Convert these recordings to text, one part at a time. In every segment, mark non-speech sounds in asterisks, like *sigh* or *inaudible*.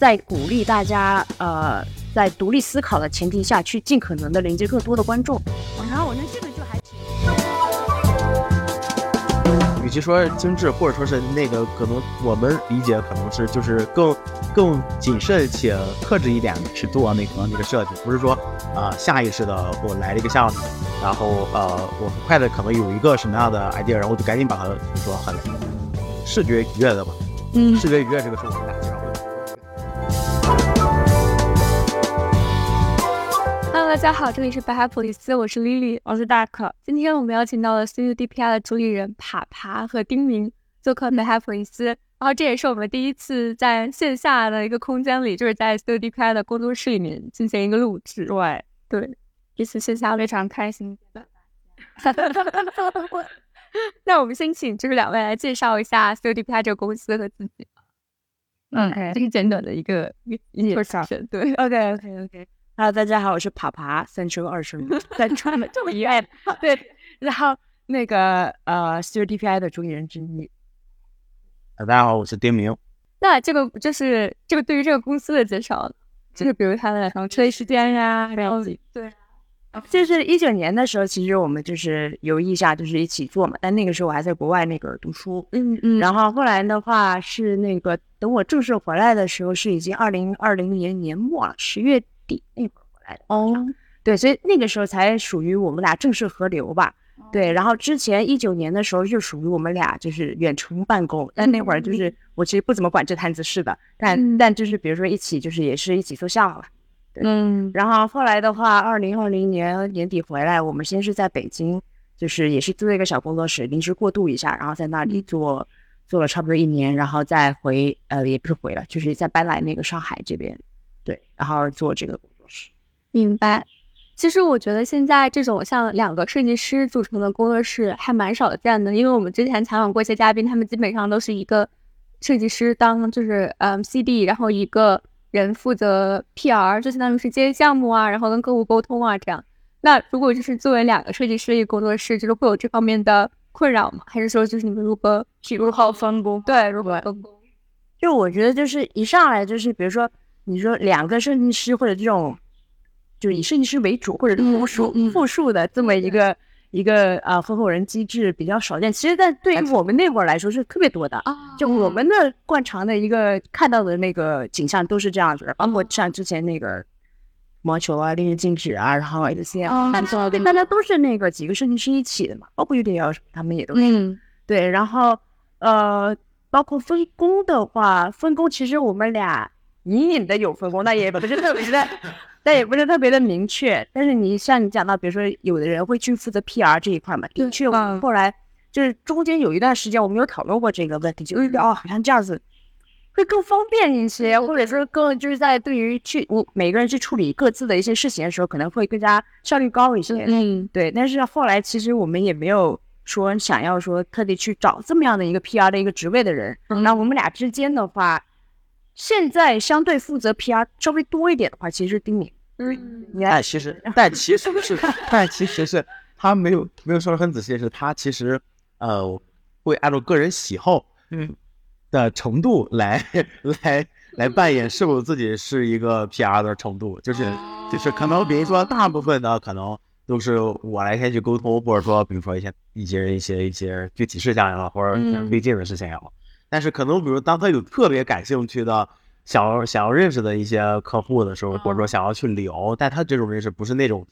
在鼓励大家呃在独立思考的前提下去尽可能的连接更多的观众。然后我觉得这个就还挺。与其说精致，或者说是那个，可能我们理解可能是就是更更谨慎且克制一点去做那个那个设计，不是说啊下意识的我来了一个项目，然后呃我很快的可能有一个什么样的 idea，然后我就赶紧把它比如说很视觉愉悦的吧，嗯视觉愉悦这个是我们俩大家好，这里是白海普利斯，我是 Lily，我是大可。今天我们邀请到了 CUDPI 的主理人爬爬和丁明做客白海普利斯，然后这也是我们第一次在线下的一个空间里，就是在 CUDPI 的工作室里面进行一个录制。对对，这次线下非常开心。*laughs* 那我们先请就是两位来介绍一下 CUDPI 这个公司和自己。嗯 *laughs* 这是简短的一个一个介绍。对，OK OK OK。Hello，大家好，我是爬爬，三生二生三川的这么一爱对，*laughs* 然后那个呃 s t u d DPI 的主理人之一。大家好，我是丁明。那这个就是这个对于这个公司的介绍，就是比如它的然后车时间呀，然后对，就是一九年的时候，其实我们就是有意下就是一起做嘛，但那个时候我还在国外那个读书，嗯嗯然后后来的话是那个等我正式回来的时候是已经二零二零年年末了，十月底那会儿回来的。哦，对，所以那个时候才属于我们俩正式合流吧。对，然后之前一九年的时候就属于我们俩就是远程办公，但那会儿就是我其实不怎么管这摊子事的，但、嗯但就是比如说一起就是也是一起做项目了。嗯然后后来的话，二零二零年年底回来，我们先是在北京，就是也是租了一个小工作室，临时过渡一下，然后在那里做做了差不多一年，然后再回呃也不是回了，就是再搬来那个上海这边，对，然后做这个工作室。明白。其实我觉得现在这种像两个设计师组成的工作室还蛮少见的，因为我们之前采访过一些嘉宾，他们基本上都是一个设计师当就是嗯 CD，然后一个人负责 PR，就相当于是接项目啊，然后跟客户沟通啊这样。那如果就是作为两个设计师一个工作室，就是会有这方面的困扰吗？还是说就是你们如何如何分工？对，如何分工？就我觉得就是一上来就是比如说你说两个设计师或者这种，就以设计师为主或者是复数、嗯嗯。复数的这么一个一个呃合伙人机制比较少见。其实，在对于我们那会儿来说是特别多的。啊。就我们的惯常的一个看到的那个景象都是这样子的，包括像之前那个毛球啊、烈日静止啊，然后 H C 啊，大家大家都是那个几个设计师一起的嘛，包括 U D L 他们也都是。嗯。对，然后呃，包括分工的话，分工其实我们俩隐隐的有分工，但也不是特别的，但也不是特别的明确。但是你像你讲到，比如说有的人会去负责 PR 这一块嘛，的确，我们嗯后来就是中间有一段时间我们有讨论过这个问题，就是哦，好像这样子。会更方便一些，或者说更就是在对于去我每个人去处理各自的一些事情的时候，可能会更加效率高一些。嗯对，但是后来其实我们也没有说想要说特地去找这么样的一个 PR 的一个职位的人。那我们俩之间的话，现在相对负责 PR 稍微多一点的话，其实是丁敏。嗯。你来。但其实，但其实是，*laughs* 但其实是他没有没有说的很仔细，是他其实呃会按照个人喜好嗯。的程度来 *laughs* 来来扮演是否自己是一个 PR 的程度，就是就是可能比如说大部分的可能都是我来先去沟通，或者说比如说一些一些一些一些具体事项也好，或者嗯。推进的事情也好，但是可能比如当他有特别感兴趣的。想要想要认识的一些客户的时候，或者说想要去聊，但他这种认识不是那种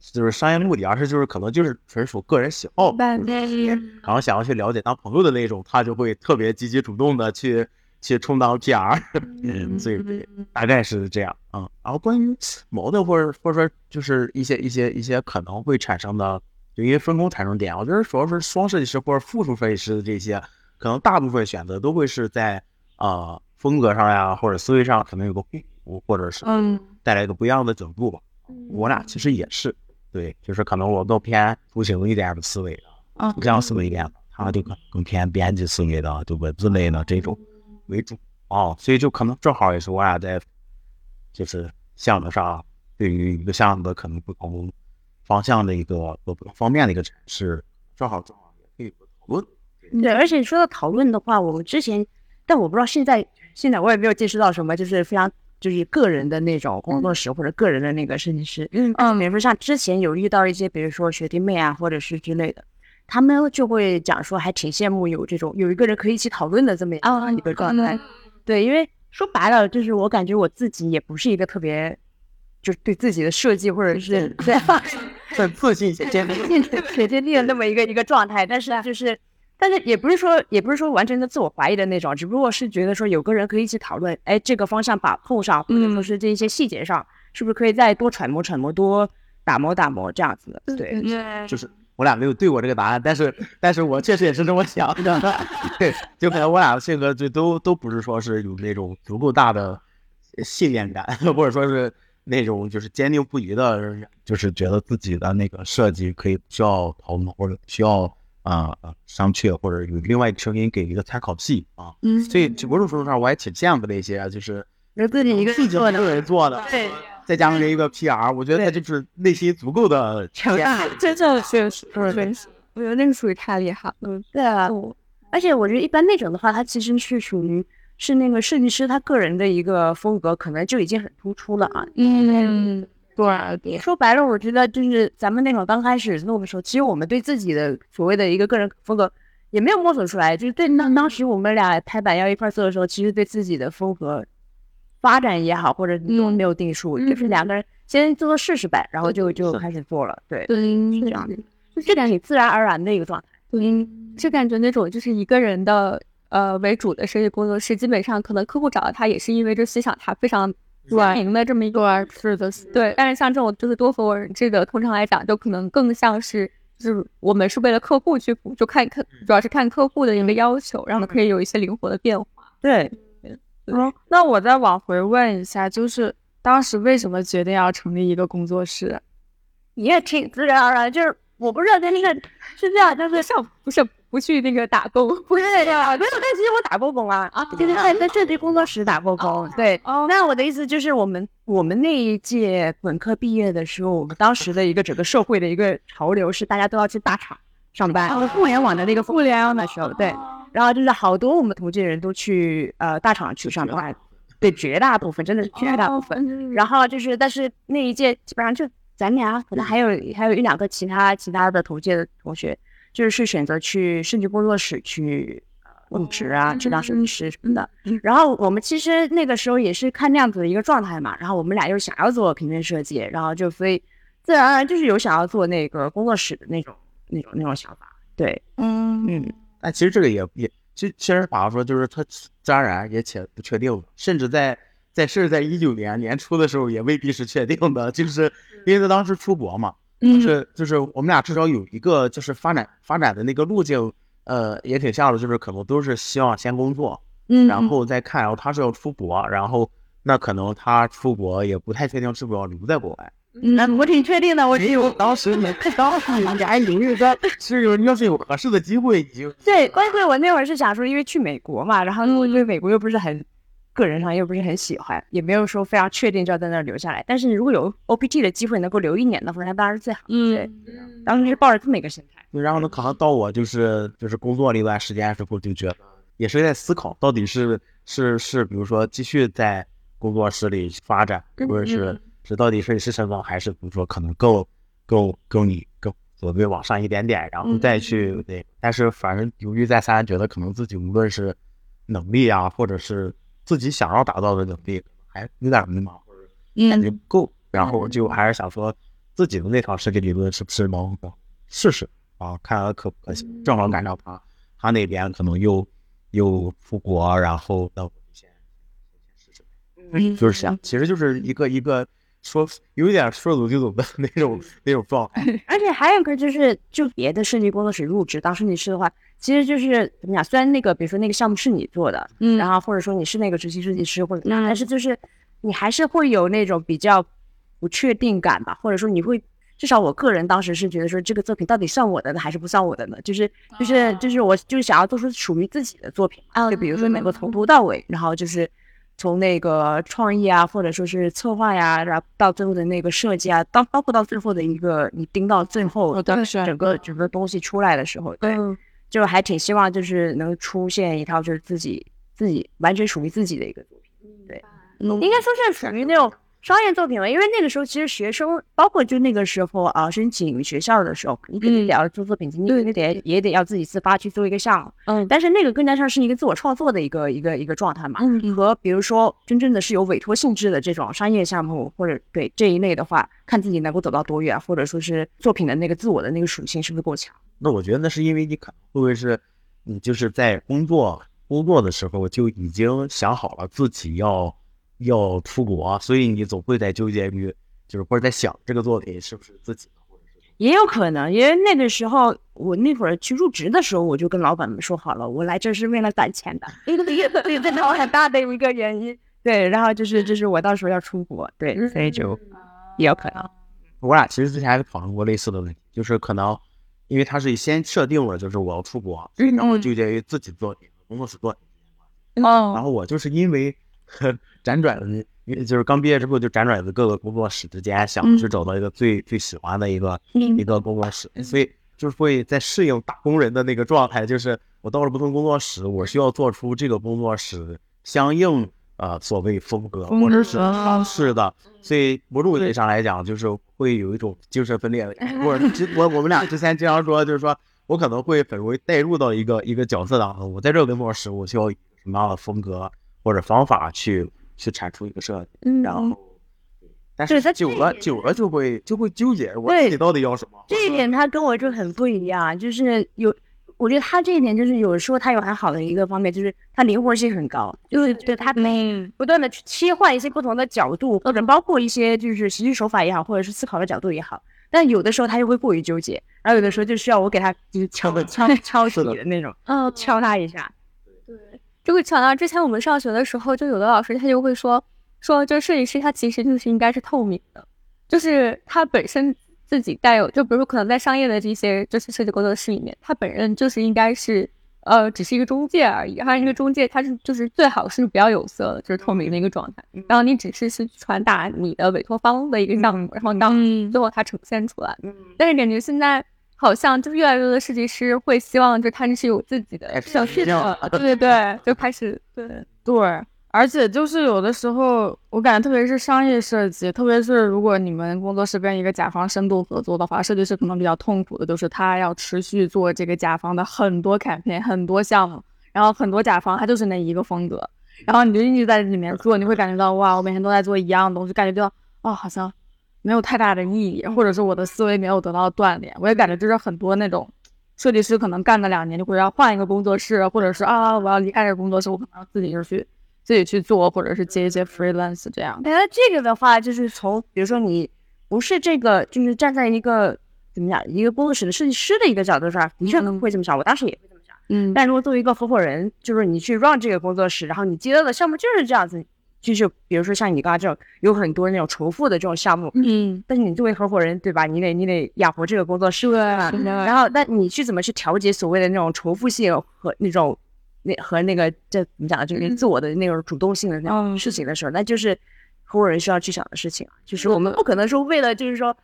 就是商业目的，而是就是可能就是纯属个人喜好，然后想要去了解当朋友的那种，他就会特别积极主动的去去充当 PR，*laughs* 嗯，所以大概是这样啊、嗯。然后关于矛盾或者或者说就是一些一些一些可能会产生的，就因为分工产生点，我觉得主要是双设计师或者复数设计师的这些，可能大部分选择都会是在呃风格上呀或者思维上可能有个互补，或者是嗯带来一个不一样的角度吧。我俩其实也是，对，就是可能我更偏图形一点的思维的。嗯图像思维一点的，他就可能更偏编辑思维的，就文字类的这种为主哦，所以就可能正好也是我俩在就是项目上对于一个项目的可能不同方向的一个不同方面的一个阐释，正好正好也可以讨论。对，而且说到讨论的话，我们之前但我不知道现在现在我也没有接触到什么就是非常就是个人的那种工作室或者个人的那个设计师。嗯嗯，比如说像之前有遇到一些，比如说学弟妹啊，或者是之类的，他们就会讲说，还挺羡慕有这种有一个人可以一起讨论的这么啊一个状态。对，因为说白了，就是我感觉我自己也不是一个特别，就是对自己的设计或者是对 *laughs* 很 *laughs* 自信且坚定。铁坚定的那么一个一个状态，但是就是。但是也不是说，也不是说完全的自我怀疑的那种，只不过是觉得说有个人可以一起讨论，哎，这个方向把控上，或者说是这一些细节上，是不是可以再多揣摩揣摩，多打磨打磨这样子的？对，对，就是我俩没有对过这个答案，但是但是我确实也是这么想的。*laughs* 对，就可能我俩的性格就都都不是说是有那种足够大的信念感，*laughs* 或者说是那种就是坚定不移的，就是觉得自己的那个设计可以需要讨论或者需要。啊啊，商榷或者有另外一个声音给一个参考系啊，嗯，所以某种程度上我也挺羡慕那些就是有自己一个自己一个人做的，对，再加上一个 PR，我觉得他就是内心足够的强大，真正确实确实，我觉得那个属于太厉害了，对啊，而且我觉得一般那种的话，他其实是属于是那个设计师他个人的一个风格，可能就已经很突出了啊，嗯。对，说白了，我觉得就是咱们那种刚开始弄的时候，其实我们对自己的所谓的一个个人风格也没有摸索出来。就是对当当时我们俩拍板要一块做的时候，其实对自己的风格发展也好，或者都没有定数，就是两个人先做做试试呗，然后就就开始做了。对，对，是这样的，就这点挺自然而然的一个状态。对，就感觉那种就是一个人的呃为主的设计工作室，基本上可能客户找到他也是因为这欣赏他非常。专营的这么一个是的，对。但是像这种就是多合伙人制的，通常来讲就可能更像是，就是我们是为了客户去服务，就看客，主要是看客户的一个要求，让他可以有一些灵活的变化。对，嗯。那我再往回问一下，就是当时为什么决定要成立一个工作室？你也挺自然而然，就是我不知道，但是是这样，就是上不是。不去那个打工，*laughs* 不是这样，没有。但其实我打过工啊，啊，就是在在设计工作室打过工。对，哦，那我的意思就是，我们我们那一届本科毕业的时候，我们当时的一个整个社会的一个潮流是，大家都要去大厂上班，互联网的那个互联网的时候，对。然后就是好多我们同届人都去呃大厂去上班，对，绝大部分真的是绝大部分。然后就是，但是那一届基本上就咱俩，可能还有还有一两个其他其他的同届的同学。就是选择去设计工作室去入职啊，去当设计师什么的。然后我们其实那个时候也是看那样子的一个状态嘛。然后我们俩又想要做平面设计，然后就所以自然而然就是有想要做那个工作室的那种、那种、那种想法。对，嗯嗯。但其实这个也也，其其实把说就是它自然而然也且不确定，甚至在在甚至在一九年年初的时候也未必是确定的，就是因为他当时出国嘛。是，就是我们俩至少有一个就是发展发展的那个路径，呃，也挺像的，就是可能都是希望先工作，嗯，然后再看。然后他是要出国，然后那可能他出国也不太确定是不是要留在国外。嗯，我挺确定的，我有当时也当时你还犹豫在，是有要是有合适的机会已经对，关键我那会儿是想说，因为去美国嘛，然后因为美国又不是很。个人上又不是很喜欢，也没有说非常确定就要在那儿留下来。但是如果有 OPT 的机会能够留一年的话，那当然是最好。嗯，对，当时是抱着这么一个心态。对然后呢，可能到我就是就是工作了一段时间的时候，就觉得也是在思考，到底是是是，比如说继续在工作室里发展，或者是是到底是是什么，还是比如说可能够够够你更所谓往上一点点，然后再去那。但是反正犹豫再三，觉得可能自己无论是能力啊，或者是自己想要达到的能力还有点迷茫，或者感觉不够，然后就还是想说自己的那套设计理论是不是能试试啊，看看可不可行。正好赶上他，他那边可能又又出国，然后那我先先试试。嗯，就是想，其实就是一个一个说有点说走就走的那种 *laughs* 那种状态。*laughs* 而且还有个就是，就别的设计工作室入职当设计师的话。其实就是怎么讲？虽然那个，比如说那个项目是你做的，嗯，然后或者说你是那个执行设计师或者怎么样，但是就是你还是会有那种比较不确定感吧，或者说你会至少我个人当时是觉得说这个作品到底算我的呢还是不算我的呢？就是就是就是我就是想要做出属于自己的作品啊，就比如说能够从头到尾，然后就是从那个创意啊，或者说是策划呀，然后到最后的那个设计啊，到包括到最后的一个你盯到最后整个整个东西出来的时候，对。就还挺希望，就是能出现一套就是自己自己完全属于自己的一个作品。对，嗯应该说是属于那种商业作品嘛，因为那个时候其实学生，包括就那个时候啊，申请学校的时候，你肯定得要做作品集，你肯定得也得要自己自发去做一个项目。嗯但是那个更加像是一个自我创作的一个一个一个状态嘛。嗯和比如说真正的是有委托性质的这种商业项目，或者对这一类的话，看自己能够走到多远，或者说是作品的那个自我的那个属性是不是够强。那我觉得那是因为你可能会不会是你就是在工作工作的时候就已经想好了自己要要出国，所以你总会在纠结于就是或者在想这个作品是不是自己的，或者是也有可能，因为那个时候我那会儿去入职的时候，我就跟老板们说好了，我来这是为了攒钱的，对对对，这是我很大的一个原因。*laughs* 对，然后就是就是我到时候要出国，对，所以就也有可能。我俩其实之前还讨论过类似的问题，就是可能因为他是先设定了就是我要出国，然后纠结于自己作品和工作室作品之间关系。然嗯后我就是因为 *laughs* 辗转的，因为就是刚毕业之后就辗转在各个工作室之间，想去找到一个最最喜欢的一个一个工作室，所以就是会在适应打工人的那个状态，就是我到了不同工作室，我需要做出这个工作室相应呃所谓风格或者是方式的，所以某种意义上来讲，就是会有一种精神分裂的感觉，或者 *laughs* 之我我们俩之前经常说，就是说我可能会很容易带入到一个一个角色当中，我在这个工作室，我需要什么样的风格或者方法去去产出一个设计，嗯然后。但对是久了久了就会就会纠结，我对自己到底要什么？这一点他跟我就很不一样，就是有，我觉得他这一点就是有时候他有很好的一个方面，就是他灵活性很高，就是对他嗯不断的去切换一些不同的角度，或者包括一些就是实际手法也好，或者是思考的角度也好。但有的时候他又会过于纠结，然后有的时候就需要我给他就是敲敲 *laughs* 敲是的底的那种，嗯，敲他一下。这个想到之前我们上学的时候，就有的老师他就会说说，就设计师他其实就是应该是透明的，就是他本身自己带有，就比如说可能在商业的这些就是设计工作室里面，他本人就是应该是呃只是一个中介而已，然后一个中介他是就是最好是不要有色的，就是透明的一个状态，然后你只是去传达你的委托方的一个项目，然后到嗯最后它呈现出来。嗯，但是感觉现在好像就是越来越多的设计师会希望，就他是有自己的哎小系统，对对对，*laughs* 就开始对，对，而且就是有的时候，我感觉特别是商业设计，特别是如果你们工作室跟一个甲方深度合作的话，设计师可能比较痛苦的就是他要持续做这个甲方的很多 campaign 很多项目，然后很多甲方他就是那一个风格，然后你就一直在这里面做，你会感觉到哇，我每天都在做一样的东西，感觉到哦好像没有太大的意义，或者是我的思维没有得到锻炼。我也感觉就是很多那种设计师可能干个两年就会要换一个工作室，或者是啊我要离开这个工作室，我可能要自己就去自己去做，或者是接一些 freelance 这样。那这个的话，就是从比如说你不是这个，就是站在一个怎么讲，一个工作室的设计师的一个角度上，你可能会这么想，我当时也会这么想。嗯但如果作为一个合伙人，就是你去 run 这个工作室，然后你接到的项目就是这样子，就是比如说像你刚刚这种有很多那种重复的这种项目，嗯，但是你作为合伙人，对吧？你得你得养活这个工作室，对然后那你去怎么去调节所谓的那种重复性和那种那和那个这怎么讲，就是自我的那种主动性的那种嗯。事情的时候，那就是合伙人需要去想的事情啊。就是我们不可能说为了就是说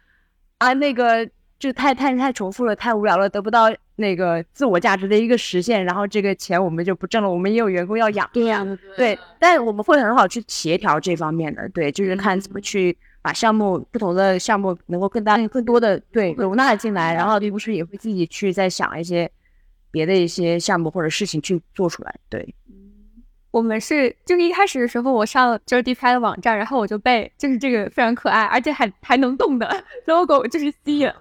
啊那个就太太太重复了，太无聊了，得不到那个自我价值的一个实现，然后这个钱我们就不挣了，我们也有员工要养。对呀、对，但我们会很好去协调这方面的，对，就是看怎么去把项目不同的项目能够更大更多的对容纳进来，然后并不是也会自己去再想一些别的一些项目或者事情去做出来，对，我们是就是一开始的时候，我上就是 DPI 的网站，然后我就被就是这个非常可爱，而且还还能动的 *laughs* logo 就是吸引了。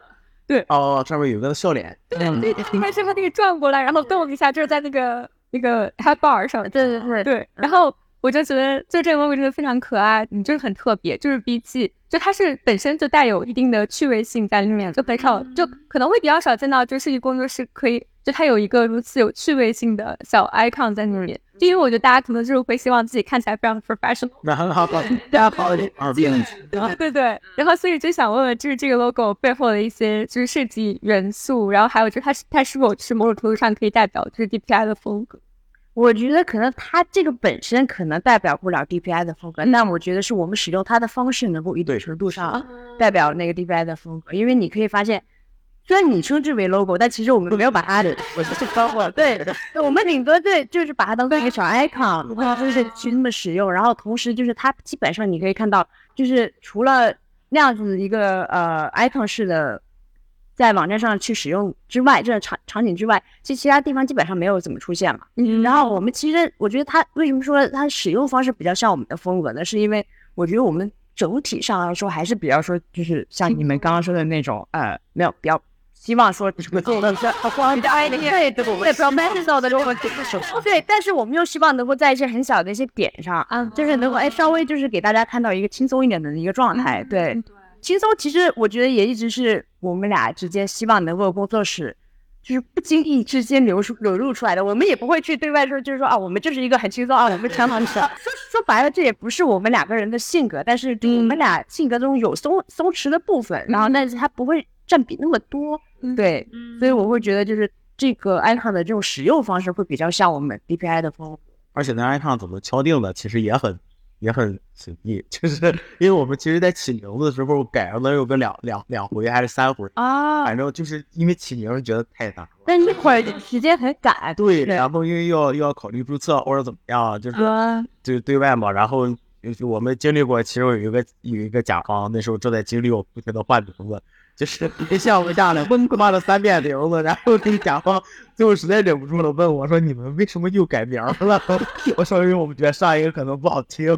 哦，上面有个笑脸，对对，一开始它那个转过来，然后动一下，就是在那个那个 head bar 上。对对对。对，然后我就觉得，就这个 logo 真的非常可爱，你就是很特别，就是 BG，就它是本身就带有一定的趣味性在里面，就很少就可能会比较少见到，就设计工作室可以就它有一个如此有趣味性的小 icon 在里面，就因为我觉得大家可能就是会希望自己看起来非常 professional。*laughs* 那很好大家 *laughs* 好，二变对对，然后所以就想问问，就是这个 logo 背后的一些就是设计元素，然后还有就是它是它是否是某种程度上可以代表就是 DPI 的风格？我觉得可能它这个本身可能代表不了 DPI 的风格，但我觉得是我们使用它的方式能够一定对程度上啊代表那个 DPI 的风格，因为你可以发现，虽然你称之为 logo，但其实我们没有把它 *laughs* 的，我是包括对，我们顶多对就是把它当做一个小 icon，就是去那么使用。然后同时就是它基本上你可以看到，就是除了那样子一个呃 icon 式的。在网站上去使用之外，这个场场景之外，其实其他地方基本上没有怎么出现嘛。嗯然后我们其实，我觉得它为什么说它使用方式比较像我们的风格呢？是因为我觉得我们整体上来说还是比较说，就是像你们刚刚说的那种，呃，没有比较希望说 *laughs* 这个做的是比较 ID 对对对 professional 的这种对，但是我们又希望能够在一些很小的一些点上，啊，就是能够哎稍微就是给大家看到一个轻松一点的一个状态，对。轻松其实我觉得也一直是我们俩之间希望能够工作室，就是不经意之间流出流露出来的。我们也不会去对外说，就是说啊，我们就是一个很轻松啊，我们常常是。*laughs* 说说白了，这也不是我们两个人的性格，但是我们俩性格中有松松弛的部分，然后但是他不会占比那么多，对，所以我会觉得就是这个 icon 的这种使用方式会比较像我们 DPI 的风格。而且那 icon 怎么敲定的，其实也很也很随意，*laughs* 就是因为我们其实，在起名字的时候改了能有个两两两回还是三回，啊反正就是因为起名觉得太难了。但那会儿时间很赶，对，然后因为又要又要考虑注册或者怎么样，就是啊，就是对外嘛，然后就是我们经历过，其中有一个有一个甲方，那时候正在经历我不停的换名字，就是一项目下来疯换了三遍名字，然后这个甲方最后实在忍不住了，问我说：“你们为什么又改名了？” *laughs* 我说：“因为我们觉得上一个可能不好听，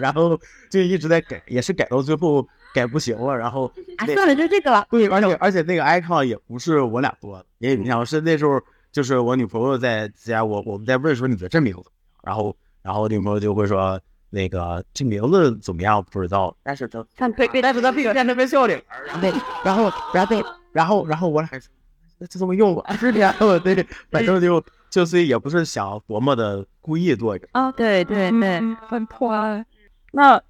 然后就一直在改，也是改到最后改不行了，然后那啊算了，就这个了。对，而且而且那个 icon 也不是我俩做的，也你想是那时候就是我女朋友在家，我我们在问说你的真名字然后然后我女朋友就会说那个这名字怎么样不知道，但是他看对对但是他并在那边笑脸，对，然后然后然后然后我俩就这么用吧，是这样，对，反正就就是也不是想多么的故意做一个，啊，对对对，很破案。那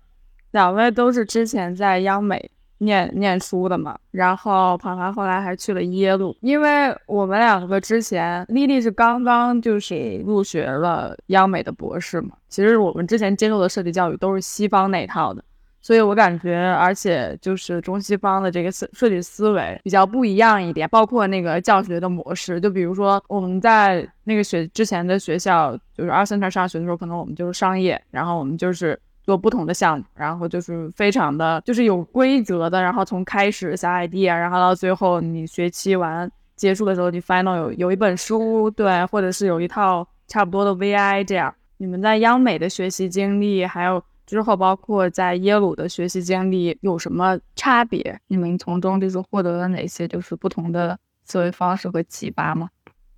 两位都是之前在央美念念书的嘛，然后庞庞后来还去了耶鲁，因为我们两个之前，丽丽是刚刚就是入学了央美的博士嘛，其实我们之前接受的设计教育都是西方那一套的。所以我感觉，而且就是中西方的这个设设计思维比较不一样一点，包括那个教学的模式。就比如说我们在那个学之前的学校，就是二三 r 上学的时候，可能我们就是商业，然后我们就是做不同的项目，然后就是非常的就是有规则的，然后从开始小 idea，然后到最后你学期完结束的时候，你 final 有有一本书，对，或者是有一套差不多的 VI 这样。你们在央美的学习经历，还有。之后，包括在耶鲁的学习经历有什么差别？你们从中就是获得了哪些就是不同的思维方式和启发吗？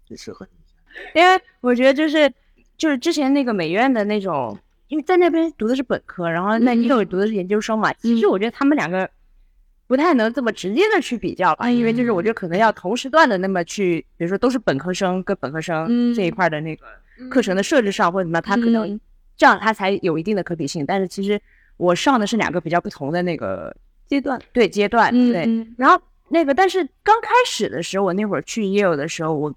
最适合你。因为我觉得就是就是之前那个美院的那种，因为在那边读的是本科，然后那嗯耶鲁读的是研究生嘛。其实我觉得他们两个不太能这么直接的去比较吧，因为就是我觉得可能要同时段的那么去，比如说都是本科生跟本科生嗯这一块的那个课程的设置上或者怎么样，他可能嗯这样他才有一定的可比性。但是其实我上的是两个比较不同的那个阶段，对阶段，对。然后那个，但是刚开始的时候，我那会儿去 Yale 的时候，我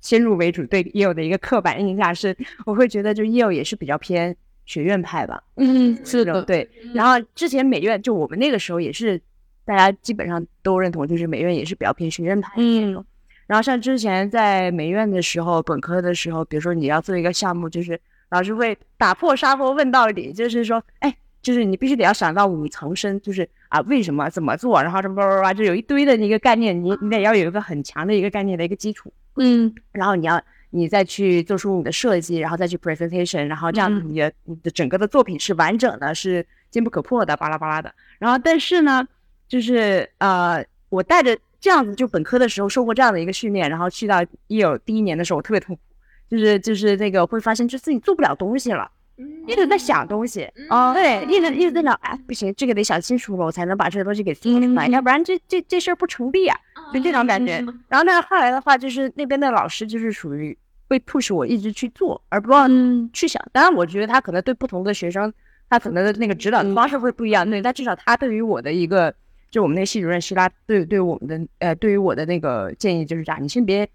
先入为主对 Yale 的一个刻板印象是，我会觉得就 Yale 也是比较偏学院派吧。嗯，是的，对。然后之前美院就我们那个时候也是，大家基本上都认同，就是美院也是比较偏学院派的那种。然后像之前在美院的时候，本科的时候，比如说你要做一个项目，就是老师会打破砂锅问到底，就是说，哎，就是你必须得要想到五层深，就是啊为什么怎么做，然后什么叭叭叭，就有一堆的一个概念，你你得要有一个很强的一个概念的一个基础，嗯然后你要你再去做出你的设计，然后再去 presentation，然后这样子你的、你的整个的作品是完整的，是坚不可破的，巴拉巴拉的。然后但是呢，就是呃，我带着这样子，就本科的时候受过这样的一个训练，然后去到一有第一年的时候，我特别痛苦，就是就是那个会发现就自己做不了东西了。一直在想东西，哦对，一直一直在想，哎，不行，这个得想清楚了，我才能把这个东西给做出来，要不然这这这事儿不成立啊，就这种感觉。然后呢后来的话，就是那边的老师就是属于会 push 我一直去做，而不要嗯去想。当然，我觉得他可能对不同的学生，他可能的那个指导方式会不一样，对，但至少他对于我的一个，就我们那个系主任希拉对对我们的呃，对于我的那个建议就是这样，你先别。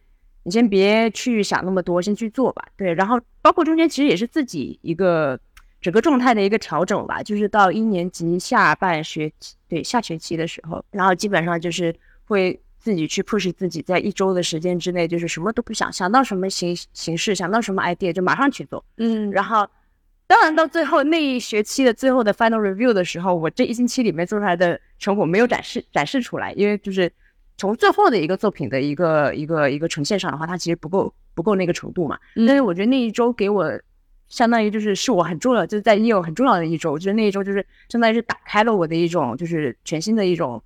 你先别去想那么多，先去做吧。对，然后包括中间其实也是自己一个整个状态的一个调整吧，就是到一年级下半学期，对下学期的时候，然后基本上就是会自己去 push 自己，在一周的时间之内，就是什么都不想，想到什么形形式，想到什么 idea 就马上去做。嗯，然后，当然到最后那一学期的最后的 final review 的时候，我这一星期里面做出来的成果没有展示展示出来，因为就是从最后的一个作品的一个一个一个呈现上的话，它其实不够不够那个程度嘛。嗯但是我觉得那一周给我。相当于就是是我很重要，就是在业务很重要的一周，就是那一周就是相当于是打开了我的一种就是全新的一种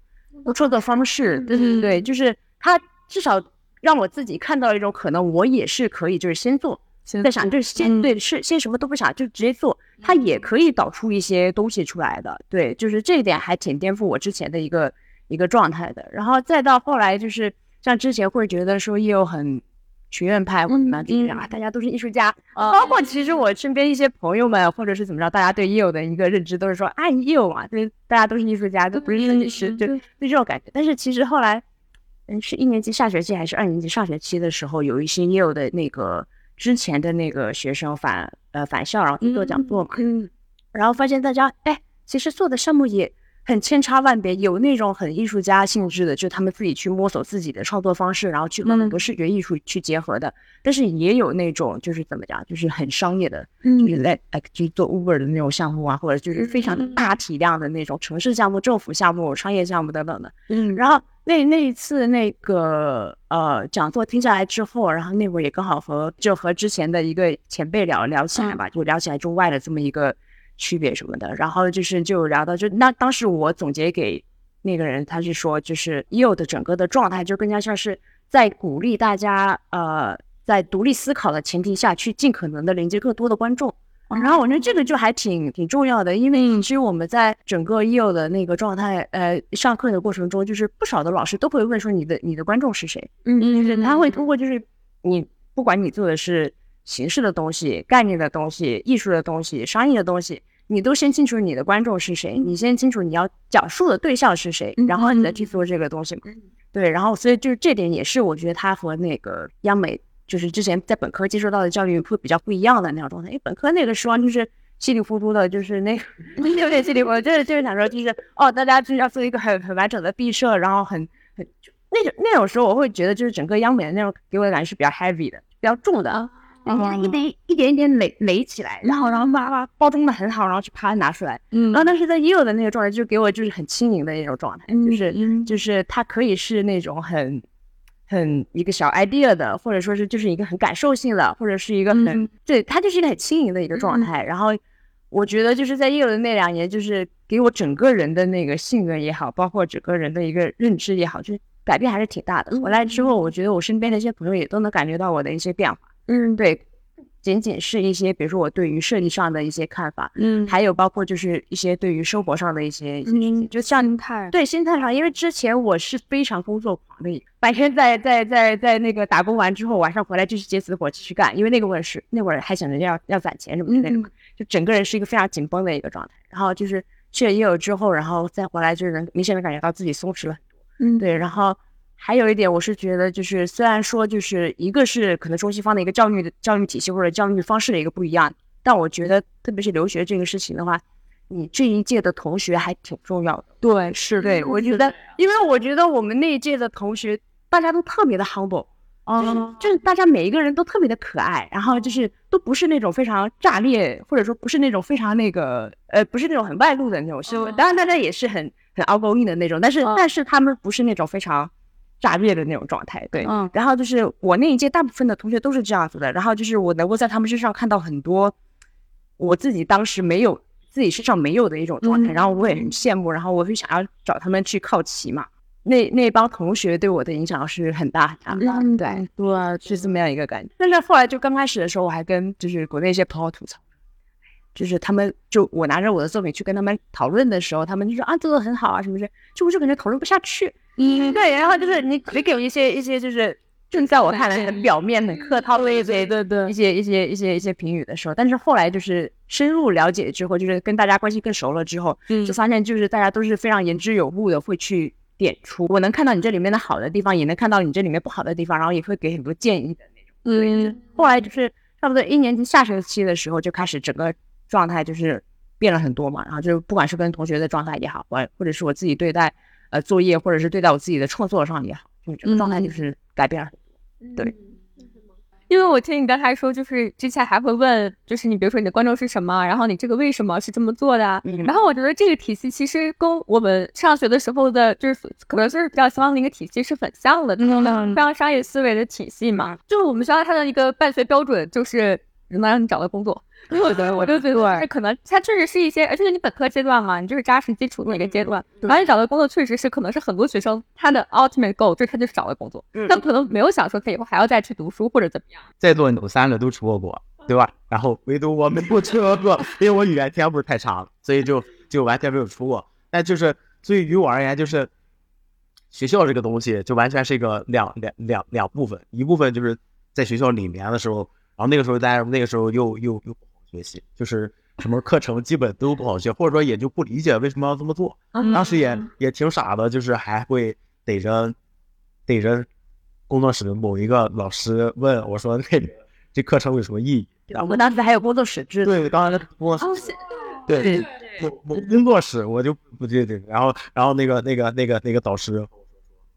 创作方式，对对对，就是他至少让我自己看到一种可能，我也是可以就是先做，先在想就是先嗯对是先什么都不想就直接做，他也可以导出一些东西出来的。对，就是这一点还挺颠覆我之前的一个一个状态的。然后再到后来就是像之前会觉得说业务很学院派，或者怎么样，就是啊大家都是艺术家，包括其实我身边一些朋友们或者是怎么着，大家对业务的一个认知都是说啊业务嘛，就是大家都是艺术家，都不是设计师，就对这种感觉。但是其实后来。嗯，是一年级下学期还是二年级上学期的时候，有一些业有的那个之前的那个学生返呃返校，然后做讲座嘛，嗯。然后发现大家哎，其实做的项目也很千差万别，有那种很艺术家性质的，就他们自己去摸索自己的创作方式，然后去和很多视觉艺术去结合的，但是也有那种就是怎么讲，就是很商业的，就是在哎去做 Uber 的那种项目啊，或者就是非常大体量的那种城市项目、政府项目、商业项目等等的。嗯。然后那那一次那个呃讲座听下来之后，然后那会儿也刚好和就和之前的一个前辈聊聊起来吧，就聊起来中外的这么一个区别什么的。然后就是就聊到就那当时我总结给那个人，他是说就是 EO 的整个的状态就更加像是在鼓励大家呃在独立思考的前提下去尽可能的连接更多的观众。然后我觉得这个就还挺挺重要的，因为其实我们在整个 EO 的那个状态，呃，上课的过程中，就是不少的老师都会问说你的你的观众是谁，嗯就是他会通过就是你不管你做的是形式的东西、概念的东西、艺术的东西、商业的东西，你都先清楚你的观众是谁，你先清楚你要讲述的对象是谁，然后你再去做这个东西嘛。对，然后所以就是这点也是我觉得他和那个央美就是之前在本科接受到的教育会比较不一样的那种状态，因为本科那个时候就是稀里糊涂的，就是那个 *laughs* 有点稀里糊涂，就是就是想说就是哦，大家就是要做一个很很完整的毕设，然后很很就那种那种时候我会觉得就是整个央美的那种给我的感觉是比较 heavy 的，比较重的。嗯一点一点一点垒垒起来，然后然后哇哇包装的很好，然后去啪拿出来，嗯然后但是在 EO 的那个状态，就给我就是很轻盈的那种状态，就是嗯就是它可以是那种很很一个小 idea 的，或者说是就是一个很感受性的，或者是一个很、嗯对它就是一个很轻盈的一个状态。然后我觉得就是在 EO 的那两年，就是给我整个人的那个性格也好，包括整个人的一个认知也好，就是改变还是挺大的。回来之后，我觉得我身边的一些朋友也都能感觉到我的一些变化。嗯对，仅仅是一些，比如说我对于设计上的一些看法，嗯还有包括就是一些对于生活上的一些，嗯就像心态，对心态上，因为之前我是非常工作狂的一，白天在在在在那个打工完之后，晚上回来继续接死活继续干，因为那个我也是那会儿还想着要要攒钱什么之类的嘛，就整个人是一个非常紧绷的一个状态。然后就是去了也有之后，然后再回来就是能明显的感觉到自己松弛了很多。嗯对，然后还有一点，我是觉得就是虽然说就是一个是可能中西方的一个教育的教育体系或者教育方式的一个不一样，但我觉得特别是留学这个事情的话，你这一届的同学还挺重要的。对是对，我觉得，因为我觉得我们那一届的同学大家都特别的 humble。哦就是大家每一个人都特别的可爱，然后就是都不是那种非常炸裂，或者说不是那种非常那个呃，不是那种很外露的那种是当然大家也是很很 outgoing 的那种，但是、嗯但是他们不是那种非常炸裂的那种状态，对。嗯然后就是我那一届大部分的同学都是这样子的，然后就是我能够在他们身上看到很多我自己当时没有自己身上没有的一种状态，嗯然后我也很羡慕，然后我就想要找他们去靠齐嘛。那那帮同学对我的影响是很大很大的，嗯对。对是这么样一个感觉。但是后来就刚开始的时候，我还跟就是国内一些朋友吐槽，就是他们就我拿着我的作品去跟他们讨论的时候，他们就说啊做的很好啊什么的，就我就感觉讨论不下去。嗯，对，然后就是你只给我一些一些就是。正在我看来很表面、很客套的一些对对一些一些一些一些评语的时候，但是后来就是深入了解之后，就是跟大家关系更熟了之后，嗯就发现就是大家都是非常言之有物的，会去点出我能看到你这里面的好的地方，也能看到你这里面不好的地方，然后也会给很多建议的那种。嗯后来就是差不多一年级下学期的时候，就开始整个状态就是变了很多嘛。然后就不管是跟同学的状态也好，或或者是我自己对待呃作业，或者是对待我自己的创作上也好，就整个状态就是改变了。对。因为我听你刚才说，就是之前还会问，就是你比如说你的观众是什么，然后你这个为什么是这么做的？然后我觉得这个体系其实跟我们上学的时候的，就是可能就是比较相关的一个体系是很像的，这种非常商业思维的体系嘛。就我们学校它的一个办学标准就是能让你找到工作。*laughs* 我觉得，我就觉得，可能它确实是一些，而且你本科阶段嘛，你就是扎实基础的一个阶段，然后你找到工作确实是可能是很多学生他的 ultimate goal，就是他就是找到工作，他可能没有想说他以后还要再去读书或者怎么样。在座有三个都出过国，对吧？然后唯独我没有出过，*laughs* 因为我语言天赋太差了，所以就就完全没有出过。但就是对于我而言，就是学校这个东西就完全是一个两两两两部分，一部分就是在学校里面的时候，然后那个时候大家那个时候又又又不好。学习就是什么课程基本都不好学，或者说也就不理解为什么要这么做。当时也也挺傻的，就是还会逮着逮着工作室的某一个老师问我说：“那个这课程有什么意义？”我们当时还有工作室制对，刚才工作室对某某工作室我就不对对，然后然后那个那个那个那个导师。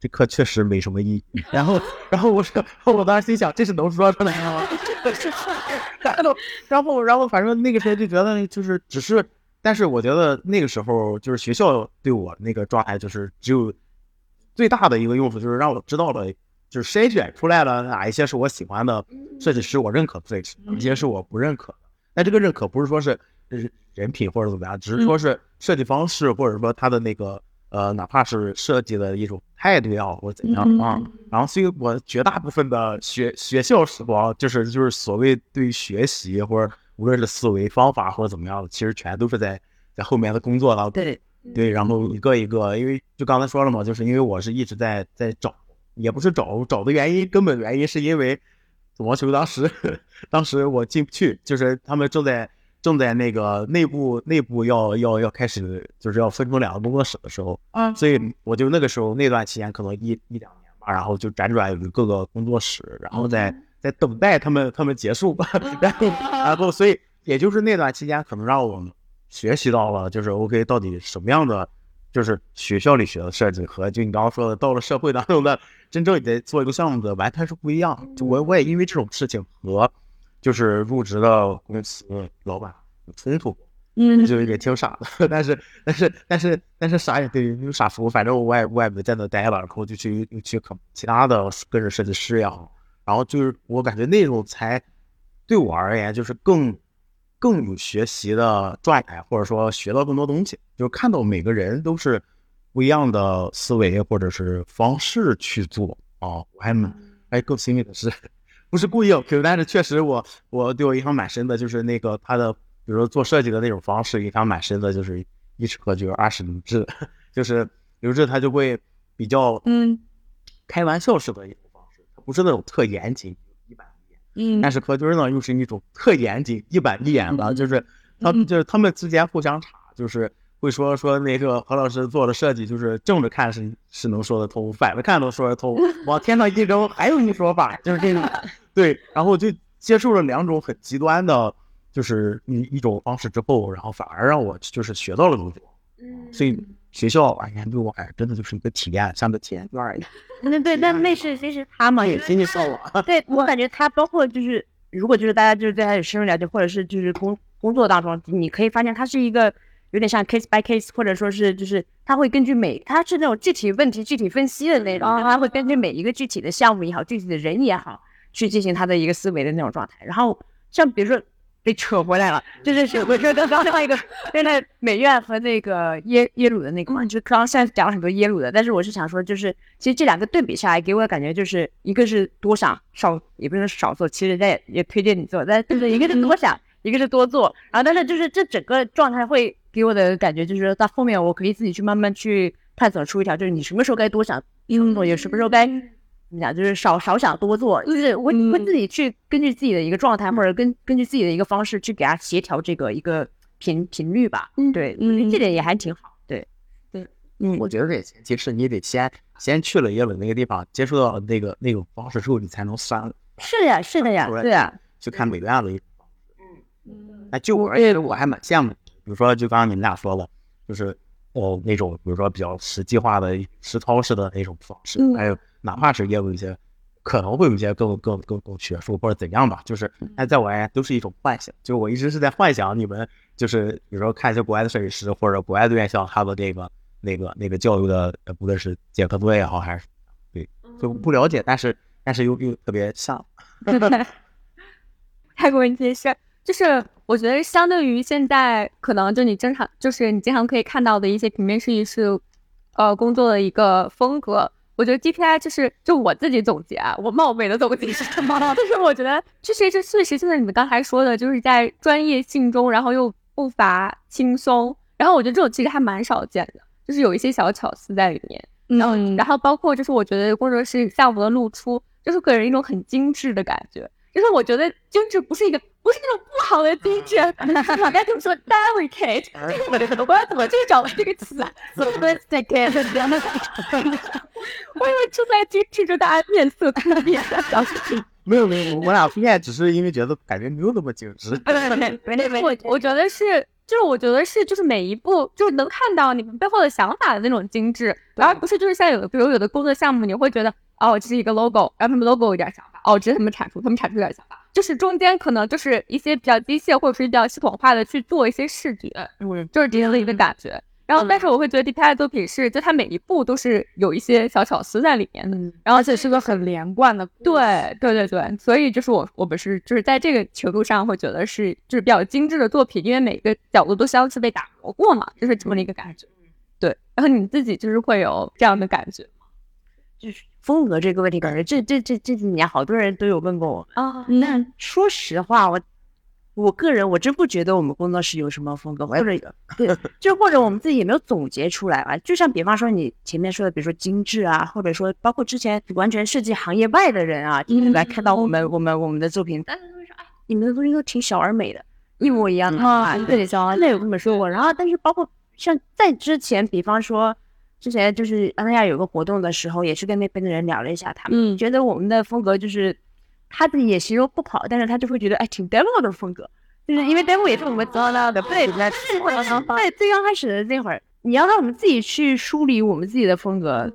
这课确实没什么意义。然后，然后我说，我当时心想，这是能说出来吗？*laughs* 然后，然后，然后，反正那个时候就觉得，就是只是，但是我觉得那个时候就是学校对我那个状态，就是只有最大的一个用处，就是让我知道了，就是筛选出来了哪一些是我喜欢的设计师，我认可的设计师，哪一些是我不认可的。但这个认可不是说是人品或者怎么样，只是说是设计方式，或者说他的那个。呃，哪怕是设计的一种态度也好，或者怎样啊，然后所以我绝大部分的学学校时光，就是就是所谓对于学习或者无论是思维方法或者怎么样的，其实全都是在在后面的工作了。对对，然后一个一个，因为就刚才说了嘛，就是因为我是一直在在找，也不是找找的原因，根本原因是因为羽毛球当时 *laughs* 当时我进不去，就是他们正在。正在那个内部内部要要要开始就是要分成两个工作室的时候，嗯，所以我就那个时候那段期间可能一一两年吧，然后就辗转于各个工作室，然后在在等待他们他们结束，*laughs* 然后然后所以也就是那段期间可能让我们学习到了就是 OK 到底什么样的就是学校里学的设计和就你刚刚说的到了社会当中的真正你在做一个项目的完全是不一样。就我我也因为这种事情和。就是入职的公司老板有冲突，嗯，就也挺傻的，*laughs* 但是但是但是但是傻也得有傻福，反正我也我也没在那待了，然后就去又去考其他的跟着设计师呀，然后就是我感觉那种才对我而言就是更更有学习的状态，或者说学到更多东西，就是看到每个人都是不一样的思维或者是方式去做啊，我还蛮还更欣慰的是。不是故意 Q，但是确实我我对我印象蛮深的，就是那个他的，比如说做设计的那种方式印象蛮深的，就是一尺刻就二十刘志，*laughs* 就是刘志他就会比较嗯。开玩笑式的一种方式，他不是那种特严谨一板一眼，嗯，但是何军呢又是一种特严谨一板一眼的，就是他们就是他们之间互相查，就是。会说说那个何老师做的设计，就是正着看是是能说得通，反着看都说得通，往天上一扔还有一说法，就是这种。*laughs* 对，然后就接受了两种很极端的，就是一一种方式之后，然后反而让我就是学到了东西。嗯，所以学校哎呀，对我还真的就是一个体验，像个体验院一样。*laughs* 那对，那那是其实他嘛，也心里受了。对我感觉他包括就是，如果就是大家就是对他有深入了解，或者是就是工工作当中，你可以发现他是一个。有点像 case by case，或者说是就是他会根据每他是那种具体问题具体分析的那种，他会根据每一个具体的项目也好，具体的人也好，去进行他的一个思维的那种状态。然后像比如说被扯回来了，就是是我说刚刚另外一个，现在美院和那个耶耶鲁的那个嘛，就刚刚现在讲了很多耶鲁的，但是我是想说，就是其实这两个对比下来，给我的感觉就是一个是多想少，也不是少做，其实人家也也推荐你做，但就是一个是多想，一个是多做，然后但是就是这整个状态会。给我的感觉就是，到后面我可以自己去慢慢去探索出一条，就是你什么时候该多想工作，也什么时候该怎么讲，就是少少想多做，就是我会自己去根据自己的一个状态，或者根根据自己的一个方式去给他协调这个一个频频率吧。嗯，对，嗯，这点也还挺好。对，对，嗯，我觉得这前提是你得先先去了耶鲁那个地方，接触到那个那种方式之后，你才能算。是的呀，是的呀，对呀。去看美院的一种方式。嗯嗯。哎，就而且我还蛮羡慕。比如说，就刚刚你们俩说的，就是哦那种，比如说比较实际化的实操式的那种方式，嗯。还有哪怕是也有一些可能会有一些更更更更学术或者怎样吧，就是哎，在我而言都是一种幻想，就我一直是在幻想你们就是比如说看一些国外的设计师或者国外的院校，他的那个那个那个教育的，呃不论是结课作业也好还是对，就不了解，但是但是又又特别像，泰国人这事，就是我觉得相对于现在可能就你正常就是你经常可以看到的一些平面设计师，呃工作的一个风格。我觉得 DPI 就是就我自己总结啊，我冒昧的总结是什么？*laughs* 就是我觉得就是这确实就是你们刚才说的，就是在专业性中，然后又不乏轻松。然后我觉得这种其实还蛮少见的，就是有一些小巧思在里面。然后，然后包括就是我觉得工作室项目的露出，就是给人一种很精致的感觉。就是我觉得精致不是一个不是那种不好的精致，*laughs* 大家就说 delicate，*laughs* 我要怎么去找这个词？*laughs* sophisticated，我以为出来精致就大家面色看变，表示没有没有，我俩不爱只是因为觉得感觉没有那么精致。我我觉得是，就是我觉得是，就是每一步就是能看到你们背后的想法的那种精致，而不是就是像有的，比如有的工作项目，你会觉得哦，这是一个 logo，然后他们 logo 有点想法，哦，这是他们产出，他们产出有点想法，就是中间可能就是一些比较机械或者是比较系统化的去做一些视觉，就是这样的一个感觉。然后，但是我会觉得 DPI 作品是，就它每一步都是有一些小巧思在里面的，然后而且是个很连贯的，对对对对，所以就是我我们是就是在这个程度上会觉得是就是比较精致的作品，因为每个角度都相似被打磨过嘛，就是这么的一个感觉。对，然后你自己就是会有这样的感觉就是风格这个问题，感觉这这这这几年好多人都有问过我们。啊那说实话，我我个人我真不觉得我们工作室有什么风格，或者对，*laughs* 就或者我们自己也没有总结出来吧。就像比方说你前面说的，比如说精致啊，或者说包括之前完全设计行业外的人啊，嗯来看到我们我们我们的作品，大家都会说，哎，你们的东西都挺小而美的，一模一样的啊，对，小真的有这么说过。然后，但是包括像在之前，比方说。之前就是安那亚有个活动的时候，也是跟那边的人聊了一下，他们嗯。觉得我们的风格就是他自己也形容不好，但是他就会觉得哎挺 demo 的风格，就是因为 demo 也是我们做到的，对，在在最刚开始的那会儿，你要让我们自己去梳理我们自己的风格，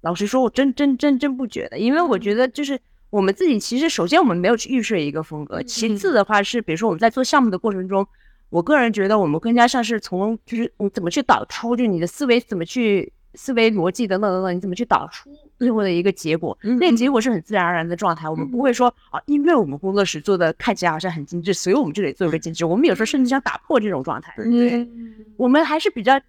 老实说，我真真真真不觉得，因为我觉得就是我们自己其实首先我们没有去预设一个风格，其次的话是比如说我们在做项目的过程中。我个人觉得，我们更加像是从就是你怎么去导出，就你的思维怎么去思维逻辑等等等等，你怎么去导出最后的一个结果，那个结果是很自然而然的状态。我们不会说啊，因为我们工作室做的看起来好像很精致，所以我们就得做一个精致。我们有时候甚至想打破这种状态。对，我们还是比较，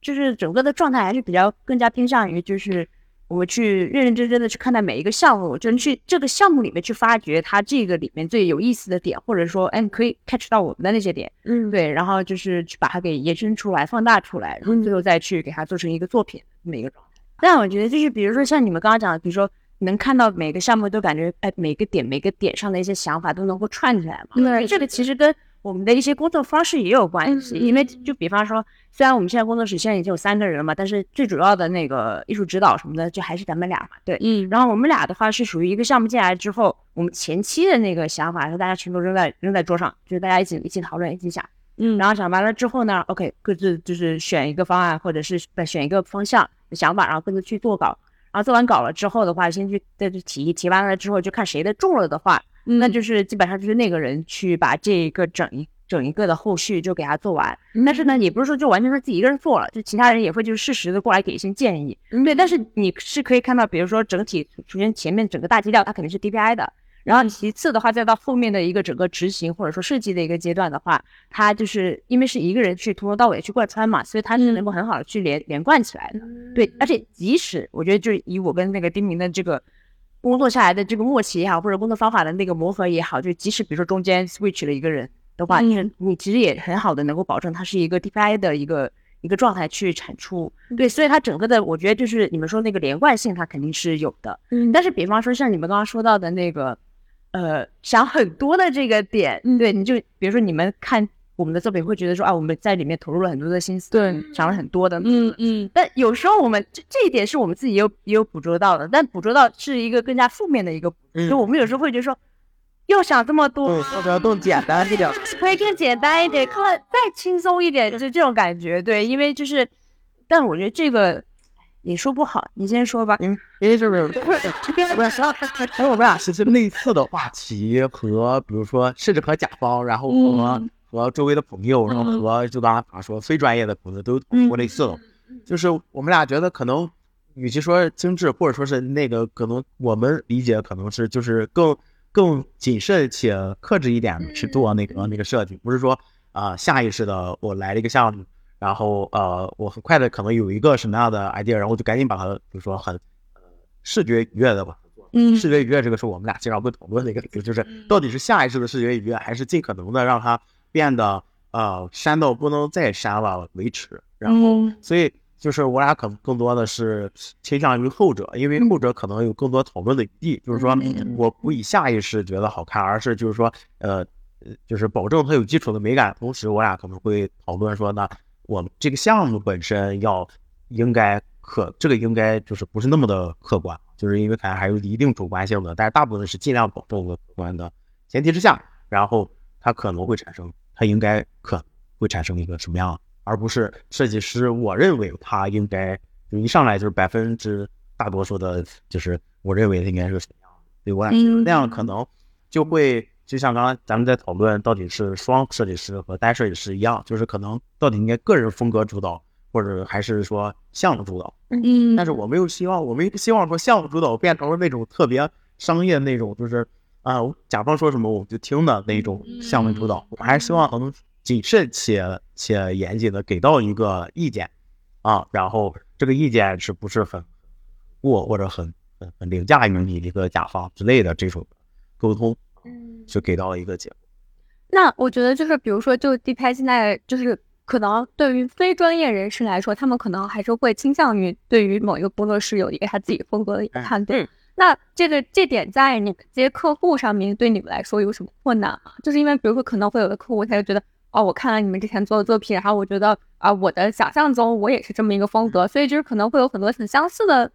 就是整个的状态还是比较更加偏向于就是。我们去认认真真的去看待每一个项目，就是去这个项目里面去发掘它这个里面最有意思的点，或者说，哎，可以 catch 到我们的那些点，嗯，对，然后就是去把它给延伸出来、放大出来，然后最后再去给它做成一个作品这么一个状态。但我觉得就是，比如说像你们刚刚讲的，比如说能看到每个项目都感觉，哎，每个点每个点上的一些想法都能够串起来嘛。对这个其实跟我们的一些工作方式也有关系，因为就比方说，虽然我们现在工作室现在已经有三个人了嘛，但是最主要的那个艺术指导什么的，就还是咱们俩嘛。对，嗯，然后我们俩的话是属于一个项目进来之后，我们前期的那个想法是大家全都扔在扔在桌上，就是大家一起一起讨论，一起想。嗯，然后想完了之后呢，OK，各自就是选一个方案，或者是选一个方向的想法，然后各自去做稿。然后做完稿了之后的话，先去再去提，提完了之后就看谁的中了的话，嗯那就是基本上就是那个人去把这一个整一整一个的后续就给他做完。但是呢，也不是说就完全是自己一个人做了，就其他人也会就是适时的过来给一些建议。对，但是你是可以看到，比如说整体首先前面整个大基调它肯定是 DPI 的。然后其次的话，再到后面的一个整个执行或者说设计的一个阶段的话，它就是因为是一个人去从头到尾去贯穿嘛，所以它是能够很好的去连连贯起来的。对，而且即使我觉得就是以我跟那个丁明的这个工作下来的这个默契也好，或者工作方法的那个磨合也好，就即使比如说中间 switch 了一个人的话，就是你其实也很好的能够保证它是一个 DPI 的一个一个状态去产出。对，所以它整个的我觉得就是你们说那个连贯性，它肯定是有的。嗯但是比方说像你们刚刚说到的那个，呃，想很多的这个点，对，你就比如说你们看我们的作品会觉得说啊，我们在里面投入了很多的心思，对，想了很多的，嗯嗯但有时候我们这这一点是我们自己也有也有捕捉到的，但捕捉到是一个更加负面的一个，嗯就我们有时候会觉得说，又想这么多，嗯，要不要更简单一点？*laughs* 可以更简单一点，看再轻松一点，就是这种感觉。对，因为就是但我觉得这个也说不好，你先说吧。因为因为就是不是，还有我们俩其实类似的话题和比如说甚至和甲方，然后和、和周围的朋友，然后和就刚才他说非专业的朋友都有过类似的，就是我们俩觉得可能与其说精致，或者说是那个可能我们理解可能是就是更更谨慎且克制一点去做那个那个设计，不是说啊、下意识的我来了一个项目。然后呃，我很快的可能有一个什么样的 idea，然后就赶紧把它，比如说很呃视觉愉悦的吧。嗯。视觉愉悦这个是我们俩经常会讨论的一个点，就是到底是下意识的视觉愉悦，还是尽可能的让它变得呃删到不能再删了为止。然后，嗯所以就是我俩可能更多的是倾向于后者，因为后者可能有更多讨论的余地。就是说我不以下意识觉得好看，而是就是说呃呃就是保证它有基础的美感，同时我俩可能会讨论说那。我们这个项目本身要应该客，这个应该就是不是那么的客观，就是因为可能还有一定主观性的，但是大部分是尽量保证个客观的前提之下，然后它可能会产生，它应该可会产生一个什么样，而不是设计师我认为他应该就一上来就是百分之大多数的，就是我认为它应该是什么样的，对我感觉那样可能就会。就像刚刚咱们在讨论到底是双设计师和单设计师一样，就是可能到底应该个人风格主导，或者还是说项目主导。嗯，但是我没有希望，我没希望说项目主导变成了那种特别商业那种，就是啊，甲方说什么我们就听的那种项目主导。我们还是希望能谨慎且且严谨的给到一个意见啊，然后这个意见是不是很过或者很很很凌驾于你一个甲方之类的这种沟通，就给到了一个结果。那我觉得就是，比如说，就 D 拍现在就是可能对于非专业人士来说，他们可能还是会倾向于对于某一个工作室有一个他自己风格的判断。嗯那这个这点在你们接客户上面对你们来说有什么困难吗？就是因为比如说可能会有的客户他就觉得，哦，我看了你们之前做的作品，然后我觉得啊、我的想象中我也是这么一个风格，所以就是可能会有很多很相似的，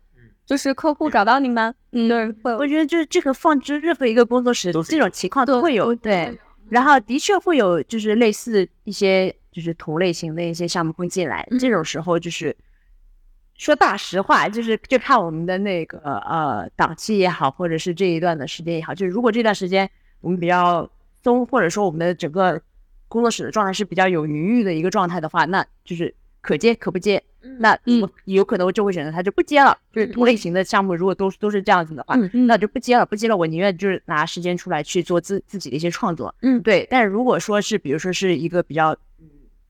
就是客户找到你们，嗯，对，会我觉得就是这个放置任何一个工作室这种情况都会有，对。然后的确会有就是类似一些就是同类型的一些项目会进来，这种时候就是说大实话，就是就看我们的那个呃档期也好，或者是这一段的时间也好，就是如果这段时间我们比较松，或者说我们的整个工作室的状态是比较有余裕的一个状态的话，那就是可接可不接。那我有可能就会选择他就不接了，就是同类型的项目，如果都都是这样子的话，那就不接了，不接了，我宁愿就是拿时间出来去做自自己的一些创作，嗯对。但是如果说是比如说是一个比较嗯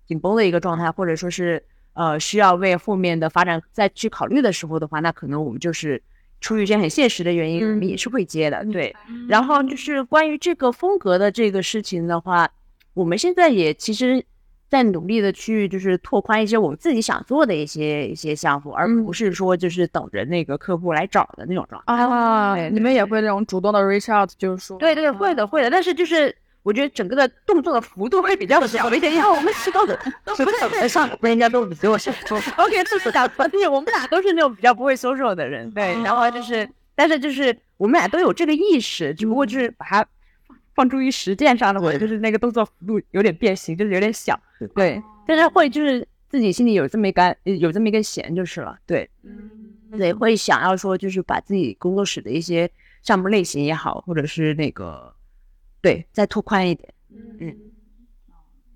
紧绷的一个状态，或者说是呃需要为后面的发展再去考虑的时候的话，那可能我们就是出于一些很现实的原因，我们也是会接的，对。然后就是关于这个风格的这个事情的话，我们现在也其实。在努力的去就是拓宽一些我们自己想做的一些一些项目，而不是说就是等着那个客户来找的那种状态。啊，对你们也会那种主动的 reach out，就是说，对对，会的会的，但是就是我觉得整个的动作的幅度会比较小一点，因为我们 *laughs* 是都都不太上，不人家都比我先说。OK，这是俩，对，我们俩都是那种比较不会 social 的人，对，然后就是，但是就是我们俩都有这个意识，只不过就是把它放诸于实践上的话，就是那个动作幅度有点变形，就是有点小，对，但是会就是自己心里有这么一杆有这么一根弦就是了，对，对，会想要说就是把自己工作室的一些项目类型也好，或者是那个对再拓宽一点。嗯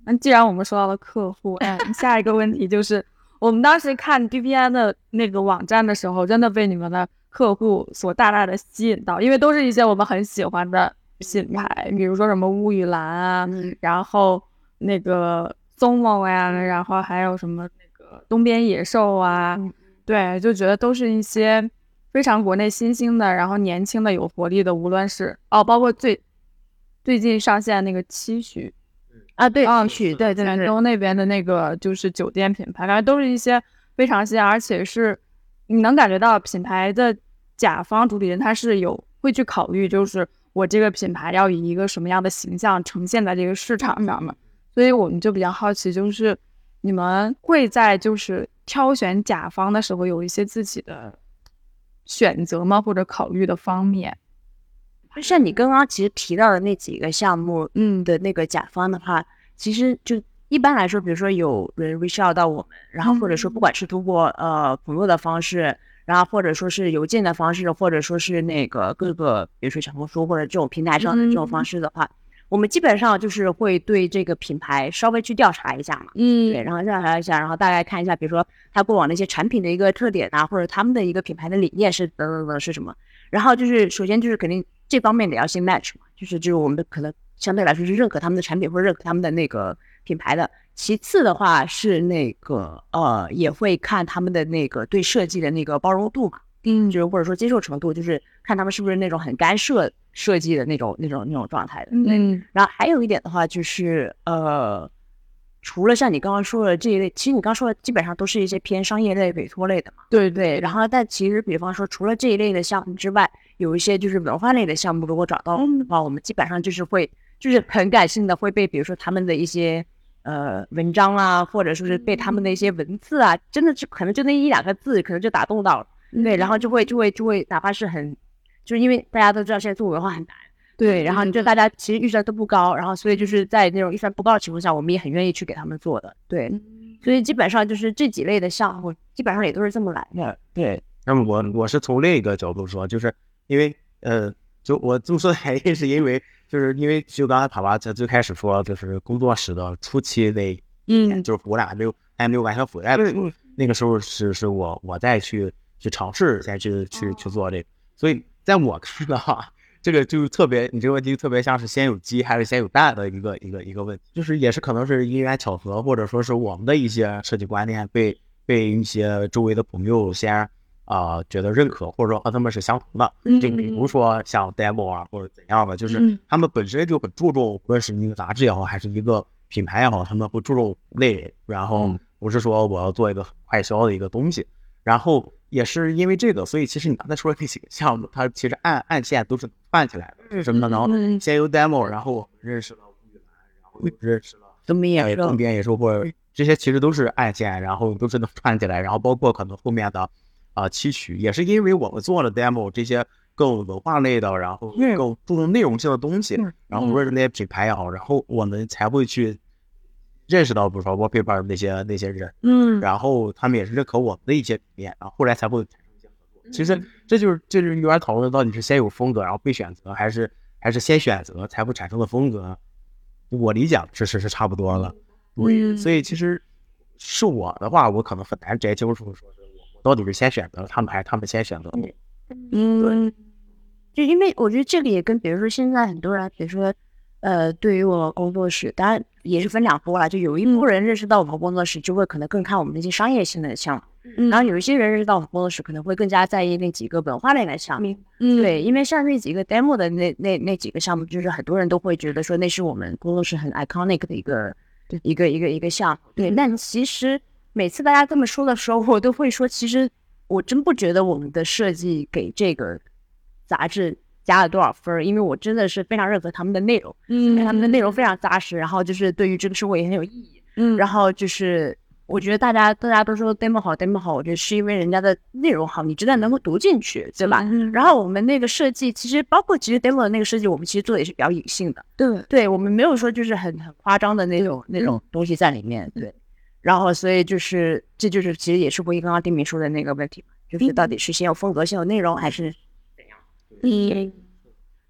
那既然我们说到了客户，哎，下一个问题就是，我们当时看 DPI 的那个网站的时候，真的被你们的客户所大大的吸引到，因为都是一些我们很喜欢的品牌，比如说什么乌雨兰啊，然后那个松某呀，然后还有什么那个东边野兽啊，对，就觉得都是一些非常国内新兴的，然后年轻的、有活力的，无论是哦，包括最最近上线那个期许。啊，对，啊许对对对，泉州那边的那个就是酒店品牌，感觉都是一些非常新，而且是你能感觉到品牌的甲方主理人他是有会去考虑，就是我这个品牌要以一个什么样的形象呈现在这个市场上嘛。所以我们就比较好奇，就是你们会在就是挑选甲方的时候有一些自己的选择吗？或者考虑的方面？就像你刚刚其实提到的那几个项目，嗯的那个甲方的话，其实就一般来说，比如说有人 reach out 到我们，然后或者说不管是通过呃朋友的方式，然后或者说是邮件的方式，或者说是那个各个比如说小红书或者这种平台上的这种方式的话，我们基本上就是会对这个品牌稍微去调查一下嘛，嗯。对，然后调查一下，然后大概看一下，比如说它过往的一些产品的一个特点啊，或者他们的一个品牌的理念是等等等是什么。然后就是首先就是肯定这方面得要先 match 嘛，就是就是我们可能相对来说是认可他们的产品或者认可他们的那个品牌的。其次的话是那个呃，也会看他们的那个对设计的那个包容度嘛，嗯就是或者说接受程度，就是看他们是不是那种很干涉设计的那种那种那种状态的。嗯然后还有一点的话就是呃，除了像你刚刚说的这一类，其实你刚说的基本上都是一些偏商业类、委托类的嘛。对对，然后但其实比方说，除了这一类的项目之外，有一些就是文化类的项目，如果找到的话，我们基本上就是会就是很感性的会被，比如说他们的一些呃文章啊，或者说是被他们的一些文字啊，真的是可能就那一两个字，可能就打动到了。对，然后就会就会就会，哪怕是很，就是因为大家都知道现在做文化很难。对，然后就大家其实预算都不高，然后所以就是在那种预算不高的情况下，我们也很愿意去给他们做的。对，所以基本上就是这几类的项目，基本上也都是这么来的。对，那么我我是从另一个角度说，就是因为呃，就我这么说的原因是因为，就是因为就刚才帕帕在最开始说，就是工作室的初期那一年，嗯就是我俩还没有还没有完全回来的时候，那个时候是是我我再去去尝试再去去去做这个，所以在我看的话。这个就特别，你这个问题特别像是先有鸡还是先有蛋的一个一个一个问题，就是也是可能是因缘巧合，或者说是我们的一些设计观念被被一些周围的朋友先啊、觉得认可，或者说和他们是相同的。就比如说像 demo 啊或者怎样的，就是嗯。他们本身就很注重，无论是一个杂志也好，还是一个品牌也好，他们会注重内容，然后不是说我要做一个快销的一个东西，然后也是因为这个，所以其实你刚才说的那几个项目，它其实暗暗线都是能串起来的，是什么呢？然后嗯先由 demo，然后认识了吴雨兰，然后又认识了。东明哎，也是东边也是或者这些其实都是暗线，然后都是能串起来，然后包括可能后面的啊期许，也是因为我们做了 demo 这些更文化类的，然后嗯更注重内容性的东西嗯，然后认识那些品牌也好，然后我们才会去认识到，比如说 wallpaper 那些那些人，嗯然后他们也是认可我们的一些理念，然后后来才会产生一些合作。其实这就是这就是有点讨论到底是先有风格，然后被选择，还是还是先选择才会产生的风格。我理解其实是差不多了。对，嗯所以其实是我的话，我可能很难摘清楚说是我我到底是先选择了他们，还是他们先选择了我。嗯对就因为我觉得这个也跟比如说现在很多人，比如说呃，对于我们工作室，当然也是分两波了，就有一波人认识到我们工作室，就会可能更看我们那些商业性的项目，嗯然后有一些人认识到我们工作室，可能会更加在意那几个文化类的项目。嗯对，因为像那几个 demo 的那那那几个项目，就是很多人都会觉得说那是我们工作室很 iconic 的一个一个一个一个项目。对，但其实每次大家这么说的时候，我都会说，其实我真不觉得我们的设计给这个杂志加了多少分儿，因为我真的是非常认可他们的内容，因为他们的内容非常扎实，然后就是对于这个社会也很有意义。嗯然后就是我觉得大家大家都说 demo 好 demo 好，我觉得是因为人家的内容好，你真的能够读进去，对吧？嗯。然后我们那个设计，其实包括其实 demo 的那个设计，我们其实做的也是比较隐性的，对。对我们没有说就是很很夸张的那种那种东西在里面，对。然后所以就是这就是其实也是回应刚刚丁明说的那个问题嘛，就是到底是先有风格先有内容，还是怎样嗯，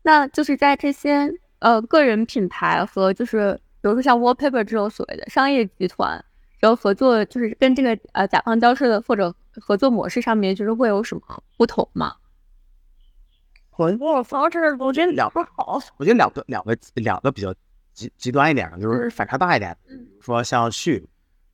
那就是在这些呃个人品牌和就是比如说像 Wallpaper 这种所谓的商业集团，然后合作就是跟这个呃甲方交涉的或者合作模式上面，就是会有什么不同吗？合作方式？我觉得两个好，我觉得两个两个两个比较极极端一点的，就是反差大一点嗯，比如说像旭，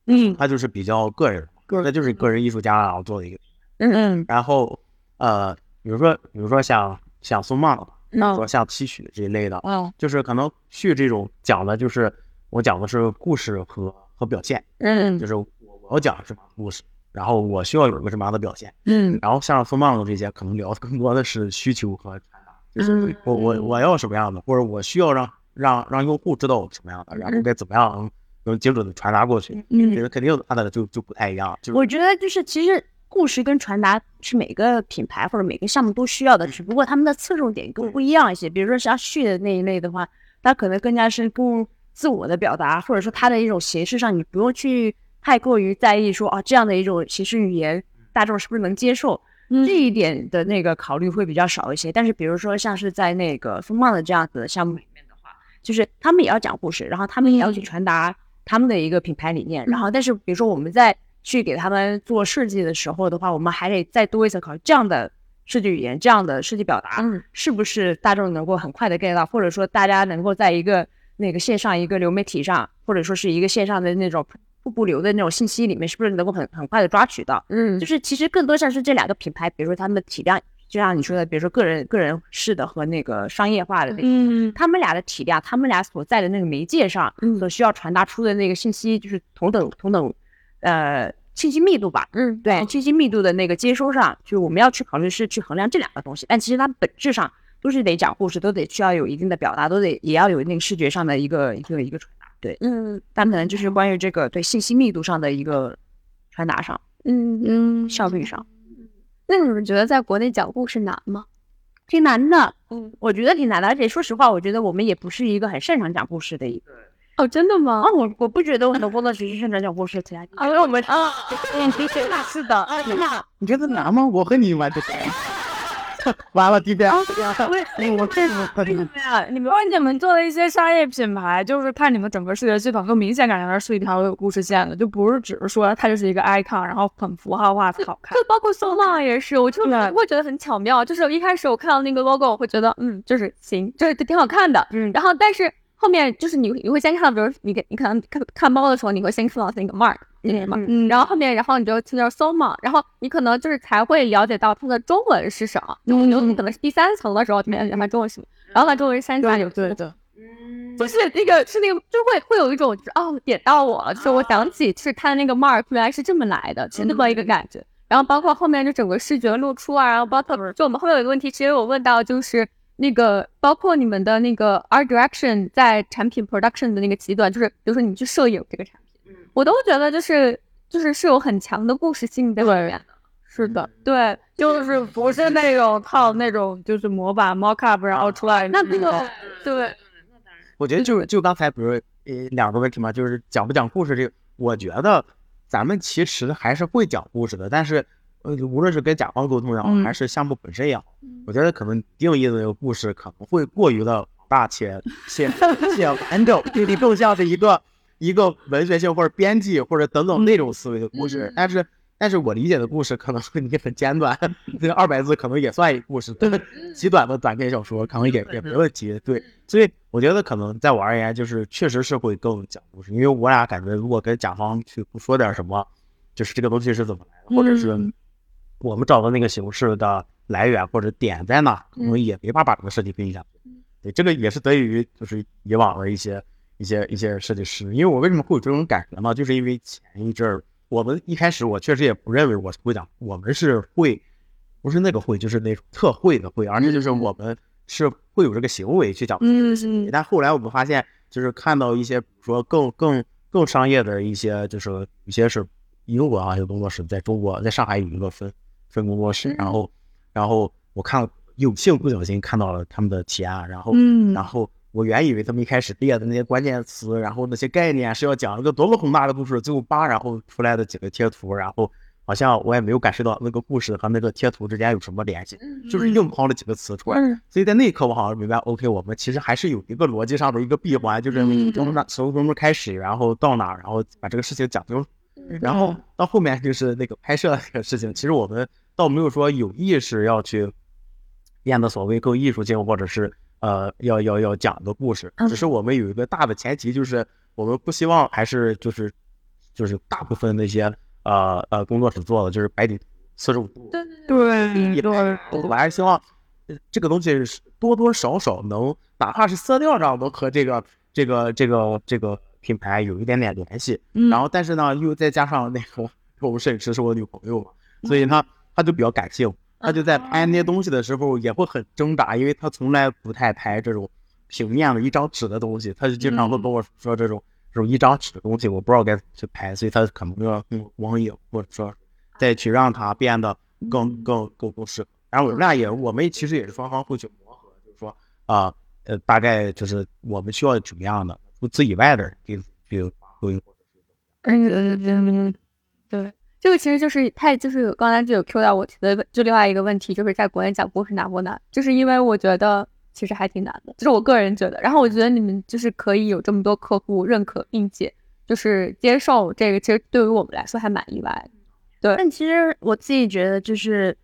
嗯他就是比较个人，他就是个人艺术家，然后做的一个。嗯嗯然后呃，比如说比如说像像松茂，比如说嗯像期许这一类的，嗯就是可能旭这种讲的就是我讲的是故事和和表现，嗯就是我我要讲什么故事，然后我需要有一个什么样的表现。嗯然后像松茂的这些，可能聊的更多的是需求和传达，就是嗯我我我要什么样的，或者我需要让让让用户知道我什么样的，然后该怎么样能能精准的传达过去。其嗯实肯定他的就就不太一样，就是我觉得就是其实故事跟传达是每个品牌或者每个项目都需要的，只不过他们的侧重点更不一样一些。比如说像旭的那一类的话，它可能更加是更自我的表达，或者说它的一种形式上，你不用去太过于在意说啊这样的一种形式语言，大众是不是能接受。这一点的那个考虑会比较少一些，但是比如说像是在那个风貌的这样子的项目里面的话，就是他们也要讲故事，然后他们也要去传达他们的一个品牌理念，然后但是比如说我们在去给他们做设计的时候的话，我们还得再多一层考虑，这样的设计语言、这样的设计表达，嗯。是不是大众能够很快的 get 到，或者说大家能够在一个那个线上一个流媒体上，或者说是一个线上的那种瀑布流的那种信息里面，是不是能够很很快的抓取到？嗯就是其实更多像是这两个品牌，比如说他们的体量，就像你说的，比如说个人个人式的和那个商业化的那个，嗯他们俩的体量，他们俩所在的那个媒介上嗯所需要传达出的那个信息，就是同等同等呃信息密度吧。嗯，对信息密度的那个接收上，就是我们要去考虑是去衡量这两个东西，但其实它本质上都是得讲故事，都得需要有一定的表达，都得也要有一定视觉上的一个一个一个传达。对，嗯但可能就是关于这个对信息密度上的一个传达上，嗯嗯，效率上。那你们觉得在国内讲故事难吗？挺难的，嗯，我觉得挺难的，而且说实话，我觉得我们也不是一个很擅长讲故事的一个。哦，真的吗啊，？我我不觉得我很多工作只是擅长讲故事，其他 *laughs* 啊，因为我们啊，嗯，的确是的，那你觉得难吗？我和你完全 *laughs* 完了，地边。我我这对啊，你们为你们做的一些商业品牌，就是看你们整个视觉系统，更明显感觉它是一条有故事线的，就不是只是说它就是一个 icon，然后很符号化好看就。包括 so long 也是，我就对会觉得很巧妙。就是一开始我看到那个 logo，我会觉得嗯，就是行，就是 *laughs* 挺好看的。嗯然后但是后面就是你你会先看到，比如你给你可能看看包的时候，你会先看到那个 mark 那个 mark，、嗯然后后面然后你就听到 so long，然后你可能就是才会了解到它的中文是什么。就有可能是第三层的时候，才了解它中文是什么，然后它中文是三层。对对，不是那个是那个，就会会有一种就是哦点到我了，就是我想起就是它的那个 mark 原来是这么来的，是那么一个感觉。然后包括后面就整个视觉露出啊，然后包括就我们后面有一个问题，其实我问到就是那个包括你们的那个 art direction 在产品 production 的那个极端，就是比如说你去摄影这个产品，我都觉得就是就是是有很强的故事性在里面的。是的，对，就是不是那种靠那种就是模板 mock up 然后出来那那个对，我觉得就是就刚才比如呃两个问题嘛，就是讲不讲故事这个，我觉得咱们其实还是会讲故事的，但是呃无论是跟甲方沟通也好，嗯还是项目本身也好，我觉得可能定义的那个故事可能会过于的大且且且完整，你 *laughs* 更像是一个一个文学性或者编辑或者等等那种思维的故事，但是。但是我理解的故事可能你很简短，这个二百字可能也算一故事，对极短的短篇小说可能也也没问题。对，所以我觉得可能在我而言，就是确实是会更讲故事，因为我俩感觉如果跟甲方去不说点什么，就是这个东西是怎么来的，或者是我们找到那个形式的来源或者点在哪，可能也没法把这个设计推下去。对，这个也是得益于就是以往的一些一些一些设计师，因为我为什么会有这种感觉呢？就是因为前一阵儿我们一开始我确实也不认为我是会讲，我们是会，不是那个会，就是那种特会的会，而且就是我们是会有这个行为去讲嗯嗯但后来我们发现，就是看到一些，比如说更更更商业的一些，就是有些是英国啊，有工作室在中国，在上海有一个分分工作室，然后然后我看有幸不小心看到了他们的提案，然后嗯。然后我原以为他们一开始列的那些关键词，然后那些概念是要讲一个多么宏大的故事，最后叭，然后出来的几个贴图，然后好像我也没有感受到那个故事和那个贴图之间有什么联系，就是硬抛了几个词出来。嗯所以在那一刻，我好像明白，OK，我们其实还是有一个逻辑上的一个闭环，就是从哪从什么开始，然后到哪，然后把这个事情讲清楚。然后到后面就是那个拍摄那个事情，其实我们倒没有说有意识要去变得所谓更艺术性，或者是呃要要要讲一个故事，只是我们有一个大的前提，就是我们不希望还是就是就是大部分那些呃呃工作室做的就是白底四十五度，对对我还是希望呃这个东西是多多少少能，哪怕是色调上能和这个这个这个这个品牌有一点点联系。嗯然后，但是呢，又再加上那个 *laughs* 我们摄影师是我女朋友嘛，所以她她就比较感性，她就在拍那些东西的时候也会很挣扎，因为他从来不太拍这种平面的一张纸的东西，他就经常会跟我说这种这种一张纸的东西，我不知道该去拍，所以他可能要用网影或者说再去让它变得更更更更适合。然后我们俩也，我们其实也是双方会去磨合，就是说啊呃大概就是我们需要什么样的，除此以外的给给去发挥。嗯嗯嗯，对，这个其实就是太就是刚才就有 Q 到我提的就另外一个问题，就是在国内讲故事难不难？就是因为我觉得其实还挺难的，就是我个人觉得。然后我觉得你们就是可以有这么多客户认可并且就是接受这个，其实对于我们来说还蛮意外。对，但其实我自己觉得就是。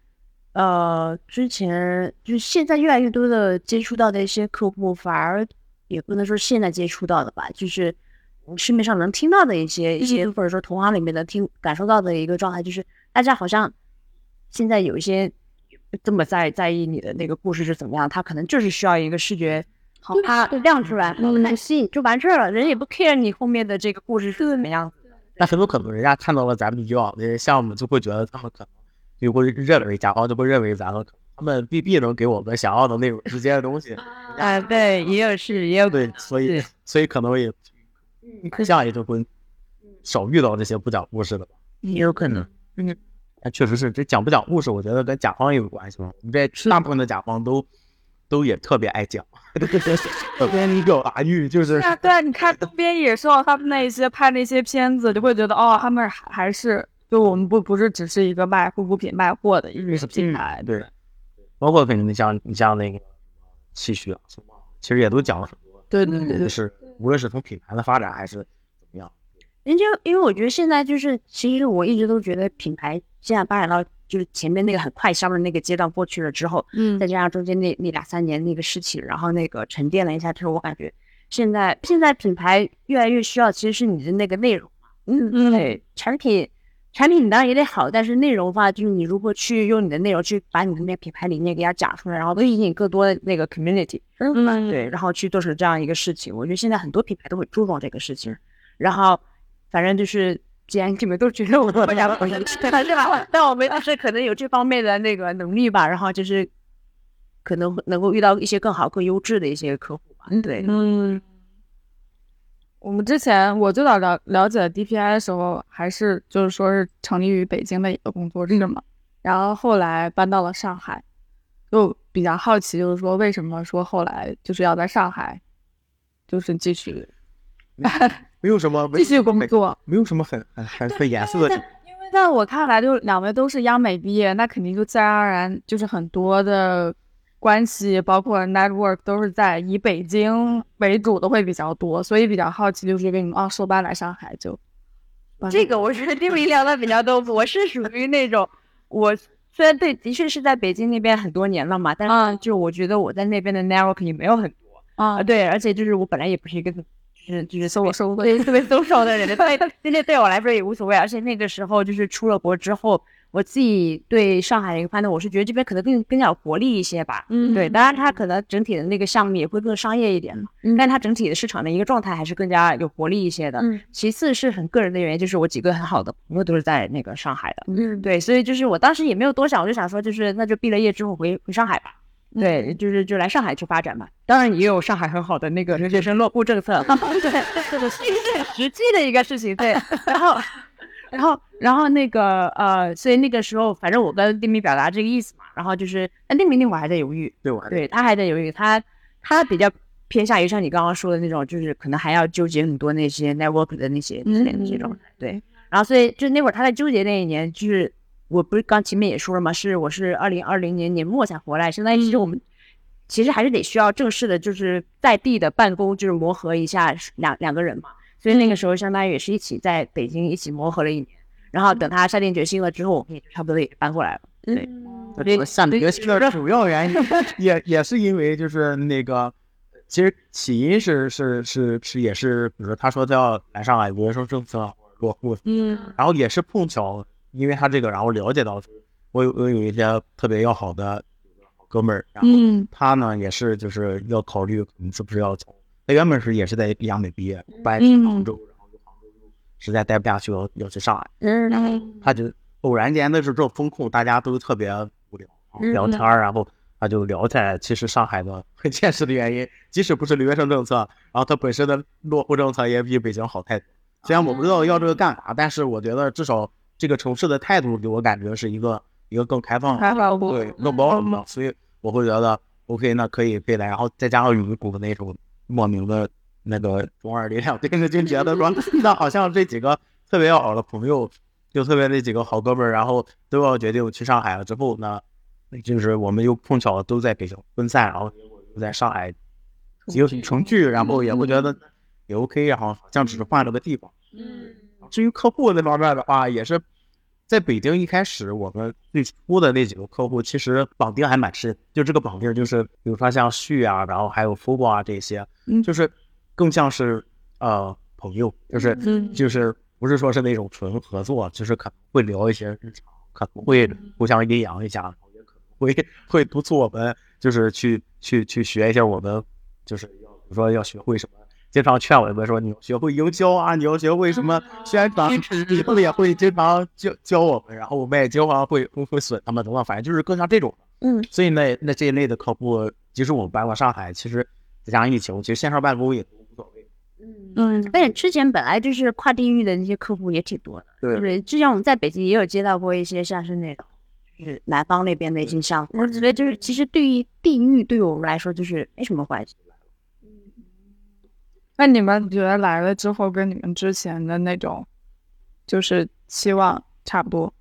呃，之前就是现在越来越多的接触到的一些客户，反而也不能说现在接触到的吧，就是市面上能听到的一些一些，或者说同行里面能听感受到的一个状态，就是大家好像现在有一些这么在在意你的那个故事是怎么样，他可能就是需要一个视觉好，它亮出来，能吸引就完事儿了，人也不 care 你后面的这个故事是怎么样。那很有可能人家看到了咱们以往的项目，就会觉得他们可能。就会认为甲方就会认为咱们他们未必能给我们想要的那种直接的东西。啊，对，也有是，也有对，所以所以可能也这样也就会少遇到这些不讲故事的吧。也有可能，嗯，那确实是这讲不讲故事，我觉得跟甲方也有关系嘛。我们这大部分的甲方都都也特别爱讲，*laughs* 特别你表达欲就是对啊，你看东边野兽他们那些拍那些片子，就会觉得哦，他们还还是。就我们不不是只是一个卖护肤品卖货的一个品牌，对，包括可能你像你像那个气虚啊，其实也都讲了很多，对对对，就是无论是从品牌的发展还是怎么样，人家因为我觉得现在就是其实我一直都觉得品牌现在发展到就是前面那个很快销的那个阶段过去了之后，嗯，再加上中间那那两三年那个事情，然后那个沉淀了一下之后，我感觉现在现在品牌越来越需要其实是你的那个内容嘛，嗯，对，产品。产品你当然也得好，但是内容的话，就是你如何去用你的内容去把你的那品牌理念给它讲出来，然后吸引更多的那个 community，嗯，对，然后去做成这样一个事情。我觉得现在很多品牌都会注重这个事情。然后，反正就是，既然你们都觉得我们家不行，对吧？但我们当时可能有这方面的那个能力吧，然后就是可能能够遇到一些更好、更优质的一些客户吧。对，嗯。我们之前我最早了了解 DPI 的时候，还是就是说是成立于北京的一个工作室嘛，然后后来搬到了上海，就比较好奇，就是说为什么说后来就是要在上海，就是继续，没有什么 *laughs* 继续工作，没有什么很很很很严肃的，因为在我看来，就两位都是央美毕业，那肯定就自然而然就是很多的。关系包括 network 都是在以北京为主的会比较多，所以比较好奇就是为什么啊说搬来上海就这个我是听你聊的比较多，我是属于那种我虽然对的确是在北京那边很多年了嘛，但是就我觉得我在那边的 network 也没有很多啊，对，而且就是我本来也不是一个就是就是搜我搜对特别 *laughs* 搜手的人，对，那那对我来说也无所谓，而且那个时候就是出了国之后。我自己对上海的一个判断，我是觉得这边可能更更加有活力一些吧。嗯，对，当然它可能整体的那个项目也会更商业一点嘛。嗯，但它整体的市场的一个状态还是更加有活力一些的。嗯，其次是很个人的原因，就是我几个很好的朋友都是在那个上海的。嗯，对，所以就是我当时也没有多想，我就想说，就是那就毕了业之后回回上海吧。对，就是就来上海去发展嘛。当然也有上海很好的那个留学生落户政策。*laughs* 对，这个是很 *laughs* 实际的一个事情。对，然后。然后，然后那个呃，所以那个时候，反正我跟丁明表达这个意思嘛。然后就是，那丁明那会儿还在犹豫，对我对他还在犹豫，他他比较偏向于像你刚刚说的那种，就是可能还要纠结很多那些 network 的那些之类的这种。对，然后所以就那会儿他在纠结那一年，就是我不是刚前面也说了嘛，是我是二零二零年年末才回来，相当于其实我们其实还是得需要正式的，就是在地的办公，就是磨合一下两两个人嘛。所以那个时候相当于也是一起在北京一起磨合了一年，然后等他下定决心了之后，我们也差不多也搬过来了。对，下定决心的主要原因 *laughs* 也也是因为就是那个，其实起因是是是是也是，比如说他说他要来上海留学生政策落户，嗯，然后也是碰巧因为他这个，然后了解到我有我有一些特别要好的哥们儿，然后他呢也是就是要考虑你是不是要从。他原本是也是在央美毕业，搬去杭州，然后就杭州就实在待不下去，了要去上海。他就偶然间那时候这种风控，大家都特别无聊聊天然后他就聊起来，其实上海的很现实的原因，即使不是留学生政策，然后它本身的落户政策也比北京好太多。虽然我不知道要这个干啥，但是我觉得至少这个城市的态度给我感觉是一个一个更开放、开放对更包容的，所以我会觉得 OK，那可以可以来，然后再加上有一股那种。莫名的那个中二力量 *laughs* 对着就觉得说，*laughs* 那好像这几个特别要好的朋友，就特别那几个好哥们儿，然后都要决定去上海了之后呢，就是我们又碰巧都在北京分散，然后结果又在上海结重聚，然后也会觉得也 OK，然后好像只是换了个地方。嗯至于客户那方面的话，也是在北京一开始我们最初的那几个客户，其实绑定还蛮深。就这个绑定，就是比如说像旭啊，然后还有 f o 啊这些，嗯就是更像是呃朋友，就是嗯就是不是说是那种纯合作，就是可能会聊一些日常，可能会互相阴阳一下，然后也可能会会督促我们，就是去去去学一下我们，就是要比如说要学会什么。经常劝我们说，你要学会营销啊，你要学会什么宣传，你们也会经常教教我们，然后我们也经常会会会损他们等等，反正就是更像这种。嗯，所以那那这一类的客户，即使我们搬到上海，其实再加上疫情，其实线上办公也都无所谓。嗯而且之前本来就是跨地域的那些客户也挺多的，对就是之前我们在北京也有接到过一些像是那种，就是南方那边的一些项目，我觉得就是其实对于地域对于我们来说就是没什么关系。那你们觉得来了之后跟你们之前的那种就是期望差不多？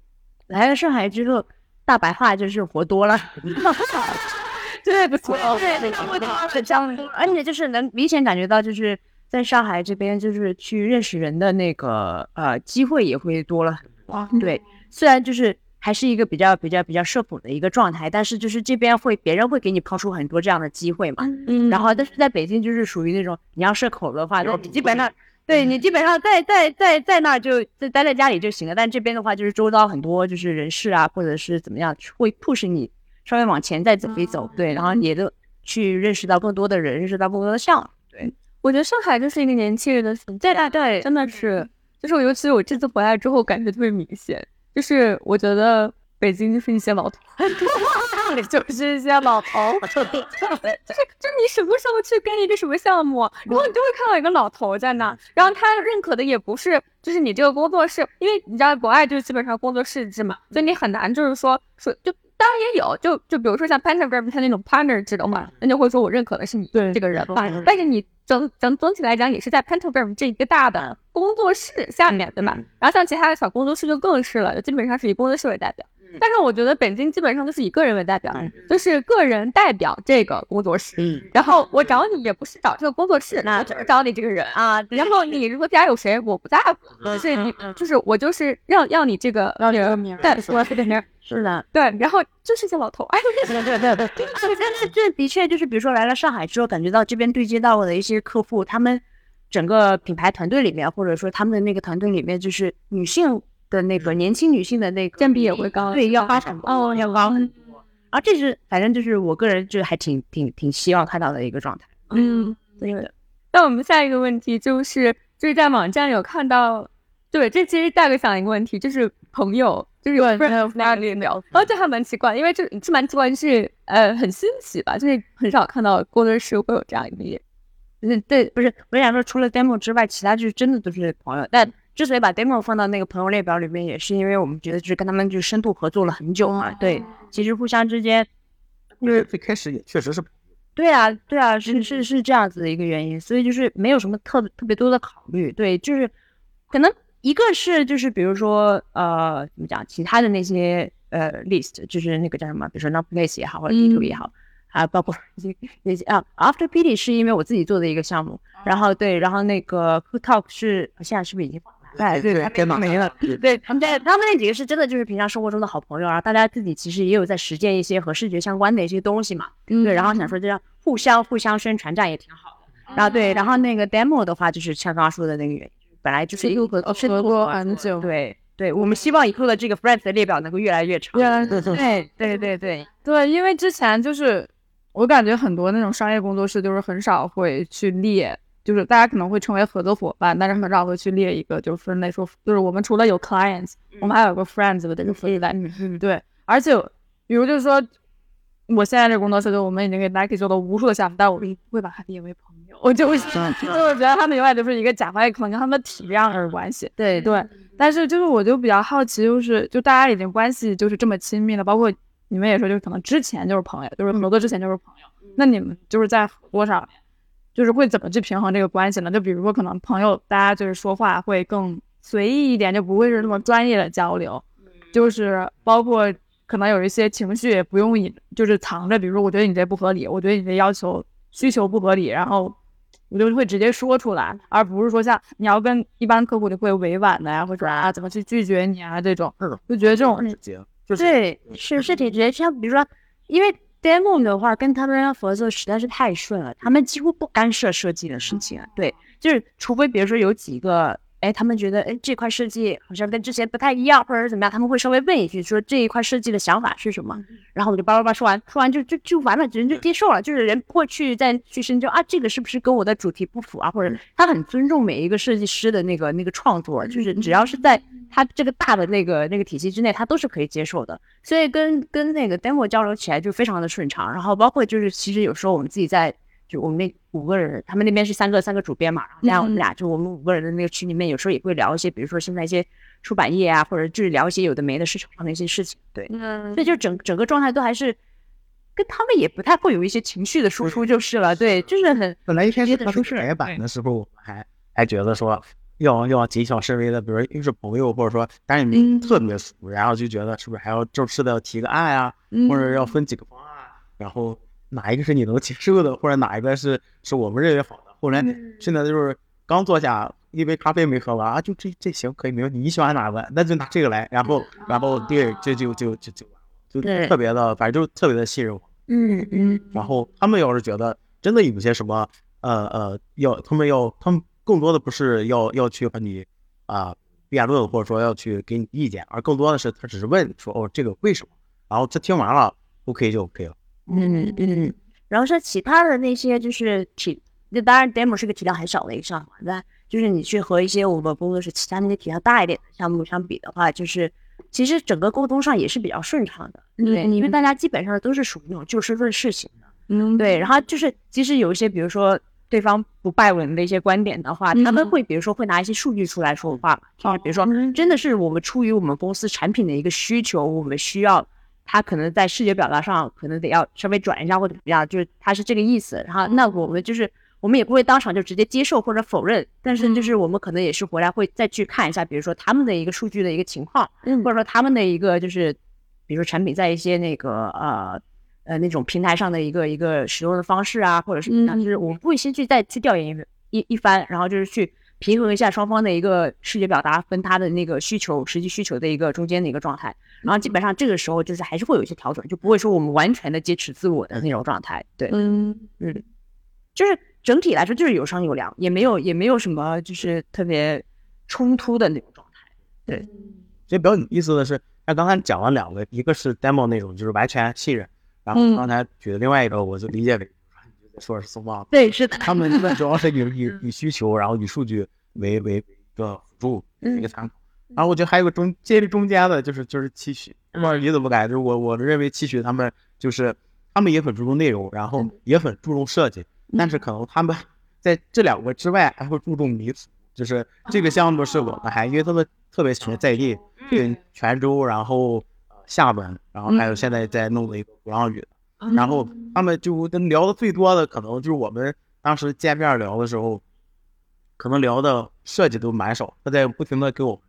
来了上海之后，大白话就是活多了，*laughs* 对不错，对，活多了这样，而且就是能明显感觉到就是。在上海这边，就是去认识人的那个呃机会也会多了很多。对，虽然就是还是一个比较比较比较社恐的一个状态，但是就是这边会别人会给你抛出很多这样的机会嘛。嗯然后，但是在北京就是属于那种你要社恐的话，那你基本上对你基本上在在在在那儿就就待在家里就行了。但这边的话，就是周遭很多就是人事啊，或者是怎么样，会 push 你稍微往前再走一走。对，然后也都去认识到更多的人，认识到更多的项目。对，我觉得上海就是一个年轻人的世界，对对真的是，就是我尤其是我这次回来之后，感觉特别明显，就是我觉得北京就是一些老头，*laughs* 就是一些老头，就是就你什么时候去跟一个什么项目，然后你就会看到一个老头在那，然后他认可的也不是就是你这个工作室，因为你知道国外就是基本上工作室制嘛，所以你很难就是说说就。当然也有，就就比如说像 Pentagram 它那种 partner 制的话，那就会说我认可的是你这个人吧。但是你整整总体来讲，也是在 Pentagram 这一个大的工作室下面，对吧？然后像其他的小工作室就更是了，就基本上是以工作室为代表。但是我觉得北京基本上都是以个人为代表，就是个人代表这个工作室。嗯。然后我找你也不是找这个工作室，那我只是找你这个人。啊，然后你如果家有谁，我不在乎，就是你，就是我就是要要你这个要你个名儿对，我这个名儿，是的，对，然后就是一些老头，哎，对对对 *laughs* 对，但是这的确就是，比如说来了上海之后，感觉到这边对接到的一些客户，他们整个品牌团队里面，或者说他们的那个团队里面，就是女性的那个年轻女性的那个占比也会高对，要发展哦要高很多。啊，这是反正就是我个人就还挺挺挺希望看到的一个状态。嗯，对的。那我们下一个问题就是，就是在网站有看到，对，这其实大概想一个问题，就是朋友，就是有 friend 那里聊，然后这还蛮奇怪，因为这这蛮奇怪，就是呃很新奇吧，就是很少看到工作室会有这样一面。嗯，对，不是我想说，除了 demo 之外，其他就是真的都是朋友。但之所以把 demo 放到那个朋友列表里面，也是因为我们觉得就是跟他们就深度合作了很久嘛。对，其实互相之间，因为最开始也确实是对啊，对啊，是是是这样子的一个原因，所以就是没有什么特特别多的考虑。对，就是可能一个是就是比如说呃怎么讲，其他的那些呃 list，就是那个叫什么，比如说 Not Place 也好，或者 P 图也好。啊，包括那些啊，After Pity 是因为我自己做的一个项目，然后对，然后那个 Cook Talk 是现在是不是已经？哎，对，对没没了。对，他们家他们那几个是真的就是平常生活中的好朋友，然后大家自己其实也有在实践一些和视觉相关的一些东西嘛。对，然后想说这样互相互相宣传，这样也挺好的。然后对，然后那个 demo 的话，就是像刚刚说的那个原因，本来就是一个合合作很久对对，我们希望以后的这个 Friends 的列表能够越来越长。越来对对对对对。对，因为之前就是我感觉很多那种商业工作室就是很少会去列，就是大家可能会成为合作伙伴，但是很少会去列一个就是分类说，就是我们除了有 clients，我们还有个 friends 的这个分类。嗯，对，而且比如就是说，我现在这个工作室，就我们已经给 Nike 做了无数的项目，但我们不会把它列为朋友，我就会 *laughs* 就是觉得他们永远就是一个甲方，也可能跟他们体量有关系。对对，但是就是我就比较好奇，就是就大家已经关系就是这么亲密了，包括你们也说，就是可能之前就是朋友，就是合作之前就是朋友。那你们就是在合作上面，就是会怎么去平衡这个关系呢？就比如说，可能朋友大家就是说话会更随意一点，就不会是那么专业的交流，就是包括可能有一些情绪也不用隐，就是藏着。比如说，我觉得你这不合理，我觉得你这要求需求不合理，然后我就会直接说出来，而不是说像你要跟一般客户就会委婉的呀，或者啊怎么去拒绝你啊这种，就觉得这种对，是是挺直接。像比如说，因为 demo 的话，跟他们合作实在是太顺了，他们几乎不干涉设计的事情。对，就是除非比如说有几个，哎，他们觉得哎这块设计好像跟之前不太一样，或者是怎么样，他们会稍微问一句，说这一块设计的想法是什么，然后我就叭叭叭说完，说完就就就完了，人就接受了，就是人不会去再去深究啊，这个是不是跟我的主题不符啊，或者他很尊重每一个设计师的那个那个创作，就是只要是在他这个大的那个那个体系之内，他都是可以接受的。所以跟跟那个 demo 交流起来就非常的顺畅。然后包括就是其实有时候我们自己在就我们那五个人，他们那边是三个三个主编嘛，然后加上我们俩就我们五个人的那个群里面，有时候也会聊一些，比如说现在一些出版业啊，或者就是聊一些有的没的市场上的一些事情。对，嗯所以就整整个状态都还是跟他们也不太会有一些情绪的输出就是了。对，就是很本来一开始他直接的舒适改版的时候，我们还还觉得说要要谨小慎微的，比如说又是朋友，或者说但是你特别熟，然后就觉得是不是还要正式的提个案啊、或者要分几个方案，然后哪一个是你能接受的，或者哪一个是是我们认为好的。后来现在就是刚坐下一杯咖啡没喝完啊，就这这行可以没问题，你喜欢哪个那就拿这个来，然后然后对，这就就就就就特别的，反正就特别的信任我。嗯嗯然后他们要是觉得真的有些什么，呃呃，要他们要他们更多的不是要要去和你啊、辩论，或者说要去给你意见，而更多的是他只是问说哦这个为什么，然后他听完了 OK 就 OK 了。嗯嗯。然后说其他的那些就是体，那当然 demo 是个体量很小的一个项目，但就是你去和一些我们工作室其他那些体量大一点的项目相比的话，就是其实整个沟通上也是比较顺畅的。对，因为大家基本上都是属于那种就事论事型的。嗯对，然后就是即使有一些，比如说对方不拜文的一些观点的话，他们会比如说会拿一些数据出来说话嘛，就是比如说真的是我们出于我们公司产品的一个需求，我们需要他可能在视觉表达上可能得要稍微转一下或者怎么样，就是他是这个意思，然后那我们就是。我们也不会当场就直接接受或者否认，但是就是我们可能也是回来会再去看一下，比如说他们的一个数据的一个情况，嗯。或者说他们的一个就是，比如说产品在一些那个呃呃那种平台上的一个一个使用的方式啊，或者是怎么样，就是我们会先去再去调研一一一番，然后就是去平衡一下双方的一个视觉表达跟他的那个需求实际需求的一个中间的一个状态，然后基本上这个时候就是还是会有一些调整，就不会说我们完全的坚持自我的那种状态，对，嗯。嗯，就是整体来说就是有商有量，也没有也没有什么就是特别冲突的那种状态。对其实比较有意思的是，他刚才讲了两个，一个是 demo 那种，就是完全信任，然后嗯。刚才举的另外一个，我就理解为说是松茂，对，是的，他们主要是以 *laughs* 以以需求，然后以数据为为为一个辅助，一个参考。然后我觉得还有个中介于中间的，就是就是期许，不知道你怎么感觉？就是我我认为期许他们就是他们也很注重内容，然后也很注重设计，但是可能他们在这两个之外还会注重民俗，就是这个项目是我们还因为他们特别喜欢在地，对泉州，然后呃厦门，然后还有现在在弄的一个鼓浪屿的。然后他们就跟聊的最多的，可能就是我们当时见面聊的时候，可能聊的设计都蛮少，他在不停的给我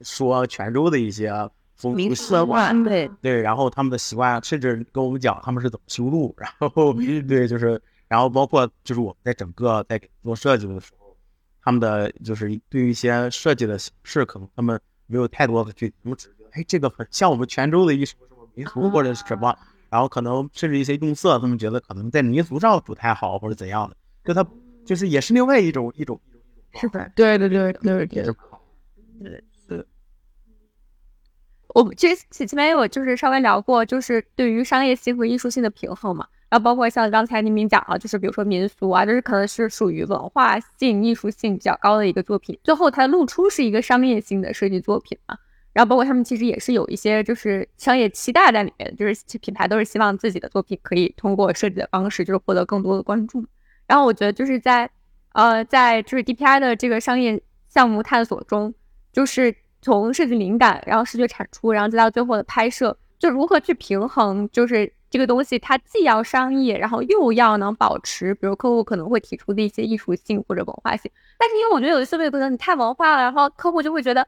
说泉州的一些风俗习惯，对，对，然后他们的习惯，甚至跟我们讲他们是怎么修路，然后对，就是，然后包括就是我们在整个在做设计的时候，他们的就是对于一些设计的形式，可能他们没有太多的去，他们只觉得，哎，这个很像我们泉州的一什么什么民俗或者是什么，然后可能甚至一些用色，他们觉得可能在民俗上不太好或者怎样的，就他就是也是另外一种一种是的，对对对对对也是，蛮好。我们之前前面有就是稍微聊过，就是对于商业性和艺术性的平衡嘛，然后包括像刚才您明讲了，就是比如说民俗啊，就是可能是属于文化性、艺术性比较高的一个作品，最后它露出是一个商业性的设计作品嘛。然后包括他们其实也是有一些就是商业期待在里面，就是品牌都是希望自己的作品可以通过设计的方式，就是获得更多的关注。然后我觉得就是在呃在就是 DPI 的这个商业项目探索中，就是从设计灵感，然后视觉产出，然后再到最后的拍摄，就如何去平衡，就是这个东西它既要商业，然后又要能保持，比如客户可能会提出的一些艺术性或者文化性。但是因为我觉得有的消费可能你太文化了，然后客户就会觉得，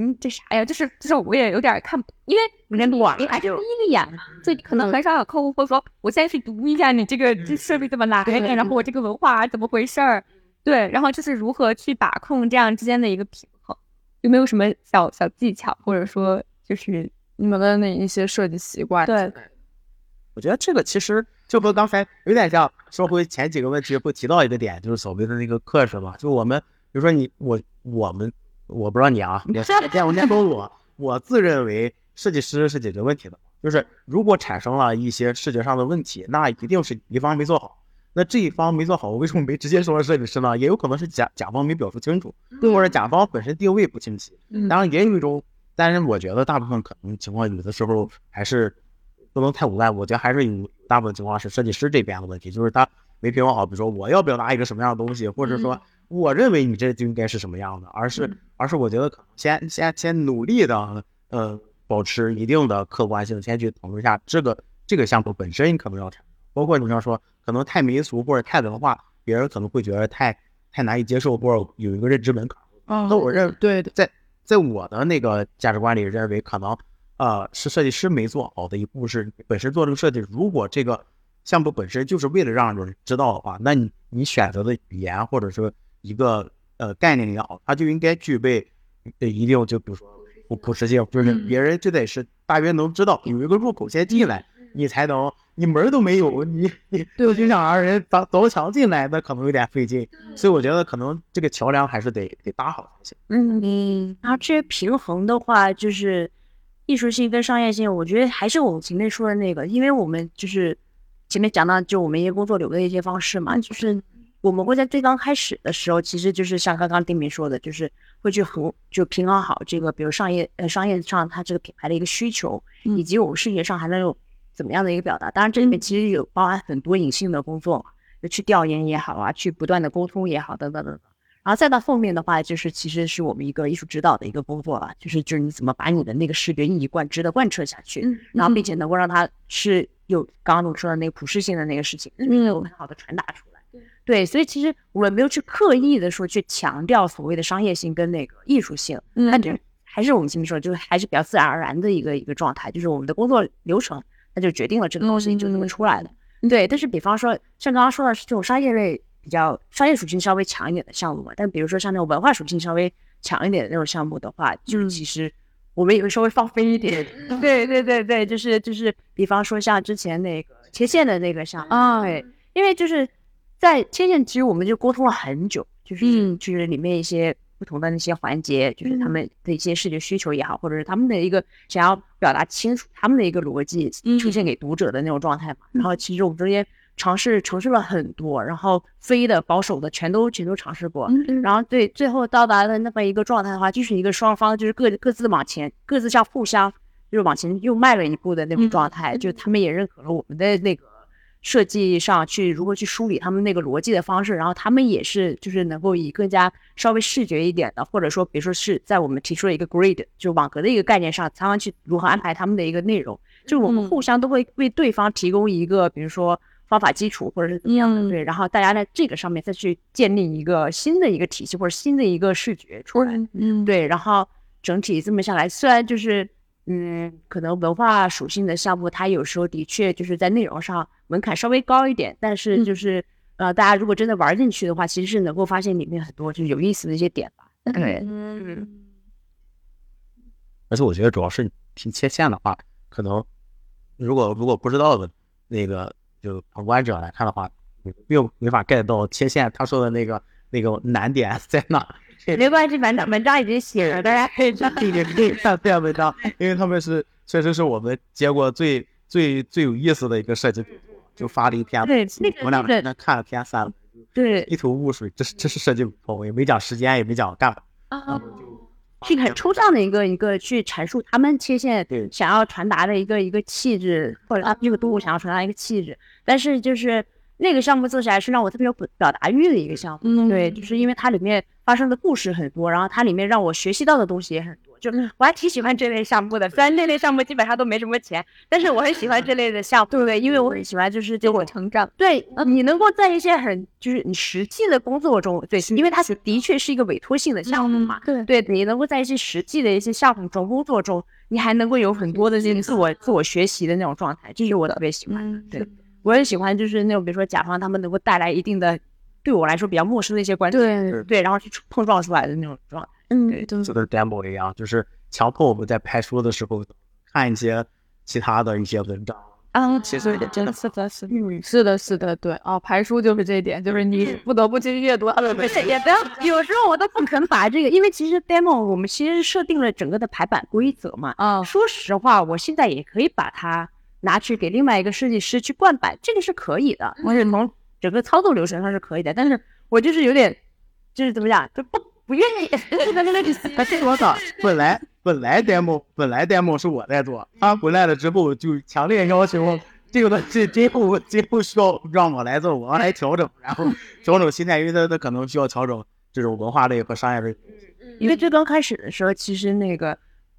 嗯，这啥呀？就是就是我也有点看不，因为有点短你还是就第一个眼嘛，所以可能很少有客户会说，我先去读一下你这个这设备怎么来的，然后我这个文化怎么回事儿，对，然后就是如何去把控这样之间的一个平衡，有没有什么小小技巧，或者说就是你们的那一些设计习惯，对，我觉得这个其实就和刚才有点像，说回前几个问题会提到一个点，就是所谓的那个课程嘛。就我们比如说你我我们，我不知道你啊，*laughs* 你见过见过我，*laughs* 我自认为设计师是解决问题的，就是如果产生了一些视觉上的问题，那一定是一方没做好。那这一方没做好，我为什么没直接说设计师呢？也有可能是甲甲方没表述清楚，或者甲方本身定位不清晰。嗯当然也有一种，但是我觉得大部分可能情况有的时候还是不能太无赖。我觉得还是有大部分情况是设计师这边的问题，就是他没平衡好，比如说我要表达一个什么样的东西，或者说我认为你这就应该是什么样的，而是而是我觉得可能先先先努力的呃保持一定的客观性，先去讨论一下这个这个项目本身可能要产，包括你要说可能太民俗或者太文化，别人可能会觉得太太难以接受，或者有一个认知门槛。嗯，那我认对的，在在我的那个价值观里，认为可能呃是设计师没做好的一步是本身做这个设计，如果这个项目本身就是为了让人知道的话，那你你选择的语言或者说一个呃概念也好，它就应该具备呃一定就比如说普普适性，就是嗯。别人就得是大约能知道有一个入口先进来，你才能你门儿都没有，你你对。就想让人凿凿墙进来，那可能有点费劲，所以我觉得可能这个桥梁还是得得搭好才行。嗯嗯，然后这些平衡的话，就是艺术性跟商业性，我觉得还是我们前面说的那个，因为我们就是前面讲到，就我们一些工作流的一些方式嘛，就是我们会在最刚开始的时候，其实就是像刚刚丁明说的，就是会去衡就平衡好这个，比如商业呃商业上它这个品牌的一个需求，以及我们视觉上还能有怎么样的一个表达。当然，这里面其实有包含很多隐性的工作，就去调研也好啊，去不断的沟通也好，等等等等。然后再到后面的话，就是其实是我们一个艺术指导的一个工作了，就是就是你怎么把你的那个视觉一以贯之的贯彻下去，嗯然后并且能够让它是有刚刚我说的那个普适性的那个事情，嗯有很好的传达出来。对，所以其实我们没有去刻意的说去强调所谓的商业性跟那个艺术性，嗯那就还是我们前面说的，就是还是比较自然而然的一个一个状态，就是我们的工作流程，那就决定了这个东西就这么出来的。对，但是比方说像刚刚说的是这种商业类比较商业属性稍微强一点的项目嘛，但比如说像那种文化属性稍微强一点的那种项目的话，就是其实我们也会稍微放飞一点。*laughs* 对对对对，就是就是，比方说像之前那个切线的那个项目，啊对，因为就是在切线，其实我们就沟通了很久，就是、嗯。就是里面一些不同的那些环节，就是他嗯。们的一些视觉需求也好，或者是他们的一个想要表达清楚他们的一个逻辑出现给读者的那种状态嘛。然后其实我们中间尝试尝试了很多，然后非的、保守的全都全都尝试过。嗯然后对，最后到达的那么一个状态的话，就是一个双方就是各各自往前，各自像互相就是往前又迈了一步的那种状态，就他们也认可了我们的那个设计上去如何去梳理他们那个逻辑的方式，然后他们也是就是能够以更加稍微视觉一点的，或者说比如说是在我们提出了一个 grid 就网格的一个概念上，他们去如何安排他们的一个内容，就我们嗯。互相都会为对方提供一个比如说。方法基础或者是怎么样的，嗯。对，然后大家在这个上面再去建立一个新的一个体系或者新的一个视觉出来，嗯，对，然后整体这么下来，虽然就是嗯，可能文化属性的项目，它有时候的确就是在内容上门槛稍微高一点，但是嗯就是、呃，大家如果真的玩进去的话，其实是能够发现里面很多就是有意思的一些点吧。对，嗯而且我觉得主要是听切线的话，可能如果如果不知道的那个就旁观者来看的话，你并没法 get 到切线他说的那个那个难点在哪。*laughs* 没关系，文章文章已经写了，*laughs* 大家可以这这个可以看这篇文章，因为他们是确实是我们接过最最最有意思的一个设计组，就发了一篇，对那个我俩在那看了篇三了，对一头雾水，这是这是设计组风，也没讲时间，也没讲干嘛，啊，是一个很抽象的一个一个去阐述他们切线对想要传达的一个一个气质，或者他们这个动物想要传达一个气质。但是就是那个项目做起来是让我特别有表表达欲的一个项目。嗯对，就是因为它里面发生的故事很多，然后它里面让我学习到的东西也很多。就我还挺喜欢这类项目的，虽然那类项目基本上都没什么钱，但是我很喜欢这类的项目，对不对？因为我很喜欢就是这自我种成长。对，你能够在一些很就是你实际的工作中，对，因为它的确是一个委托性的项目嘛，对对你能够在一些实际的一些项目中、工作中，你还能够有很多的这种自我自我学习的那种状态，这是我特别喜欢的。对，我很喜欢就是那种比如说甲方他们能够带来一定的对我来说比较陌生的一些关系，对对，然后去碰撞出来的那种状态。嗯，就跟 demo 一样，就是强迫我们在拍书的时候看一些其他的一些文章。啊，其实对真是的，是的，嗯，是的，是的，对哦，排书就是这一点，就是你不得不去阅读他的不是，也不要，有时候我都不肯把这个，因为其实 demo 我们其实设定了整个的排版规则嘛。啊，说实话，我现在也可以把它拿去给另外一个设计师去灌版，这个是可以的，我是从整个操作流程上是可以的。但是我就是有点，就是怎么讲，就不不愿意。这 *laughs* 我操，本来本来 demo 本来 demo 是我在做，他回来了之后就强烈要求这个东西今后今后需要让我来做，我来调整，然后 *laughs* 调整心态，因为他他可能需要调整这种文化类和商业类。因为最刚开始的时候，其实那个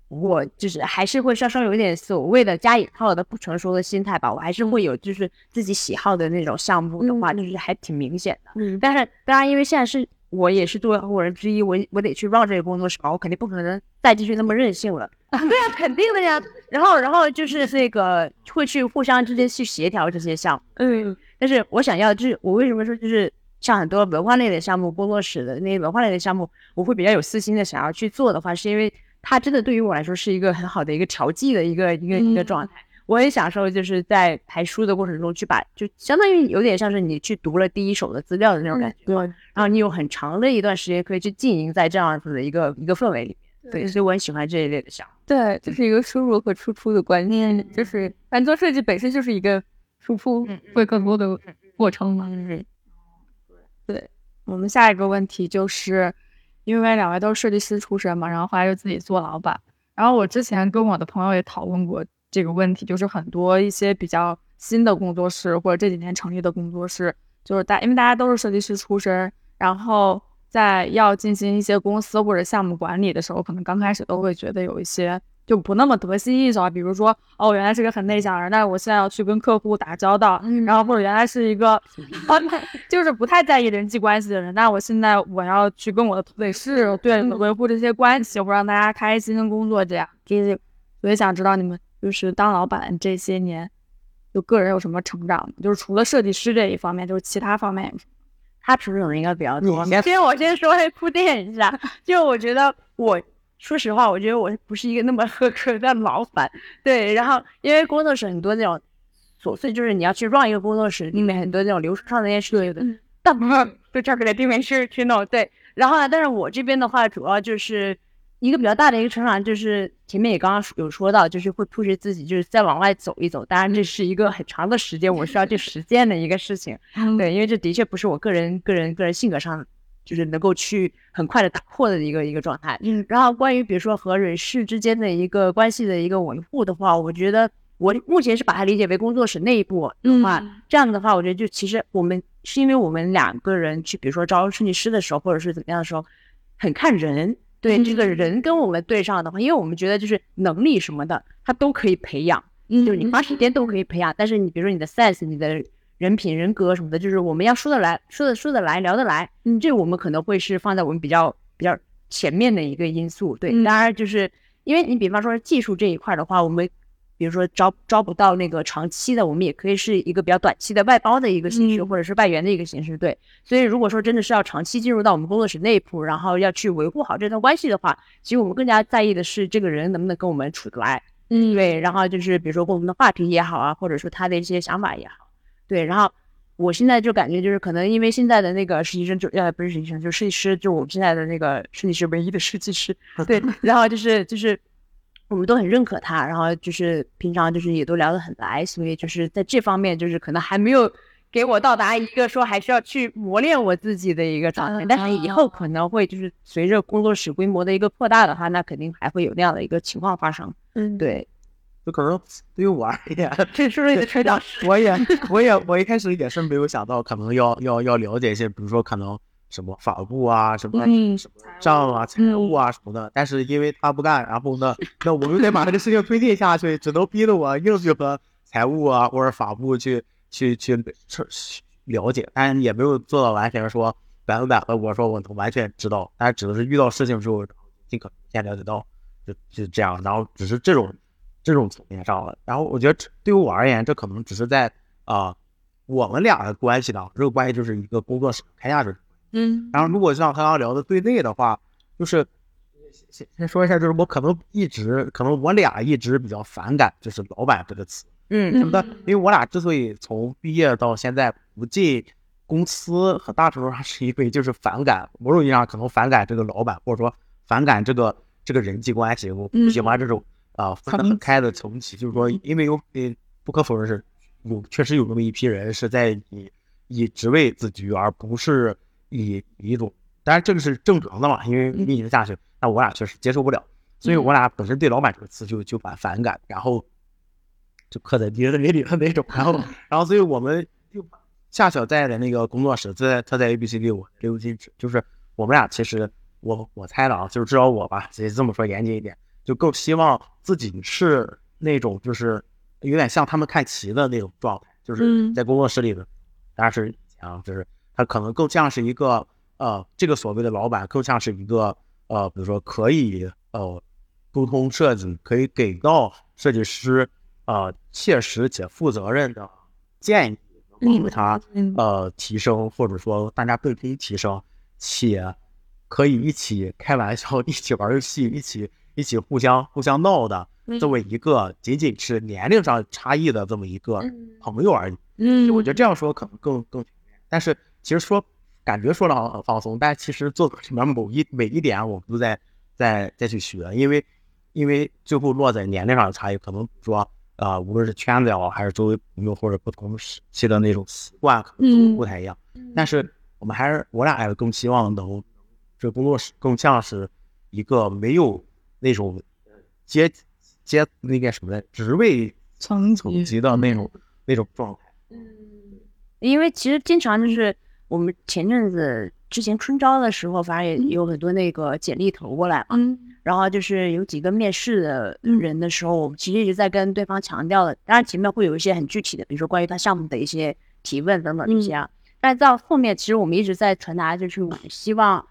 我就是还是会稍稍有一点所谓的加引号的不成熟的心态吧，我还是会有就是自己喜好的那种项目的话，就是还挺明显的。嗯但是当然，因为现在是我也是作为合伙人之一，我我得去 run 这个工作室嘛，我肯定不可能再继续那么任性了。*laughs* 对啊，肯定的呀。然后然后就是这个会去互相之间去协调这些项目。嗯但是我想要就是我为什么说就是像很多文化类的项目，工作室的那些文化类的项目，我会比较有私心的想要去做的话，是因为它真的对于我来说是一个很好的一个调剂的一个一个一个状态。我很享受就是在排书的过程中去把，就相当于有点像是你去读了第一手的资料的那种感觉，对，然后你有很长的一段时间可以去浸淫在这样子的一个一个氛围里面。对，所以我很喜欢这一类的项目。对，这是一个输入和输出的观念，就是反正做设计本身就是一个输出会更多的过程嘛。嗯，我们下一个问题就是，因为两位都是设计师出身嘛，然后后来又自己做老板。然后我之前跟我的朋友也讨论过这个问题，就是很多一些比较新的工作室或者这几年成立的工作室，就是大因为大家都是设计师出身，然后在要进行一些公司或者项目管理的时候，可能刚开始都会觉得有一些就不那么得心应手啊。比如说，哦，原来是个很内向的人，但是我现在要去跟客户打交道，然后或者原来是一个啊，*laughs* 就是不太在意人际关系的人，那我现在我要去跟我的同事对维护这些关系，或让大家开心工作，这样就是我也想知道你们就是当老板这些年，就个人有什么成长吗？就是除了设计师这一方面，就是其他方面有什么？他成长的应该比较多。你先先 *laughs* 我先说铺垫一下，就我觉得我说实话，我觉得我不是一个那么合格的老板。对，然后因为工作室很多那种琐碎，就是你要去 run 一个工作室，里面很多那种流程上的那些事情，*laughs* 大部分都交给了地面师去弄。对，然后呢，但是我这边的话，主要就是一个比较大的一个成长，就是前面也刚刚有说到，就是会 push 自己，就是再往外走一走。当然，这是一个很长的时间，我需要去实践的一个事情。*laughs* 对，因为这的确不是我个人、个人、个人性格上就是能够去很快的打破的一个一个状态。嗯，然后关于比如说和人事之间的一个关系的一个维护的话，我觉得我目前是把它理解为工作室内部的话，这样的话，我觉得就其实我们是因为我们两个人去，比如说招设计师的时候，或者是怎么样的时候，很看人。对这个人跟我们对上的话，因为我们觉得就是能力什么的，他都可以培养。就是你花时间都可以培养，但是你比如说你的 sense、你的人品、人格什么的，就是我们要说得来、说得说得来、聊得来，嗯，这我们可能会是放在我们比较比较前面的一个因素。对，当然就是因为你比方说技术这一块的话，我们比如说招招不到那个长期的，我们也可以是一个比较短期的外包的一个形式，或者是外援的一个形式。对，所以如果说真的是要长期进入到我们工作室内部，然后要去维护好这段关系的话，其实我们更加在意的是这个人能不能跟我们处得来。嗯，对，然后就是比如说跟我们的话题也好啊，或者说他的一些想法也好，对，然后我现在就感觉就是可能因为现在的那个实习生就呃不是实习生，就设计师，就我们现在的那个设计师唯一的设计师，*laughs* 对，然后就是就是我们都很认可他，然后就是平常就是也都聊得很来，所以就是在这方面就是可能还没有给我到达一个说还是要去磨练我自己的一个状态，但是以后可能会就是随着工作室规模的一个扩大的话，那肯定还会有那样的一个情况发生。嗯，对，就可能对于我而言，*laughs* 这是不是你的成长我也我也我一开始也是没有想到，可能要要要了解一些，比如说可能什么法务啊，什么嗯什么账啊、财务啊什么的。但是因为他不干，然后呢，*laughs* 那我就得把这个事情推进下去，只能逼得我硬去和财务啊或者法务去去去去了解，但是也没有做到完全说百分百的我说我能完全知道，但是只是遇到事情之后尽可能先了解到，就就这样，然后只是这种。这种层面上了，然后我觉得对于我而言，这可能只是在啊、我们俩的关系呢，这个关系就是一个工作室开下去。嗯。然后如果像刚刚聊的对内的话，就是先先说一下，就是我可能一直，可能我俩一直比较反感，就是“老板”这个词。嗯。什么的，因为我俩之所以从毕业到现在不进公司，很大程度上是因为就是反感，某种意义上可能反感这个老板，或者说反感这个这个人际关系，我不喜欢这种啊、分得很开的层级。就是说，因为有呃不可否认是有确实有那么一批人是在以以职位自居，而不是以以一种，当然这个是正常的嘛，因为你已经下去，那我俩确实接受不了，所以我俩本身对“老板”这个词就就蛮反感，然后。就刻在 DNA 里的那种，然后，*laughs* 然后，所以我们就恰巧在的那个工作室，在他在 A B C D，，我六进制，就是我们俩其实我我猜的啊，就是至少我吧，也这么说严谨一点，就更希望自己是那种就是有点像他们看齐的那种状态，就是嗯。在工作室里的，当然是啊，就是他可能更像是一个呃，这个所谓的老板更像是一个呃，比如说可以呃沟通设计，可以给到设计师。呃，切实且负责任的建议，帮助他嗯呃提升，或者说大家更可以提升，且可以一起开玩笑，一起玩游戏，一起一起互相互相闹的这么一个仅仅是年龄上差异的这么一个朋友而已。嗯，我觉得这样说可能更更全面，但是其实说感觉说的好很放松，但其实做里面某一每一点我们都在在再去学，因为因为最后落在年龄上的差异，可能说。啊、呃，无论是圈子也好，还是周围朋友或者不同时期的那种习惯，可能都不太一样。嗯、但是我们还是我俩还是更希望能，这工作室更像是一个没有那种阶阶那个什么的职位层层级的那种、嗯、那种状态。嗯，因为其实经常就是我们前阵子之前春招的时候，反正也有很多那个简历投过来嘛。嗯然后就是有几个面试的人的时候，我们其实一直在跟对方强调的，当然前面会有一些很具体的，比如说关于他项目的一些提问等等这些啊。但到后面，其实我们一直在传达，就是我们希望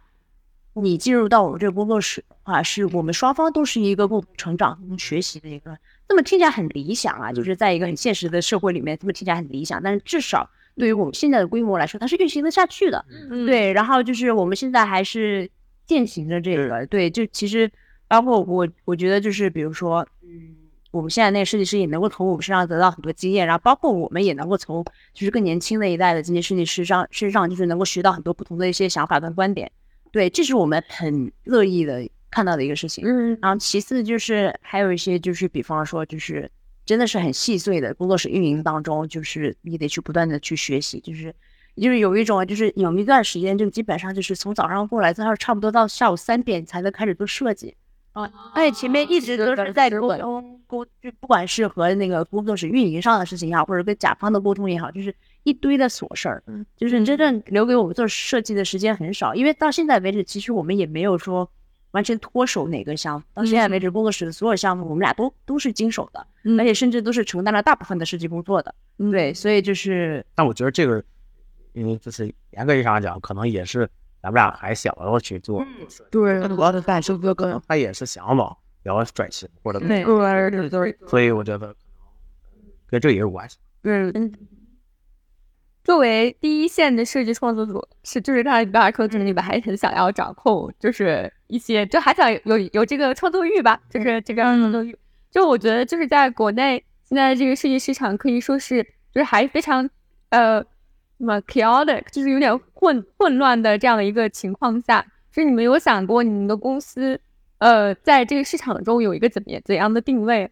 你进入到我们这个工作室的话，是我们双方都是一个共同成长、共同学习的一个。那么听起来很理想啊，就是在一个很现实的社会里面，这么听起来很理想，但是至少对于我们现在的规模来说，它是运行得下去的。嗯、对，然后就是我们现在还是践行着这个，对，就其实。包括我，我觉得就是比如说，嗯，我们现在那个设计师也能够从我们身上得到很多经验，然后包括我们也能够从就是更年轻的一代的这些设计师上身上，就是能够学到很多不同的一些想法跟观点。对，这是我们很乐意的看到的一个事情。嗯，然后其次就是还有一些就是比方说就是真的是很细碎的工作室运营当中，就是你得去不断的去学习，就是。就是有一种，就是有一段时间，就基本上就是从早上过来，到差不多到下午三点才能开始做设计。啊，哎，前面一直都是在沟通沟，就不管是和那个工作室运营上的事情也好，或者跟甲方的沟通也好，就是一堆的琐事儿。嗯，就是真正留给我们做设计的时间很少，因为到现在为止，其实我们也没有说完全脱手哪个项目。到现在为止，工作室的所有项目，我们俩都都是经手的，嗯、而且甚至都是承担了大部分的设计工作的。嗯、对，所以就是，但我觉得这个，因为就是严格意义上讲，可能也是咱们俩还想要去做。嗯、对，我要的感受可能他也是想往。要转型或者对对对，所以我觉得可能跟这也有关系。嗯，作为第一线的设计创作组，是就是他刚才说，就是你们还很想要掌控，就是一些，就还想有有这个创作欲吧，就是这个创作欲。就我觉得，就是在国内现在这个设计市场可以说是，就是还非常呃什么 chaotic，就是有点混混乱的这样的一个情况下，就是你们有想过你们的公司？呃，在这个市场中有一个怎么怎样的定位？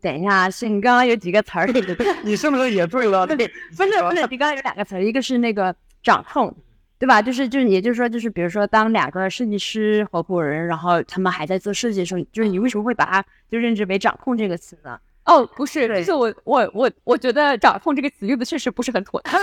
等一下，是你刚刚有几个词儿，你是不是也对了？对，*laughs* 不是不是，你刚刚有两个词儿，一个是那个掌控，对吧？就是就是，也就是说，就是比如说，当两个设计师合伙人，然后他们还在做设计的时候，就是你为什么会把它就认知为掌控这个词呢？哦，不是，就是我我我我觉得“掌控”这个词用的确实不是很妥当，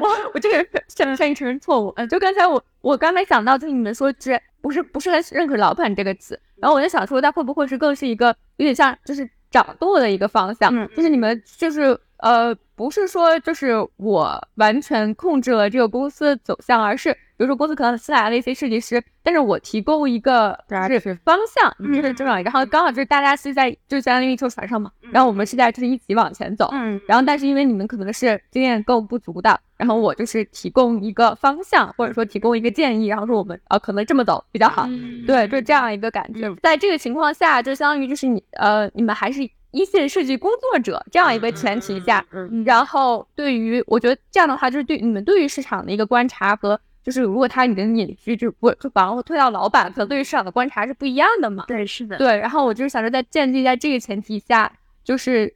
我我这个向善意承认错误。嗯，就刚才我我刚才想到，就是你们说这不是不是很认可“老板”这个词，然后我就想说，它会不会是更是一个有点像就是掌舵的一个方向，嗯就是你们就是呃不是说就是我完全控制了这个公司的走向，而是比如说公司可能新来了一些设计师，但是我提供一个就是大家是方向，就是这样一个，然后刚好就是大家是在就相当于一艘船上嘛，然后我们是在就是一起往前走，嗯然后但是因为你们可能是经验更不足的，然后我就是提供一个方向，或者说提供一个建议，然后说我们呃可能这么走比较好，对，就是这样一个感觉。在这个情况下，就相当于就是你呃你们还是一线设计工作者这样一个前提下，嗯然后对于我觉得这样的话，就是对你们对于市场的一个观察和。就是如果他你的隐居就不就把我推到老板，可能对于市场的观察是不一样的嘛。对，是的，对，然后我就是想着在建立在这个前提下，就是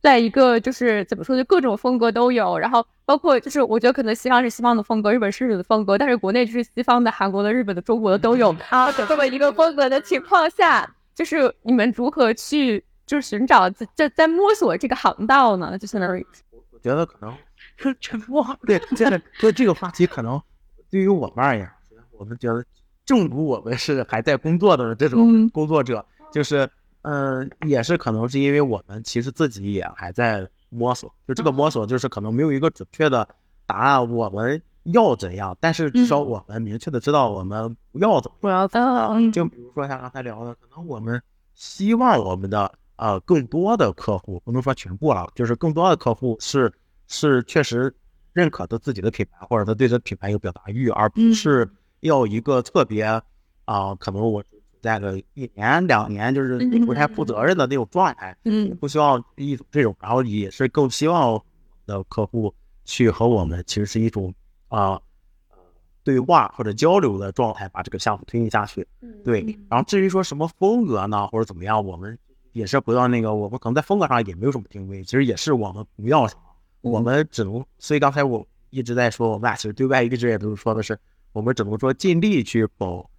在一个就是怎么说，就各种风格都有，然后包括就是我觉得可能西方是西方的风格，日本是日本的风格，但是国内就是西方的、韩国的、日本的、中国的都有啊，这么一个风格的情况下，就是你们如何去就是寻找在在在摸索这个航道呢？就相当于我觉得可能沉默。对现在对这个话题，可能对于我们而言，我们觉得正如我们是还在工作的这种嗯。工作者，就是嗯、呃也是可能是因为我们其实自己也还在摸索，就这个摸索就是可能没有一个准确的答案，我们要怎样，但是至少我们明确的知道我们不要怎么不要嗯。就比如说像刚才聊的，可能我们希望我们的呃更多的客户，不能说全部了，就是更多的客户是是确实认可他自己的品牌，或者他对这品牌有表达欲，而不是要一个特别啊、可能我在个一年两年就是不太负责任的那种状态，嗯不希望一种这种，然后也是更希望的客户去和我们其实是一种啊。呃对话或者交流的状态，把这个项目推进下去。对，然后至于说什么风格呢，或者怎么样，我们也是回到那个，我们可能在风格上也没有什么定位，其实也是我们不要什么，我们只能，所以刚才我一直在说，我们俩其实对外一直也都是说的是，我们只能说尽力去保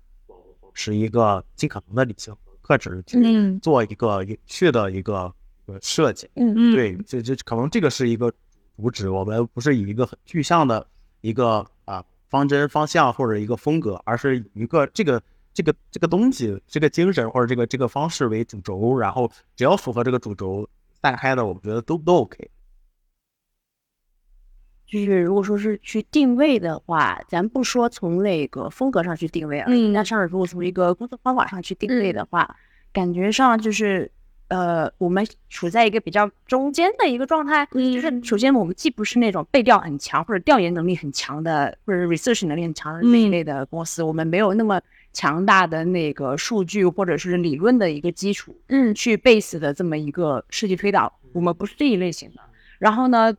持一个尽可能的理性和克制，去嗯做一个有趣的一个设计。嗯嗯对，这这可能这个是一个主旨，我们不是以一个很具象的一个啊方针方向或者一个风格，而是以一个这个这个这个东西、这个精神或者这个这个方式为主轴，然后只要符合这个主轴散开的，我们觉得都都 OK。就是如果说是去定位的话，咱不说从那个风格上去定位而已，嗯那上如果从一个工作方法上去定位的话，感觉上就是呃，我们处在一个比较中间的一个状态。就是首先我们既不是那种背调很强或者调研能力很强的，或者 research 能力很强的那一类的公司，我们没有那么强大的那个数据或者是理论的一个基础，嗯去 base 的这么一个设计推导，我们不是这一类型的。然后呢，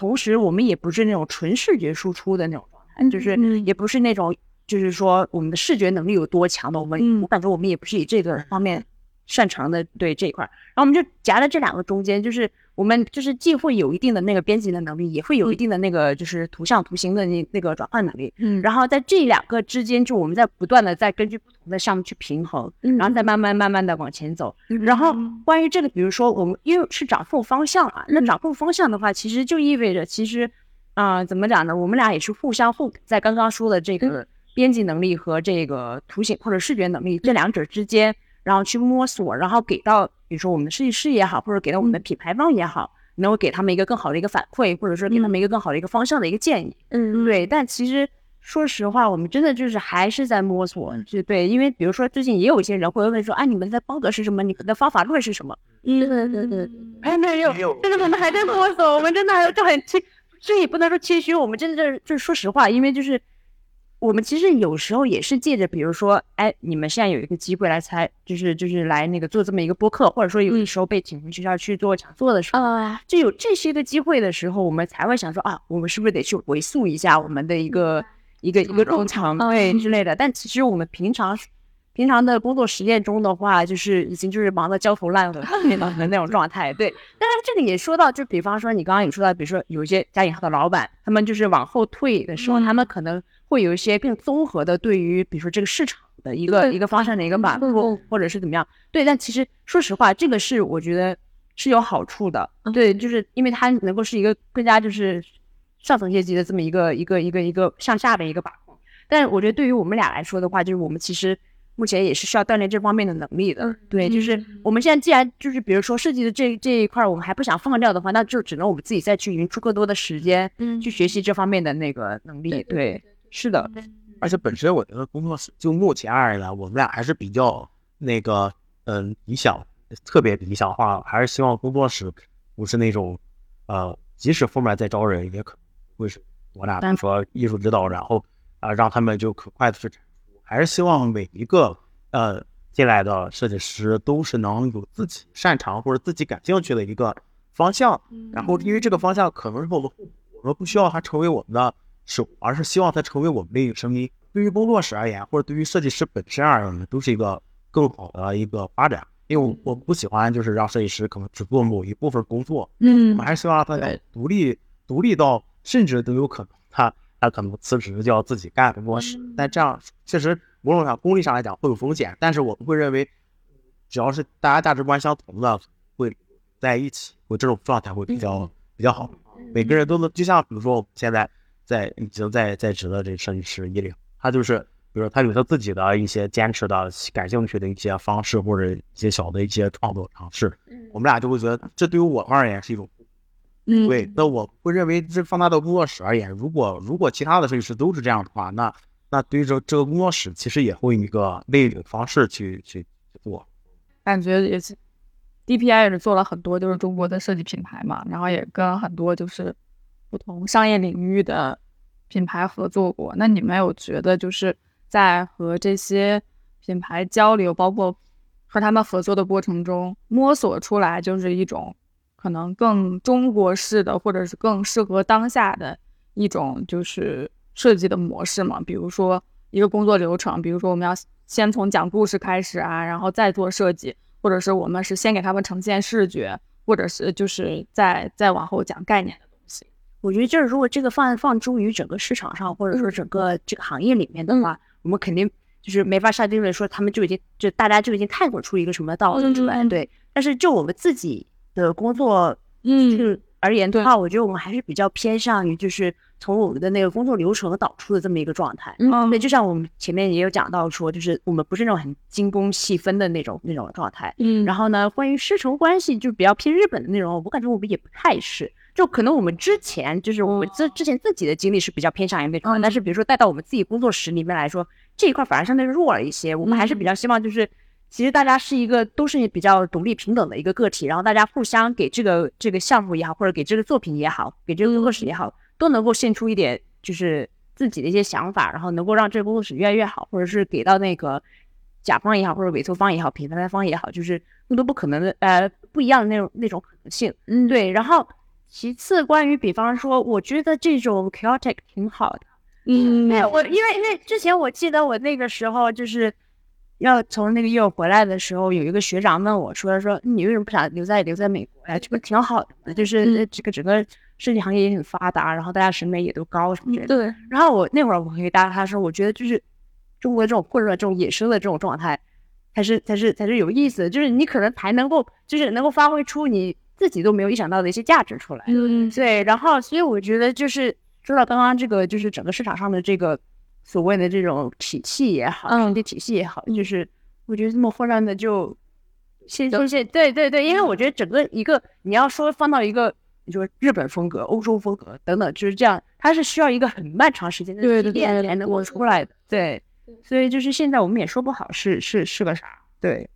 同时我们也不是那种纯视觉输出的那种状态，就是嗯。也不是那种就是说我们的视觉能力有多强的，我们、嗯。我感觉我们也不是以这个方面擅长的对这一块儿，然后我们就夹在这两个中间，就是我们就是既会有一定的那个编辑的能力，也会有一定的那个就是图像图形的那那个转换能力，嗯。然后在这两个之间，就我们在不断的在根据不同的项目去平衡，嗯。然后再慢慢慢慢的往前走。然后关于这个，比如说我们因为是掌控方向啊，那掌控方向的话，其实就意味着其实啊、怎么讲呢？我们俩也是互相互在刚刚说的这个编辑能力和这个图形或者视觉能力这两者之间，然后去摸索，然后给到比如说我们的设计师也好，或者给到我们的品牌方也好，能够给他们一个更好的一个反馈，或者说给他们一个更好的一个方向的一个建议。嗯对，但其实说实话，我们真的就是还是在摸索，就对，因为比如说最近也有一些人会问说，啊，你们的风格是什么？你们的方法论是什么？嗯对对对，哎，没有没有，真的我们还在摸索，我们真的还就很谦，这也不能说谦虚，我们真的就是就是说实话，因为就是我们其实有时候也是借着，比如说，哎，你们现在有一个机会来猜，就是就是来那个做这么一个播客，或者说有的时候被请回学校去做讲座的时候，啊就有这些个机会的时候，我们才会想说啊，我们是不是得去回溯一下我们的一个。一个一个冗长对之。类的。但其实我们平常平常的工作实践中的话，就是已经就是忙得焦头烂额的那种状态。对，但是这里也说到，就比方说你刚刚有说到，比如说有一些加引号的老板，他们就是往后退的时候，他们可能会有一些更综合的对于比如说这个市场的一个一个方向的一个把嗯握，或者是怎么样。对，但其实说实话，这个是我觉得是有好处的。对，就是因为它能够是一个更加就是上层阶级的这么一个一个一个一个向下的一个把控。但我觉得对于我们俩来说的话，就是我们其实目前也是需要锻炼这方面的能力的。对，就是我们现在既然就是比如说设计的这这一块，我们还不想放掉的话，那就只能我们自己再去匀出更多的时间，嗯去学习这方面的那个能力。对，是的，而且本身我觉得工作室就目前而言，我们俩还是比较那个嗯理想，特别理想化，还是希望工作室不是那种呃，即使后面再招人，也可能会是我俩比如说艺术指导，然后啊、让他们就可快的去产出，还是希望每一个呃进来的设计师都是能有自己擅长或者自己感兴趣的一个方向，然后因为这个方向可能是我们互补，我们不需要它成为我们的手，而是希望它成为我们的一个声音。对于工作室而言，或者对于设计师本身而言，都是一个更好的一个发展。因为我我不喜欢就是让设计师可能只做某一部分工作，我嗯们还是希望让他能独立独立到甚至都有可能他他可能辞职就要自己干工作室，但这样确实某种上功利上来讲会有风险，但是我们会认为，只要是大家价值观相同的，会在一起，会这种状态会比较比较好。每个人都能，就像比如说我们现在在已经在在职的这设计师一零，他就是比如说他有他自己的一些坚持的、感兴趣的一些方式，或者一些小的一些创作尝试，我们俩就会觉得这对于我们而言是一种嗯对，那我会认为这放大到工作室而言，如果如果其他的设计师都是这样的话，那那对于这这个工作室其实也会一个类的方式去去去做。感觉也是，DPI 也是做了很多就是中国的设计品牌嘛，然后也跟很多就是不同商业领域的品牌合作过。那你们有觉得就是在和这些品牌交流，包括和他们合作的过程中，摸索出来就是一种可能更中国式的，或者是更适合当下的一种就是设计的模式嘛？比如说一个工作流程，比如说我们要先从讲故事开始啊，然后再做设计，或者是我们是先给他们呈现视觉，或者是就是再再往后讲概念的。我觉得就是如果这个放放诸于整个市场上，或者说整个这个行业里面的话，我们肯定就是没法下定论说他们就已经就大家就已经探索出一个什么道理出来。嗯对，但是就我们自己的工作嗯是而言的话，我觉得我们还是比较偏向于就是从我们的那个工作流程导出的这么一个状态。嗯对，就像我们前面也有讲到说，就是我们不是那种很精工细分的那种那种状态。嗯然后呢，关于师承关系就比较偏日本的那种，我感觉我们也不太是。就可能我们之前就是我们之之前自己的经历是比较偏向于那种的，但是比如说带到我们自己工作室里面来说，这一块反而相对弱了一些。我们还是比较希望就是，其实大家是一个都是比较独立平等的一个个体，然后大家互相给这个这个项目也好，或者给这个作品也好，给这个工作室也好，都能够献出一点就是自己的一些想法，然后能够让这个工作室越来越好，或者是给到那个甲方也好，或者委托方也好，品牌方也好，就是更多不可能的呃不一样的那种那种可能性。嗯，对，然后其次关于比方说，我觉得这种 chaotic 挺好的。嗯没有我，因为因为之前我记得我那个时候就是要从那个业务回来的时候，有一个学长问我说说你为什么不想留在留在美国呀？这不挺好的嘛，就是这个整个设计行业也很发达，然后大家审美也都高什么之类的。对，然后我那会儿我回答他说，我觉得就是中国这种混乱、这种野生的这种状态，才是才是才是有意思的，就是你可能才能够就是能够发挥出你自己都没有意想到的一些价值出来。嗯对，然后所以我觉得就是说到刚刚这个，就是整个市场上的这个所谓的这种体系也好，嗯审计体系也好，就是我觉得这么混乱的就先先先对对对，因为我觉得整个一个你要说放到一个。你说日本风格、欧洲风格等等，就是这样，它是需要一个很漫长时间的对对积淀对才能够出来的。对，所以就是现在我们也说不好是是是个啥。对，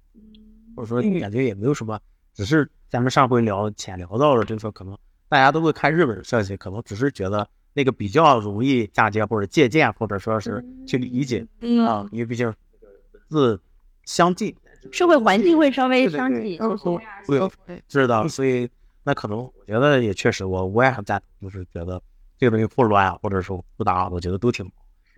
或者说感觉也没有什么，只是咱们上回聊浅聊到了，就是说可能大家都会看日本设计，可能只是觉得那个比较容易嫁接或者借鉴，或者说是去理解嗯啊，因为毕竟文字相近，社会环境会稍微对对对相近。对，是的，所以那可能我觉得也确实，我我也很赞同，就是觉得这个东西不乱啊，或者说不搭，我觉得都挺好。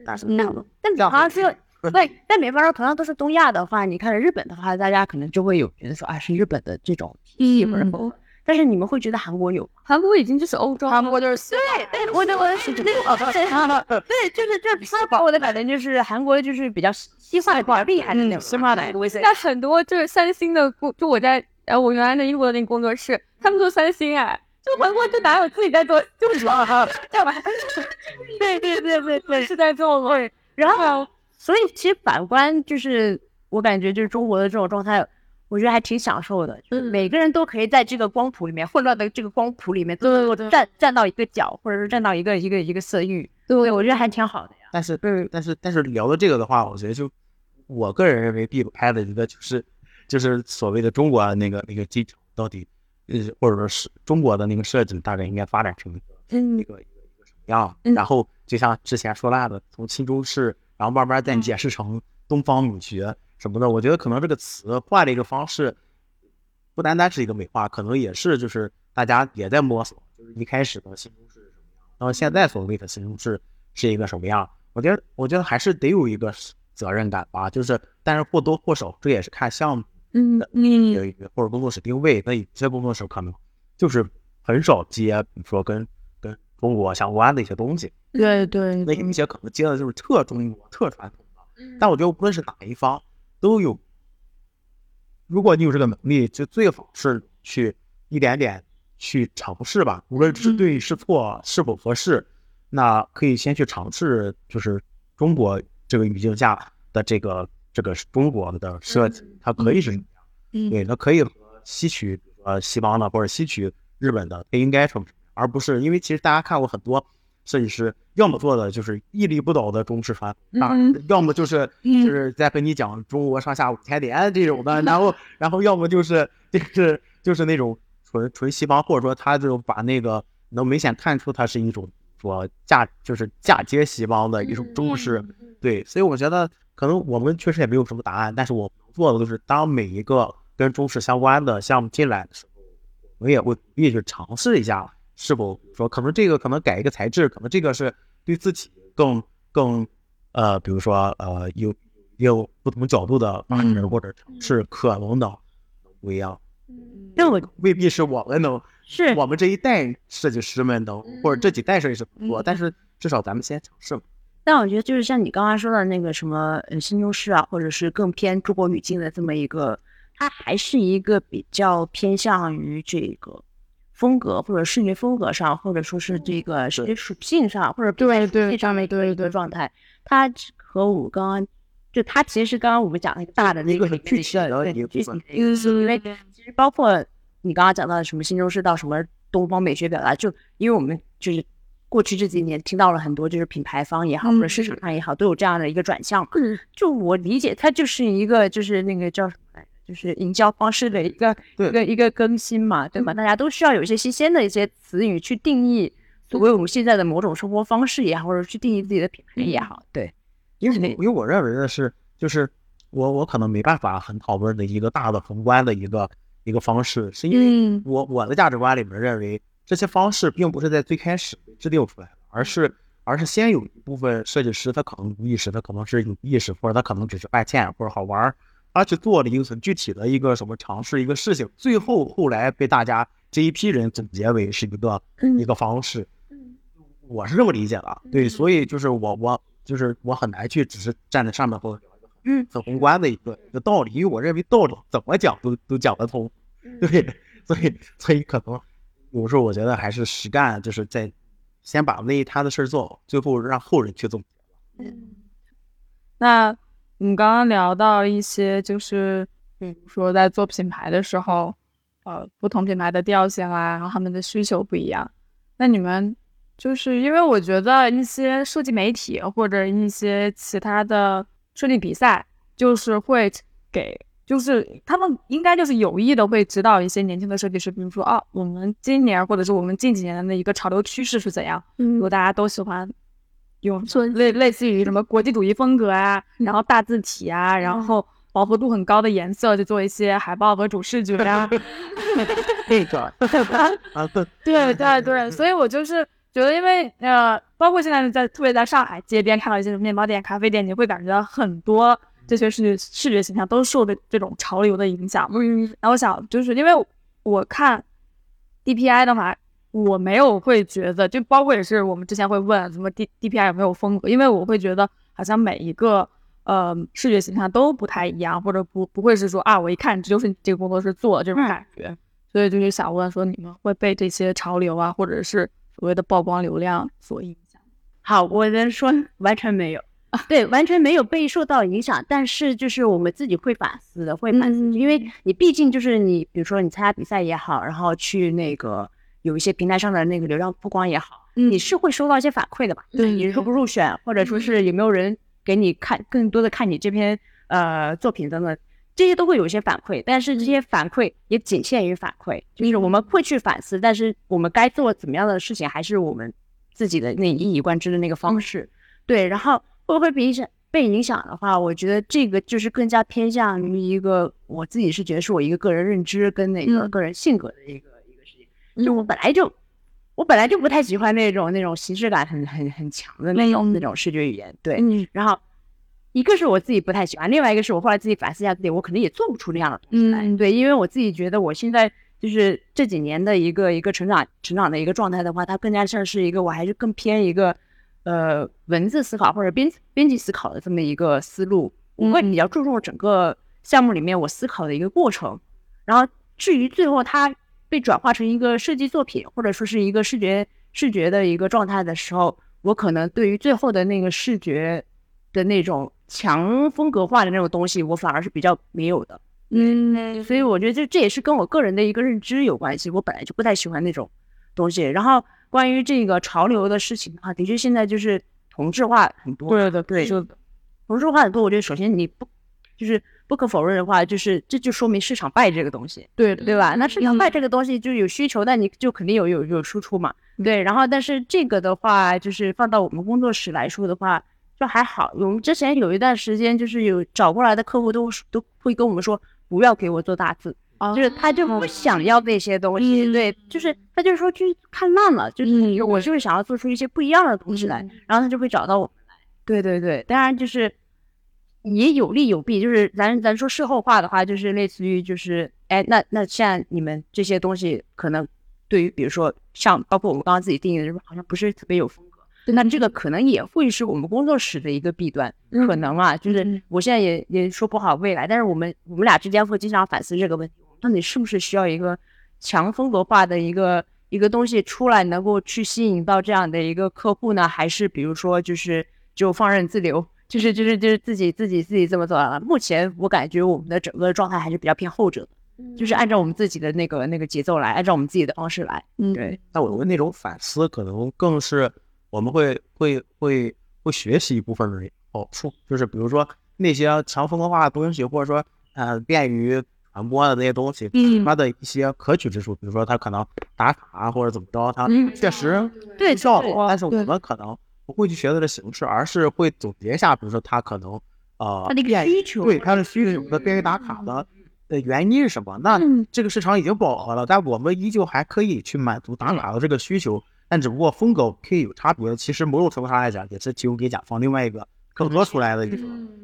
但是那但比方说，*laughs* 对，但比方说同样都是东亚的话，你看日本的话，大家可能就会有觉得说啊，是日本的这种体系或者嗯风。但是你们会觉得韩国有？韩国已经就是欧洲，韩国就是对，对，我的我的是这 *laughs* 个，对，就是这他给我的感觉就是韩国就是比较西化的、比较厉害的那种西化的味在很多就是三星的工，就我在然后我原来在英国的那个工作室，他们做三星哎，就韩国就哪有自己在做，就是干 *laughs* 嘛？对对对对对，是在做对。然后，所以其实反观就是我感觉就是中国的这种状态，我觉得还挺享受的，就是每个人都可以在这个光谱里面混乱的这个光谱里面，都能够站站到一个角，或者是站到一个一个一个色域。对，我觉得还挺好的呀。但是，但是，但是聊到这个的话，我觉得就我个人认为必拍的一个就是就是所谓的中国那个那个进程到底，呃，或者说是中国的那个设计大概应该发展成一个一个一个一个什么样？然后就像之前说烂的，从新中式，然后慢慢再解释成东方美学什么的，我觉得可能这个词换了一个方式，不单单是一个美化，可能也是就是大家也在摸索，就是一开始的新中式是什么样，然后现在所谓的新中式是一个什么样？我觉得，我觉得还是得有一个责任感吧，就是但是或多或少这也是看项目。嗯或者工作室定位，那有些工作室可能就是很少接，比如说跟跟中国相关的一些东西。对对，那有一些可能接的就是特中国、特传统的。但我觉得无论是哪一方都有，如果你有这个能力，就最好是去一点点去尝试吧，无论是对是错，是否合适，那可以先去尝试，就是中国这个语境下的这个。这个中国的设计，它可以是什么样？对，它可以和吸取呃西方的或者吸取日本的，它应该成什么样？而不是因为其实大家看过很多设计师，要么做的就是屹立不倒的中式传统，要么就是就是在跟你讲中国上下五千年这种的，然后然后要么就是就是就是那种纯纯西方，或者说他就把那个能明显看出它是一种说嫁就是嫁接西方的一种中式，对，所以我觉得。可能我们确实也没有什么答案，但是我们做的就是，当每一个跟中式相关的项目进来的时候，我们也会努力去尝试一下，是否说可能这个可能改一个材质，可能这个是对自己更更呃，比如说呃有有不同角度的发展或者尝试，可能的不一样。那我未必是我们能，是我们这一代设计师们能，或者这几代设计师做，但是至少咱们先尝试嘛。但我觉得就是像你刚刚说的那个什么呃新中式啊，或者是更偏中国语境的这么一个，它还是一个比较偏向于这个风格或者视觉风格上，或者说是这个视觉属性上，或者对对上面的一个状态。它和我刚刚就它其实是刚刚我们讲那个大的那个具体的对具体的一个，因为其实包括你刚刚讲到的什么新中式到什么东方美学表达，就因为我们就是。过去这几年听到了很多，就是品牌方也好，或者市场上也好，都有这样的一个转向。嘛，就我理解，它就是一个就是那个叫什么来着，就是营销方式的一个 *laughs* 一个一个更新嘛，对吧？大家都需要有一些新鲜的一些词语去定义所谓我们现在的某种生活方式也好，或者去定义自己的品牌也好。对，因为因为我认为的是，就是我我可能没办法很讨论的一个大的宏观的一个一个方式，是因为我我的价值观里面认为。这些方式并不是在最开始制定出来的，而是而是先有一部分设计师，他可能无意识，他可能是有意识，或者他可能只是犯贱或者好玩，他去做了一个很具体的一个什么尝试一个事情，最后后来被大家这一批人总结为是一个一个方式。我是这么理解的，对，所以就是我我就是我很难去只是站在上面或者很宏观的一个一个道理，因为我认为道理怎么讲都都讲得通，*laughs* 对，所以所以可能。有时候我觉得还是实干，就是在先把那一摊的事儿做好，最后让后人去总结。嗯，那我们刚刚聊到一些，就是比如说在做品牌的时候，呃，不同品牌的调性啊，然后他们的需求不一样。那你们就是因为我觉得一些设计媒体或者一些其他的设计比赛，就是会给。就是他们应该就是有意的会指导一些年轻的设计师，比如说啊，我们今年或者是我们近几年的一个潮流趋势是怎样？如果大家都喜欢用类类似于什么国际主义风格啊，然后大字体啊，然后饱和度很高的颜色，就做一些海报和主视觉啊。*laughs* 这个 *laughs* 啊，对对对对，所以我就是觉得，因为呃，包括现在在特别在上海街边看到一些面包店、咖啡店，你会感觉到很多。这些视觉视觉形象都受的这种潮流的影响。嗯，然后我想就是因为我看 DPI 的话，我没有会觉得，就包括也是我们之前会问什么 D DPI 有没有风格，因为我会觉得好像每一个呃视觉形象都不太一样，或者不不会是说啊，我一看这就是你这个工作室做的这种感觉。所以就是想问说，你们会被这些潮流啊，或者是所谓的曝光流量所影响？好，我能说完全没有，*laughs* 对，完全没有被受到影响。但是就是我们自己会反思的，会反思，因为你毕竟就是你，比如说你参加比赛也好，然后去那个有一些平台上的那个流量曝光也好，你是会收到一些反馈的吧？对你入不入选，或者说是有没有人给你看更多的看你这篇呃作品等等。这些都会有一些反馈，但是这些反馈也仅限于反馈，就是我们会去反思，但是我们该做怎么样的事情，还是我们自己的那一以贯之的那个方式。对，然后会不会被影响？被影响的话，我觉得这个就是更加偏向于一个我自己是觉得是我一个个人认知跟那个个人性格的一个。就我本来就我本来就不太喜欢那种那种形式感很很很强的那种那种视觉语言。对，然后。一个是我自己不太喜欢，另外一个是我后来自己反思一下自己，我可能也做不出那样的东西来。对，因为我自己觉得我现在就是这几年的一个一个成长成长的一个状态的话，它更加像是一个我还是更偏一个呃文字思考或者编编辑思考的这么一个思路。我会比较注重整个项目里面我思考的一个过程，然后至于最后它被转化成一个设计作品或者说是一个视觉视觉的一个状态的时候，我可能对于最后的那个视觉的那种。强风格化的那种东西，我反而是比较没有的。嗯，所以我觉得这这也是跟我个人的一个认知有关系。我本来就不太喜欢那种东西。然后关于这个潮流的事情的话，的确现在就是同质化很多。对的，对，就同质化很多。我觉得首先你不就是不可否认的话，就是这就说明市场败这个东西。对，对吧？那市场败这个东西就有需求，那你就肯定有有有输出嘛。对，然后但是这个的话，就是放到我们工作室来说的话。就还好，我们之前有一段时间，就是有找过来的客户都都会跟我们说，不要给我做大字，就是他就不想要那些东西，对，就是他就是说去看烂了，就是我就是想要做出一些不一样的东西来，然后他就会找到我们来。对对对，当然就是也有利有弊，就是咱咱说事后话的话，就是类似于就是，哎，那那现在你们这些东西可能对于比如说像包括我们刚刚自己定义的，好像不是特别有风格。那这个可能也会是我们工作室的一个弊端，可能啊，就是我现在也也说不好未来，但是我们我们俩之间会经常反思这个问题，到底是不是需要一个强风格化的一个一个东西出来，能够去吸引到这样的一个客户呢？还是比如说就是就放任自流，就是就是就是自己自己自己这么做了？目前我感觉我们的整个状态还是比较偏后者的，就是按照我们自己的那个那个节奏来，按照我们自己的方式来。嗯，对。那我们那种反思可能更是。我们会会会会学习一部分的好处，就是比如说那些强风格化的东西，或者说呃便于传播的那些东西，它的一些可取之处，比如说它可能打卡或者怎么着，它确实对效果，但是我们可能不会去学它的形式，而是会总结一下，比如说它可能呃它的需求，对它的需求的便于打卡的的原因是什么？那这个市场已经饱和了，但我们依旧还可以去满足打卡的这个需求。但只不过风格可以有差别，其实某种程度上来讲，也是提供给甲方另外一个更多出来的一个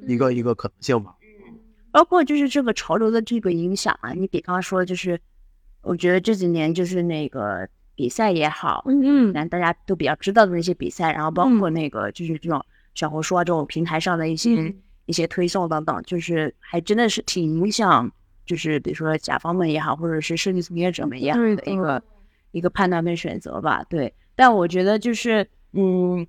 一个一个可能性吧。包括就是这个潮流的这个影响啊，你比方说就是，我觉得这几年就是那个比赛也好，嗯嗯，大家都比较知道的那些比赛，然后包括那个就是这种小红书啊这种平台上的一些一些推送等等，就是还真的是挺影响，就是比如说甲方们也好，或者是设计从业者们也好的一个。一个判断跟选择吧，对，但我觉得就是，嗯，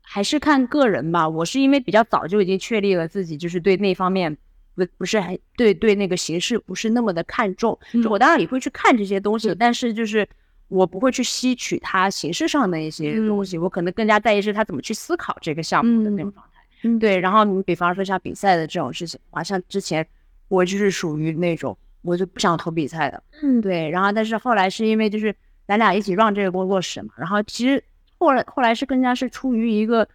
还是看个人吧。我是因为比较早就已经确立了自己，就是对那方面不不是还对对那个形式不是那么的看重。就我当然也会去看这些东西，但是就是我不会去吸取他形式上的一些东西，我可能更加在意是他怎么去思考这个项目的那种状态。对，然后你比方说像比赛的这种事情，啊，像之前我就是属于那种。我就不想投比赛的，嗯，对，然后但是后来是因为就是咱俩一起让这个工作室嘛，然后其实后来后来是更加是出于一个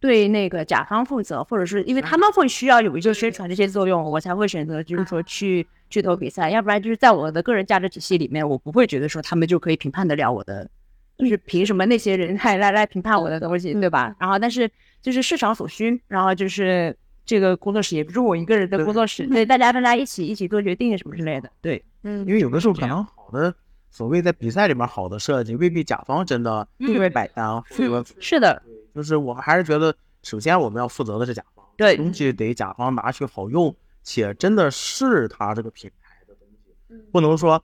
对那个甲方负责，或者是因为他们会需要有一个宣传这些作用，我才会选择就是说去去投比赛，要不然就是在我的个人价值体系里面，我不会觉得说他们就可以评判得了我的，就是凭什么那些人来来来评判我的东西，对吧？然后但是就是市场所需，然后就是。这个工作室也不是我一个人的工作室，对大家大家一起一起做决定什么之类的，对，嗯，因为有的时候可能好的所谓在比赛里面好的设计未必甲方真的特别买单，是的，就是我们还是觉得首先我们要负责的是甲方，对东西得甲方拿去好用，且真的是他这个品牌的东西，嗯不能说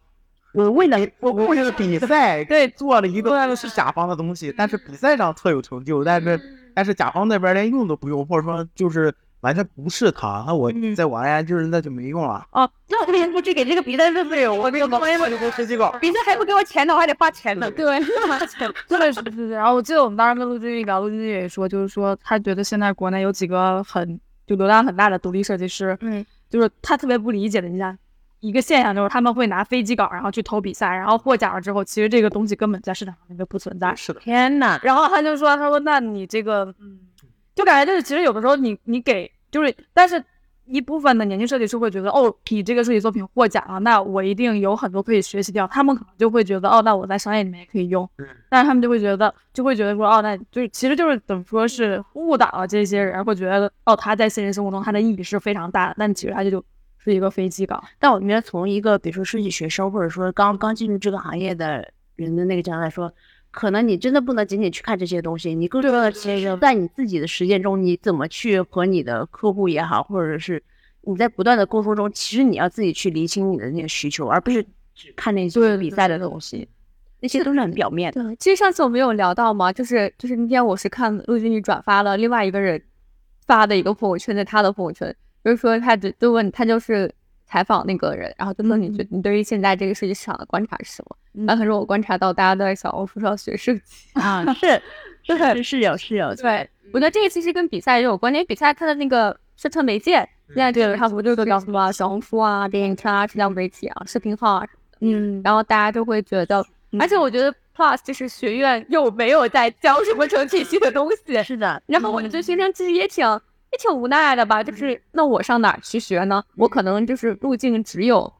我为了我为了比赛 *laughs* 对做了一个是甲方的东西，但是比赛上特有成就，但是但是甲方那边连用都不用，或者说就是完全不是他，那我嗯在我而言就是那就没用了。哦，那我为什么去给这个比赛费费用？我这个专业我就给飞机稿，比赛还不给我钱呢，我还得花钱呢。对，*laughs* 真的 *laughs* 是是是。然后我记得我们当时跟陆军一聊，陆军也说，就是说他觉得现在国内有几个很就流量很大的独立设计师，嗯，就是他特别不理解的，你想一个现象就是他们会拿飞机稿然后去投比赛，然后获奖了之后，其实这个东西根本在市场上面就不存在。是的，天呐，然后他就说，他说那你这个，嗯，就感觉就是其实有的时候你你给就是，但是一部分的年轻设计师会觉得，哦，你这个设计作品获奖了，那我一定有很多可以学习掉。他们可能就会觉得，哦，那我在商业里面也可以用，嗯但是他们就会觉得，就会觉得说，哦，那就是其实就是怎么说是误导了这些人，会觉得，哦，他在现实生活中他的意义是非常大的，但其实他就就是一个飞机稿。但我觉得从一个比如说设计学生，或者说刚刚进入这个行业的人的那个角度来说，可能你真的不能仅仅去看这些东西，你更重要的是在你自己的实践中，你怎么去和你的客户也好，或者是你在不断的沟通中，其实你要自己去厘清你的那个需求，而不是只看那些对比赛的东西，那些都是很表面的。对，其实上次我们有聊到嘛，就是就是那天我是看陆经理转发了另外一个人发的一个朋友圈，在他的朋友圈，就是说他就就问他就是采访那个人，然后就说你觉你对于现在这个设计市场的观察是什么？然后他说我观察到大家都在小红书上学设计。啊，*laughs* 是，是是有是有，对，我觉得这个其实跟比赛也有关，因为比赛它的那个宣传媒介，现在这个差不多就是叫什么小红书啊、电影圈啊、社交媒体啊、视频号啊，嗯，然后大家就会觉得，而且我觉得 Plus 就是学院又没有在教什么成体系的东西，是的，然后我觉得学生其实也挺也挺无奈的吧，就是那我上哪儿去学呢？我可能就是路径只有，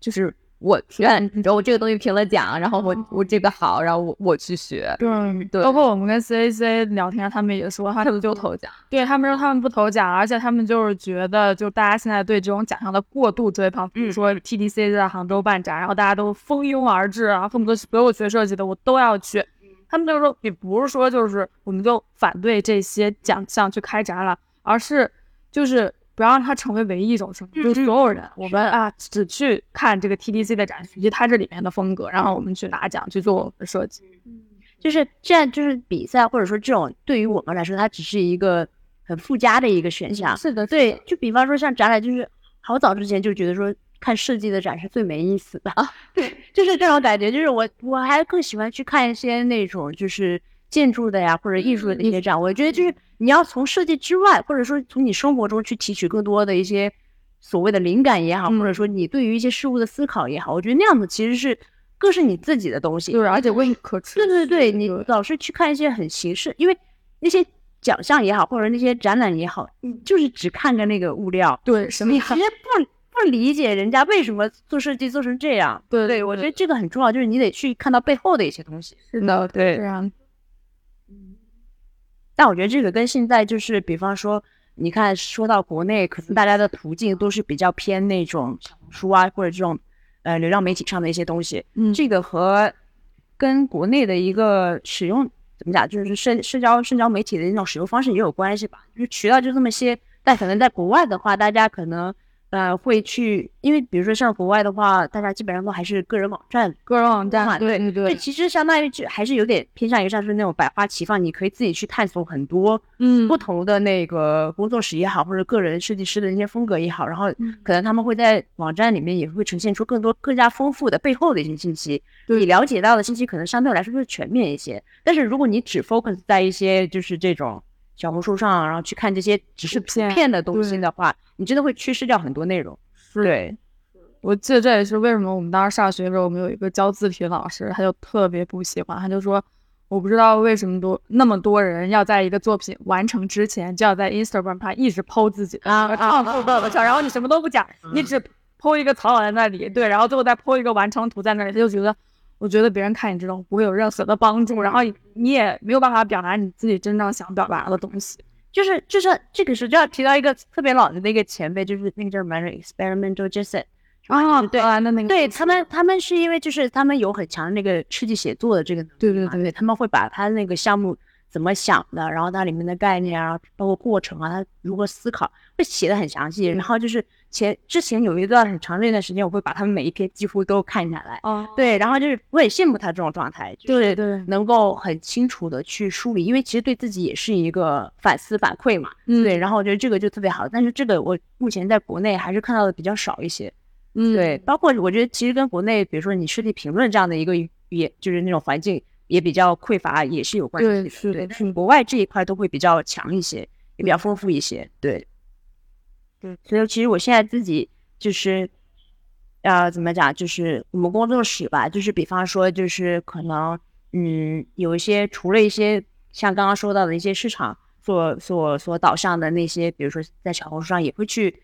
就是我学院，你知道我这个东西评了奖，然后我我这个好，然后我我去学，对对包括我们跟 CAC 聊天，他们也说，他他们们就投奖。对他们说他们不投奖，而且他们就是觉得，就大家现在对这种奖项的过度追捧，比如说 TDC 在杭州办展，然后大家都蜂拥而至啊，恨不得所有学设计的我都要去。他们就是说，也不是说就是我们就反对这些奖项去开展了，而是就是不要让它成为唯一一种生活，就是所有人我们啊只去看这个 TDC 的展，以及它这里面的风格，然后我们去拿奖去做我们的设计。就是这样，就是比赛或者说这种对于我们来说，它只是一个很附加的一个选项。是的，对，就比方说像展览，就是好早之前就觉得说看设计的展是最没意思的啊。对，*laughs* 就是这种感觉，就是我我还更喜欢去看一些那种就是建筑的呀或者艺术的一些展。我觉得就是你要从设计之外，或者说从你生活中去提取更多的一些所谓的灵感也好，或者说你对于一些事物的思考也好，我觉得那样子其实是更是你自己的东西。对，而且为可持对对对，你老是去看一些很形式，因为那些奖项也好，或者那些展览也好，你就是只看着那个物料，对什么你其实不不理解人家为什么做设计做成这样。对对，我觉得这个很重要，就是你得去看到背后的一些东西。是的，对这样但我觉得这个跟现在就是，比方说，你看说到国内，可能大家的途径都是比较偏那种书啊，或者这种呃流量媒体上的一些东西。嗯这个和跟国内的一个使用怎么讲，就是社社交社交媒体的那种使用方式也有关系吧。就是渠道就这么些，但可能在国外的话，大家可能呃会去，因为比如说像国外的话，大家基本上都还是个人网站个人网站，嘛对对对，其实相当于就还是有点偏向于像是那种百花齐放，你可以自己去探索很多嗯不同的那个工作室也好，或者个人设计师的那些风格也好，然后嗯可能他们会在网站里面也会呈现出更多更加丰富的背后的一些信息。对你了解到的信息可能相对来说会全面一些，但是如果你只 focus 在一些就是这种小红书上，然后去看这些只是图片片的东西的话，你真的会缺失掉很多内容。对，我记得这也是为什么我们当时上学的时候，我们有一个教字体老师，他就特别不喜欢，他就说，我不知道为什么多那么多人要在一个作品完成之前，就要在 Instagram 上一直 PO 自己的啊创作的照，然后你什么都不讲，你只 PO 一个草稿在那里，对，然后最后再 PO 一个完成图在那里，他就觉得。我觉得别人看你这种不会有任何的帮助，然后你也没有办法表达你自己真正想表达的东西。就是就是这个时候就要提到一个特别老的那个前辈，就是那个叫什么，Experimental Jason。啊，对啊，那那个对他们，他们是因为就是他们有很强的那个设计写作的这个能力，对对对对，他们会把他那个项目怎么想的，然后它里面的概念啊，包括过程啊，他如何思考，会写的很详细。然后就是前之前有一段很长的一段时间，我会把他们每一篇几乎都看下来。哦，对，然后就是我很羡慕他这种状态，就是对能够很清楚的去梳理，因为其实对自己也是一个反思反馈嘛。嗯对，然后我觉得这个就特别好，但是这个我目前在国内还是看到的比较少一些。嗯对，包括我觉得其实跟国内，比如说你设计评论这样的一个也，就是那种环境也比较匮乏，也是有关系的。对是的对，但是国外这一块都会比较强一些，也比较丰富一些。对，对，所以其实我现在自己就是，呃，怎么讲，就是我们工作室吧，就是比方说，就是可能，嗯，有一些除了一些像刚刚说到的一些市场所所所导向的那些，比如说在小红书上也会去。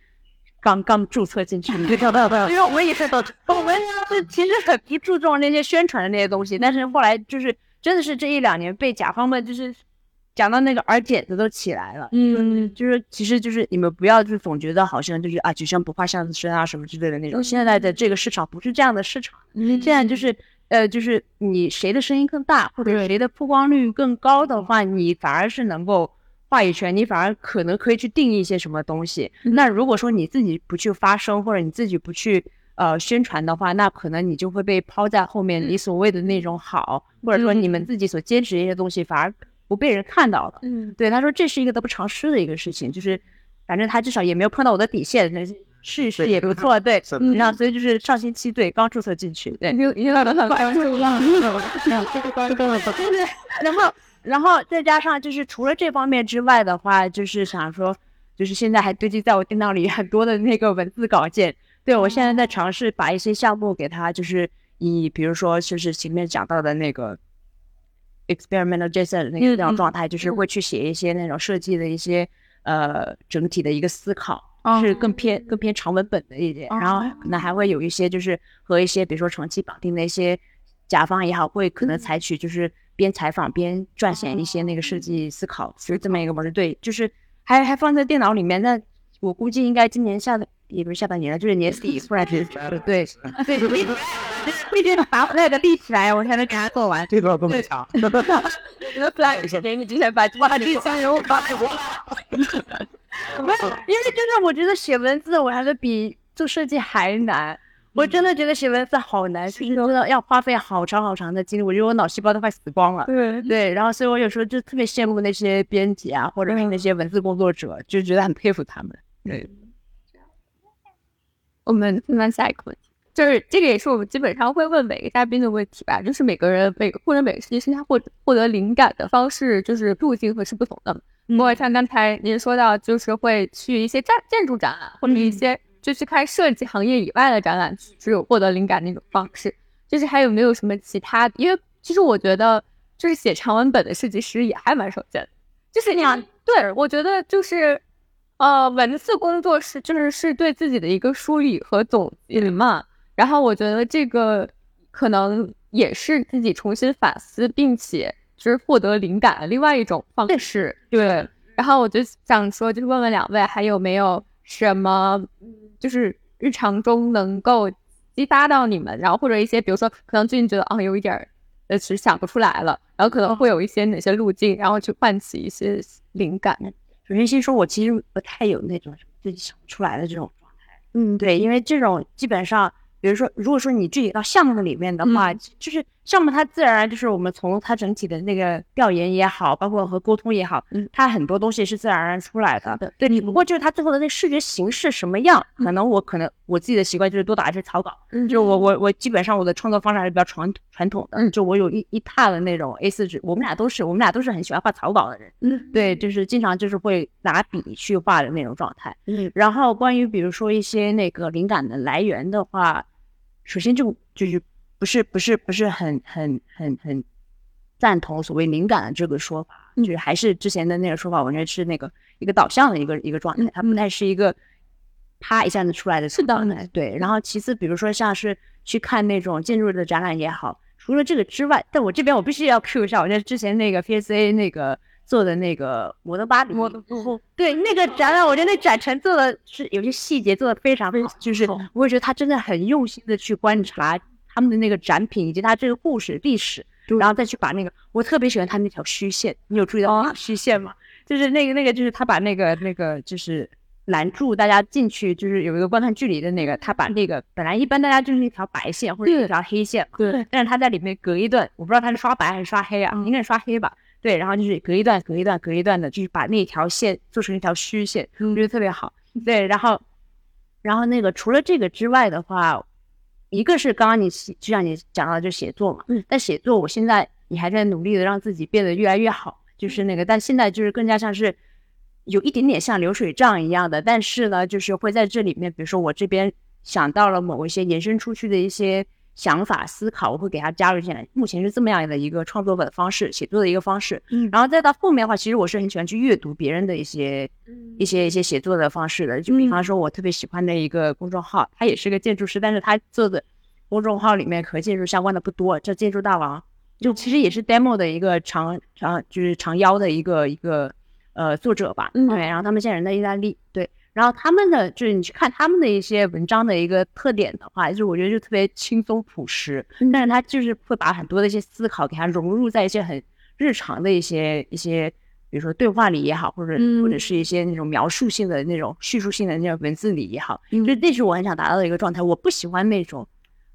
刚刚注册进去，*laughs* 因为我也是，我们是其实很不注重那些宣传的那些东西，但是后来就是真的是这一两年被甲方们就是讲到那个耳茧子都起来了，嗯就是其实就是你们不要就总觉得好像就是啊举身不怕巷子深啊什么之类的那种，现在的这个市场不是这样的市场，现在就是呃就是你谁的声音更大或者谁的曝光率更高的话，你反而是能够。话语权，你反而可能可以去定义一些什么东西。那如果说你自己不去发声，或者你自己不去呃宣传的话，那可能你就会被抛在后面。你所谓的那种好，或者说你们自己所坚持的一些东西，反而不被人看到了。嗯，对，他说这是一个得不偿失的一个事情，就是反正他至少也没有碰到我的底线，那试一试也不错。对，*laughs* 是的然后所以就是上星期对刚注册进去，对，又又来了很快速了。对，然后然后再加上就是除了这方面之外的话，就是想说，就是现在还堆积在我电脑里很多的那个文字稿件。对我现在在尝试把一些项目给他，就是以比如说就是前面讲到的那个 experimental JSON 那个那种状态，就是会去写一些那种设计的一些呃整体的一个思考。是更偏更偏长文本的一点，然后可能还会有一些就是和一些比如说长期绑定的一些甲方也好，会可能采取就是边采访边撰写一些那个设计思考，是这么一个模式。对，就是还还放在电脑里面，那我估计应该今年下的也不是下半年了，就是年底突然就对 *laughs* 对，立必须把那个立起来，我才能给他做完。这段这么强，你的 flag 是给你之前把哇，这加油把我。不是，*laughs* 因为真的，我觉得写文字我还是比做设计还难。我真的觉得写文字好难，就是真的要花费好长好长的精力。我觉得我脑细胞都快死光了。对对，然后所以我有时候就特别羡慕那些编辑啊，或者是那些文字工作者，就觉得很佩服他们。对，我们慢慢下一个问题，就是这个也是我们基本上会问每个嘉宾的问题吧，就是每个人每个或者每个设计师他获获得灵感的方式，就是路径和是不同的。包括像刚才您说到，就是会去一些展建筑展览，或者一些就去看设计行业以外的展览，只有获得灵感那种方式。就是还有没有什么其他？因为其实我觉得，就是写长文本的设计师也还蛮少见的。就是你想，对我觉得就是，呃，文字工作室就是是对自己的一个梳理和总结嘛。然后我觉得这个可能也是自己重新反思，并且就是获得灵感的另外一种方式。对。然后我就想说，就是问问两位，还有没有什么，就是日常中能够激发到你们，然后或者一些，比如说可能最近觉得啊有一点儿呃是想不出来了，然后可能会有一些哪些路径，然后去唤起一些灵感。首先先说，我其实不太有那种自己想不出来的这种状态。嗯，对，因为这种基本上，比如说，如果说你具体到项目里面的话，嗯就是项目它自然而然就是我们从它整体的那个调研也好，包括和沟通也好，嗯。它很多东西是自然而然出来的。的。对你不过就是它最后的那个视觉形式什么样，可能我可能我自己的习惯就是多打一些草稿，嗯就我我我基本上我的创作方式还是比较传传统的，嗯。就我有一一沓的那种 A 四纸，我们俩都是我们俩都是很喜欢画草稿的人，嗯，对，就是经常就是会拿笔去画的那种状态。嗯。然后关于比如说一些那个灵感的来源的话，首先就就是不是不是不是很很很很赞同所谓灵感的这个说法，嗯就是还是之前的那个说法，我觉得是那个一个导向的一个一个状态嗯，它不太是一个啪一下子出来的状态对。然后其次，比如说像是去看那种建筑的展览也好，除了这个之外，但我这边我必须要 Q 一下，我觉得之前那个 PSA 那个做的那个摩登巴黎，摩登嗯对那个展览，我觉得那展陈做的是有些细节做的非常好，就是我会觉得他真的很用心的去观察他们的那个展品以及他这个故事历史，然后再去把那个，我特别喜欢他那条虚线，你有注意到虚线吗？就是那个那个，就是他把那个那个就是拦住大家进去，就是有一个观看距离的那个，他把那个本来一般大家就是一条白线或者一条黑线嘛，对，但是他在里面隔一段，我不知道他是刷白还是刷黑啊，应该是刷黑吧。对，然后就是隔一段隔一段隔一段的，就是把那条线做成一条虚线，我觉得特别好。对，然后然后那个除了这个之外的话，一个是刚刚你就像你讲到就写作嘛，嗯，但写作我现在你还在努力的让自己变得越来越好。就是那个，但现在就是更加像是有一点点像流水账一样的，但是呢，就是会在这里面，比如说我这边想到了某一些延伸出去的一些想法思考，我会给它加入进来。目前是这么样的一个创作的方式，写作的一个方式。嗯，然后再到后面的话，其实我是很喜欢去阅读别人的一些一些一些写作的方式的。就比方说，我特别喜欢的一个公众号，他也是个建筑师，但是他做的公众号里面和建筑相关的不多，叫建筑大王。就其实也是 demo 的一个长长就是长腰的一个一个呃作者吧，嗯对，然后他们现在人在意大利，对，然后他们的就是你去看他们的一些文章的一个特点的话，就是我觉得就特别轻松朴实，但是他就是会把很多的一些思考给它融入在一些很日常的一些一些，比如说对话里也好，或者或者是一些那种描述性的那种叙述性的那种文字里也好，就那是我很想达到的一个状态。我不喜欢那种。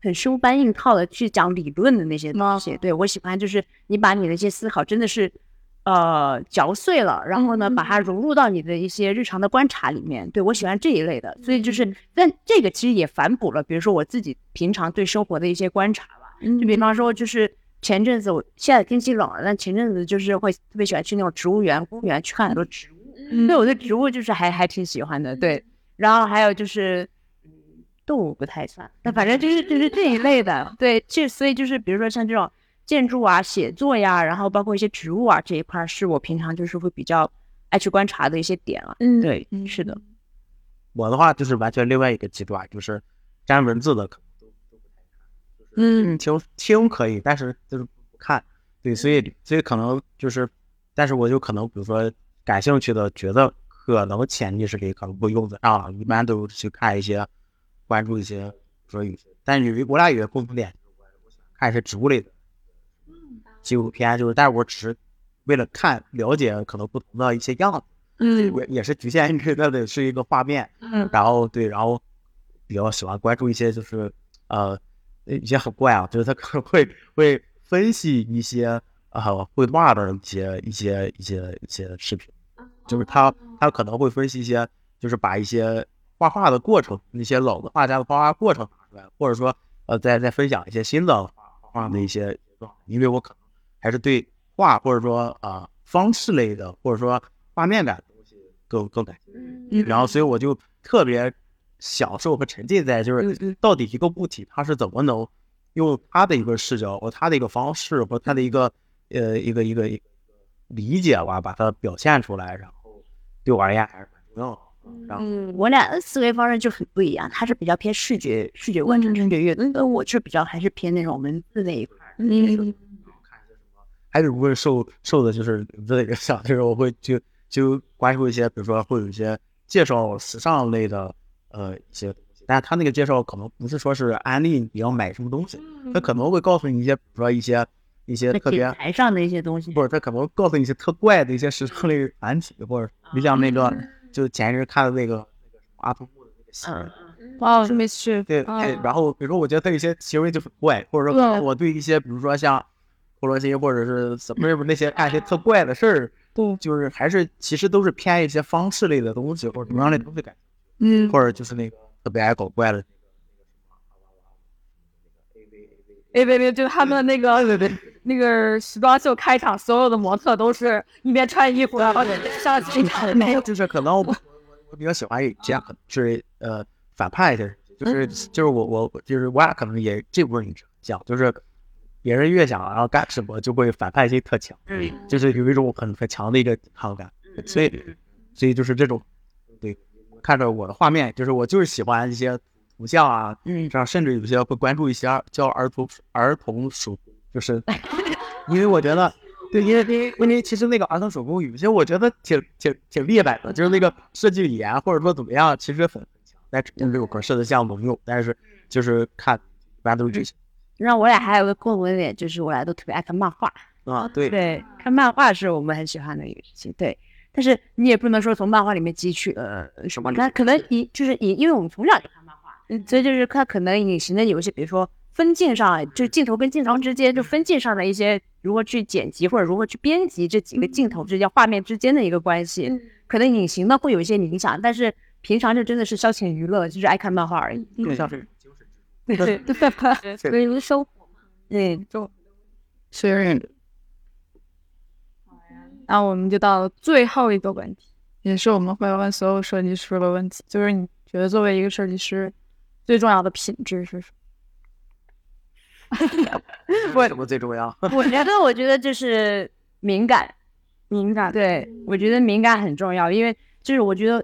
很生搬硬套的去讲理论的那些东西，对我喜欢就是你把你的一些思考真的是，呃，嚼碎了，然后呢，把它融入到你的一些日常的观察里面。对我喜欢这一类的，所以就是，但这个其实也反哺了，比如说我自己平常对生活的一些观察吧。就比方说，就是前阵子我现在天气冷了，但前阵子就是会特别喜欢去那种植物园、公园去看很多植物。对，我对植物就是还还挺喜欢的。对，然后还有就是。动物不太算，那反正就是就是这一类的，对，这所以就是比如说像这种建筑啊、写作呀，然后包括一些植物啊这一块，是我平常就是会比较爱去观察的一些点了。嗯，对，是的。我的话就是完全另外一个极端，就是沾文字的可能都都不太看，嗯，听听可以，但是就是不看。对，所以所以可能就是，但是我就可能比如说感兴趣的，觉得可能潜意识里可能不用得上，一般都去看一些。关注一些，说有些，但是我俩有个共同点，我我喜欢看一些植物类的纪录片，就是，但是我只是为了看了解可能不同的一些样子，嗯，我也是局限于那的是一个画面，嗯，然后对，然后比较喜欢关注一些就是呃一些很怪啊，就是他可能会会分析一些呃绘画的一些一些一些一些视频，就是他他可能会分析一些，就是把一些。画画的过程，那些老的画家的画画过程拿出来，或者说，呃，再再分享一些新的画画的一些状态，因为我可能还是对画或者说啊方式类的，或者说画面感的东西更更感兴趣。然后，所以我就特别享受和沉浸在，就是到底一个物体它是怎么能用它的一个视角或它的一个方式或它的一个呃一个一个一个理解吧，把它表现出来，然后对我而言还是蛮重要的。嗯，我俩的思维方式就很不一样。他是比较偏视觉、视觉观察、视觉阅读，而我是比较还是偏那种文字那一块。嗯，看一些什么，还是不会受受的就是 *laughs* 的影响。就是我会就就关注一些，比如说会有一些介绍时尚类的呃一些东西，但是他那个介绍可能不是说是安利你要买什么东西，他可能会告诉你一些，比如说一些一些特别台上的一些东西，或者他可能告诉你一些特怪的一些时尚类团体，或者你像那个。就前一阵看的那个那个阿童木的那个戏，哦，没去。对，然后比如说，我觉得他有些行为就很怪，或者说我对一些，比如说像菠萝心或者是什么什么那些干一些特怪的事儿，对，就是还是其实都是偏一些方式类的东西或者什么样的东西感觉，嗯，或者就是那个特别爱搞怪的。A V A V 就他们那个对对那个时装秀开场，所有的模特都是一边穿衣服然后上去的，没有，就是可能我我我比较喜欢这样，就是呃反派一些，就是就是我我就是我俩可能也这部分也是像，就是别人越想然后干什么就会反叛心特强，嗯，就是有一种很很强的一个抵抗感，所以所以就是这种对看着我的画面，就是我就是喜欢一些图像啊，嗯，这样甚至有些会关注一些叫儿童儿童手。就是，*laughs* 因为我觉得，对，因为因为因为其实那个儿童手工有些我觉得挺挺挺厉害的，就是那个设计语言或者说怎么样，其实很很强。但这个可设的项目没有，但是就是看一般都是这些。然后我俩还有个共同点，就是我俩都特别爱看漫画。啊，对，对，看漫画是我们很喜欢的一个事情。对，但是你也不能说从漫画里面汲取呃什么，那可能隐就是隐，因为我们从小就看漫画，嗯所以就是它可能隐形的有一些，比如说分镜上，就是镜头跟镜头之间就分镜上的一些如何去剪辑或者如何去编辑这几个镜头之间画面之间的一个关系，可能隐形的会有一些影响，但是平常就真的是消遣娱乐，就是爱看漫画而已。更像是 *laughs* 对对对对，所以是生活嘛。嗯，就虽然，那我们就到了最后一个问题，也是我们会问所有设计师的问题，就是你觉得作为一个设计师最重要的品质是什么？*laughs* 为什么最重要？我觉得，我觉得就是敏感。敏感，对我觉得敏感很重要，因为就是我觉得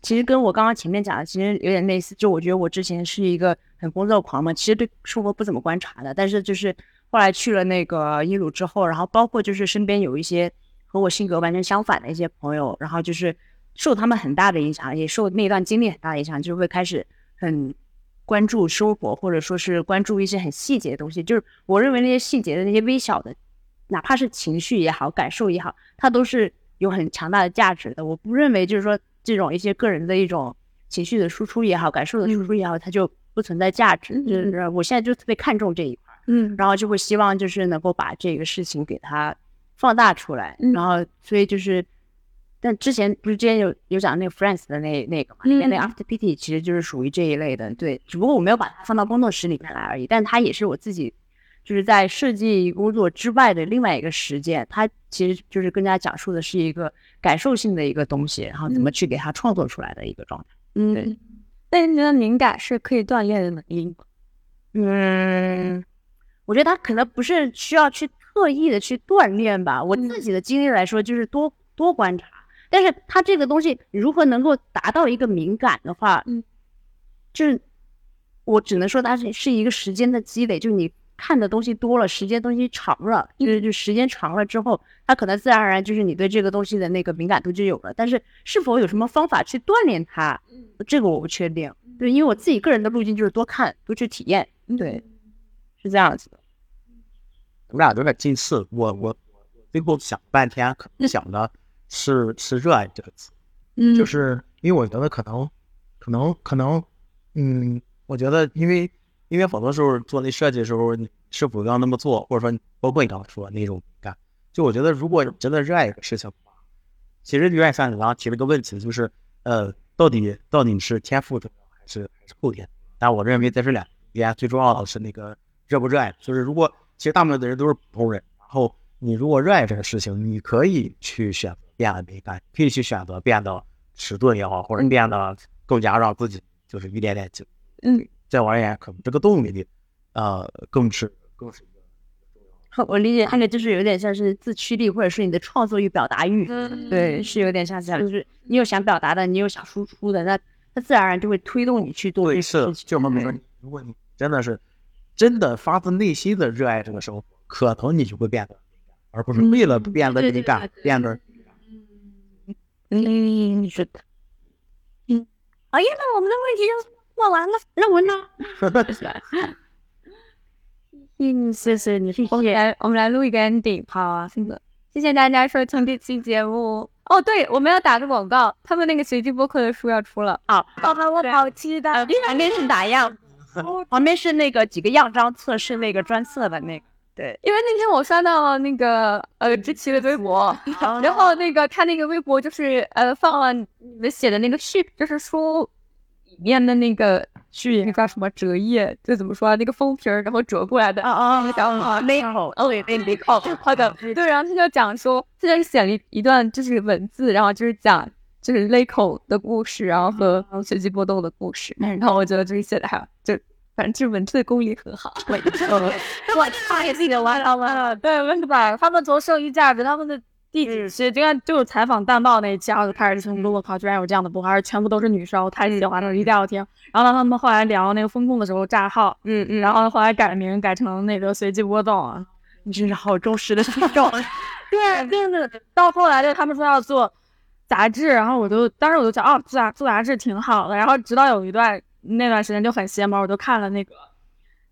其实跟我刚刚前面讲的其实有点类似。就我觉得我之前是一个很工作狂嘛，其实对生活不怎么观察的。但是就是后来去了那个耶鲁之后，然后包括就是身边有一些和我性格完全相反的一些朋友，然后就是受他们很大的影响，也受那段经历很大的影响，就会开始很关注生活，或者说是关注一些很细节的东西。就是我认为那些细节的那些微小的。哪怕是情绪也好，感受也好，它都是有很强大的价值的。我不认为就是说这种一些个人的一种情绪的输出也好，感受的输出也好，它就不存在价值。就是我现在就特别看重这一块，嗯，然后就会希望就是能够把这个事情给它放大出来。然后所以就是，但之前不是之前有有讲那个 Friends 的那那个嘛，里面那 After Pity 其实就是属于这一类的，对，只不过我没有把它放到工作室里面来而已。但它也是我自己。就是在设计工作之外的另外一个实践，它其实就是更加讲述的是一个感受性的一个东西，然后怎么去给它创作出来的一个状态。嗯，对。那你觉得敏感是可以锻炼的能力吗？嗯，我觉得他可能不是需要去特意的去锻炼吧。我自己的经历来说，就是多多观察。但是他这个东西如何能够达到一个敏感的话，嗯，就是我只能说它是是一个时间的积累，就你。看的东西多了，时间东西长了，就是就时间长了之后，它可能自然而然就是你对这个东西的那个敏感度就有了。但是是否有什么方法去锻炼它，这个我不确定。对，因为我自己个人的路径就是多看，多去体验。对，是这样子的。我们俩有点近似。我我最后想半天，可能想的是是热爱这个词。*laughs* 嗯，就是因为我觉得可能可能可能，嗯，我觉得因为。因为很多时候做那设计的时候，你是否要那么做，或者说包括你刚刚说那种感，就我觉得，如果真的热爱一个事情其实就爱像你刚刚提了个问题，就是呃，到底到底是天赋重要还是还是后天？但我认为在这两边最重要的是那个热不热爱。就是如果其实大部分的人都是普通人，然后你如果热爱这个事情，你可以去选择变得敏感，可以去选择变得迟钝也好，或者变得更加让自己就是一点点进嗯。在我而言，可能这个动力，呃，更是更是一个重要。我理解那个就是有点像是自驱力，或者是你的创作欲、表达欲。嗯，对，是有点像这样，就是你有想表达的，你有想输出的，那它自然而然就会推动你去做。对，是，就好比说，如果你真的是真的发自内心的热爱这个生活，可能你就会变得敏感，而不是为了变得敏感变得。嗯，是的。嗯，哎呀，那我们的问题就。画完了，让我呢。*laughs* 嗯，谢谢你。OK，我们来录一个 ending，好啊，是的。谢谢大家收听这期节目。哦，对，我们要打个广告，他们那个随机播客的书要出了。好，宝宝，我好期待。旁边是打样，*laughs* 旁边是那个几个样张测试那个专测的那个。对，因为那天我刷到那个呃知奇的微博，然后那个他那个微博就是呃放了你们写的那个序，就是书。面的那个序那叫什么折页，就怎么说？啊那个封皮儿，然后折过来的啊啊，然后那哦对对对，好的，对，然后他就讲说，他就写了一段就是文字，然后就是讲就是勒口的故事，然后和随机波动的故事，然后我觉得就是写的还就反正就是文字功力很好。我他也自己的完了完了，对，为什么他们从剩余价值他们的。第几期？今天就是采访淡报那一期，然后就开始听，我靠，居然有这样的播客，而且全部都是女生，我太喜欢了，一定要听。然后他们后来聊那个风控的时候炸号，嗯嗯，然后后来改名改成那个随机波动啊，你真是好忠实的听众。*laughs* 对，真的。*laughs* 到后来就他们说要做杂志，然后我就当时我就想，哦，做杂做杂志挺好的。然后直到有一段那段时间就很邪门，我就看了那个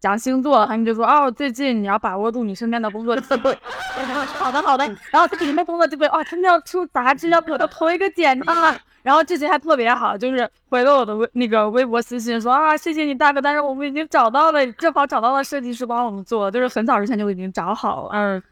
讲星座，他们就说哦，最近你要把握住你身边的工作机会。*laughs* 好的好的，然后这里面工作机会哦，他们要出杂志，要给我投一个简历。*laughs* 然后这些还特别好，就是回了我的微那个微博私信说啊，谢谢你大哥，但是我们已经找到了，正好找到了设计师帮我们做，就是很早之前就已经找好了。嗯，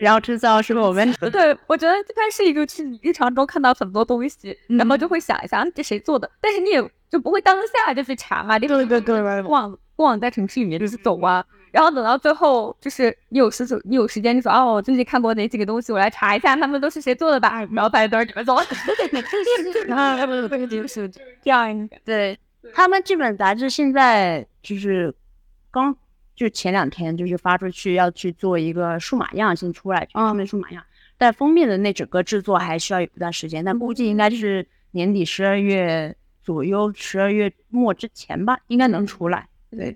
然后制造是我们对我觉得它是一个去你日常中看到很多东西，然后就会想一想这谁做的，但是你也就不会当下就去查嘛，对对对对，逛逛在城市里面就是走啊。然后等到最后，就是你有时你有时间，就说哦，我最近看过哪几个东西，我来查一下他们都是谁做的吧。然后发现都是你们做的。*laughs* 就是这样一个。对他们这本杂志现在就是刚就前两天就是发出去要去做一个数码样先出来，封面数码样。但封面的那整个制作还需要一段时间，但估计应该是年底十二月左右，十二月末之前吧，应该能出来。对。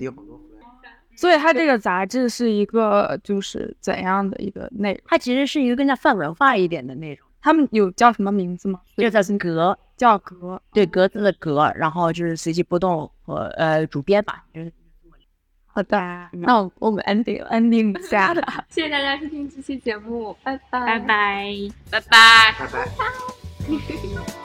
所以它这个杂志是一个就是怎样的一个内容？它其实是一个更加泛文化一点的内容。他们有叫什么名字吗？就叫格，叫格，对格子的格，然后就是随机波动和呃主编吧。好的，那我们 ending ending 一下，*laughs* 谢谢大家收听这期节目，拜拜拜拜拜拜拜拜。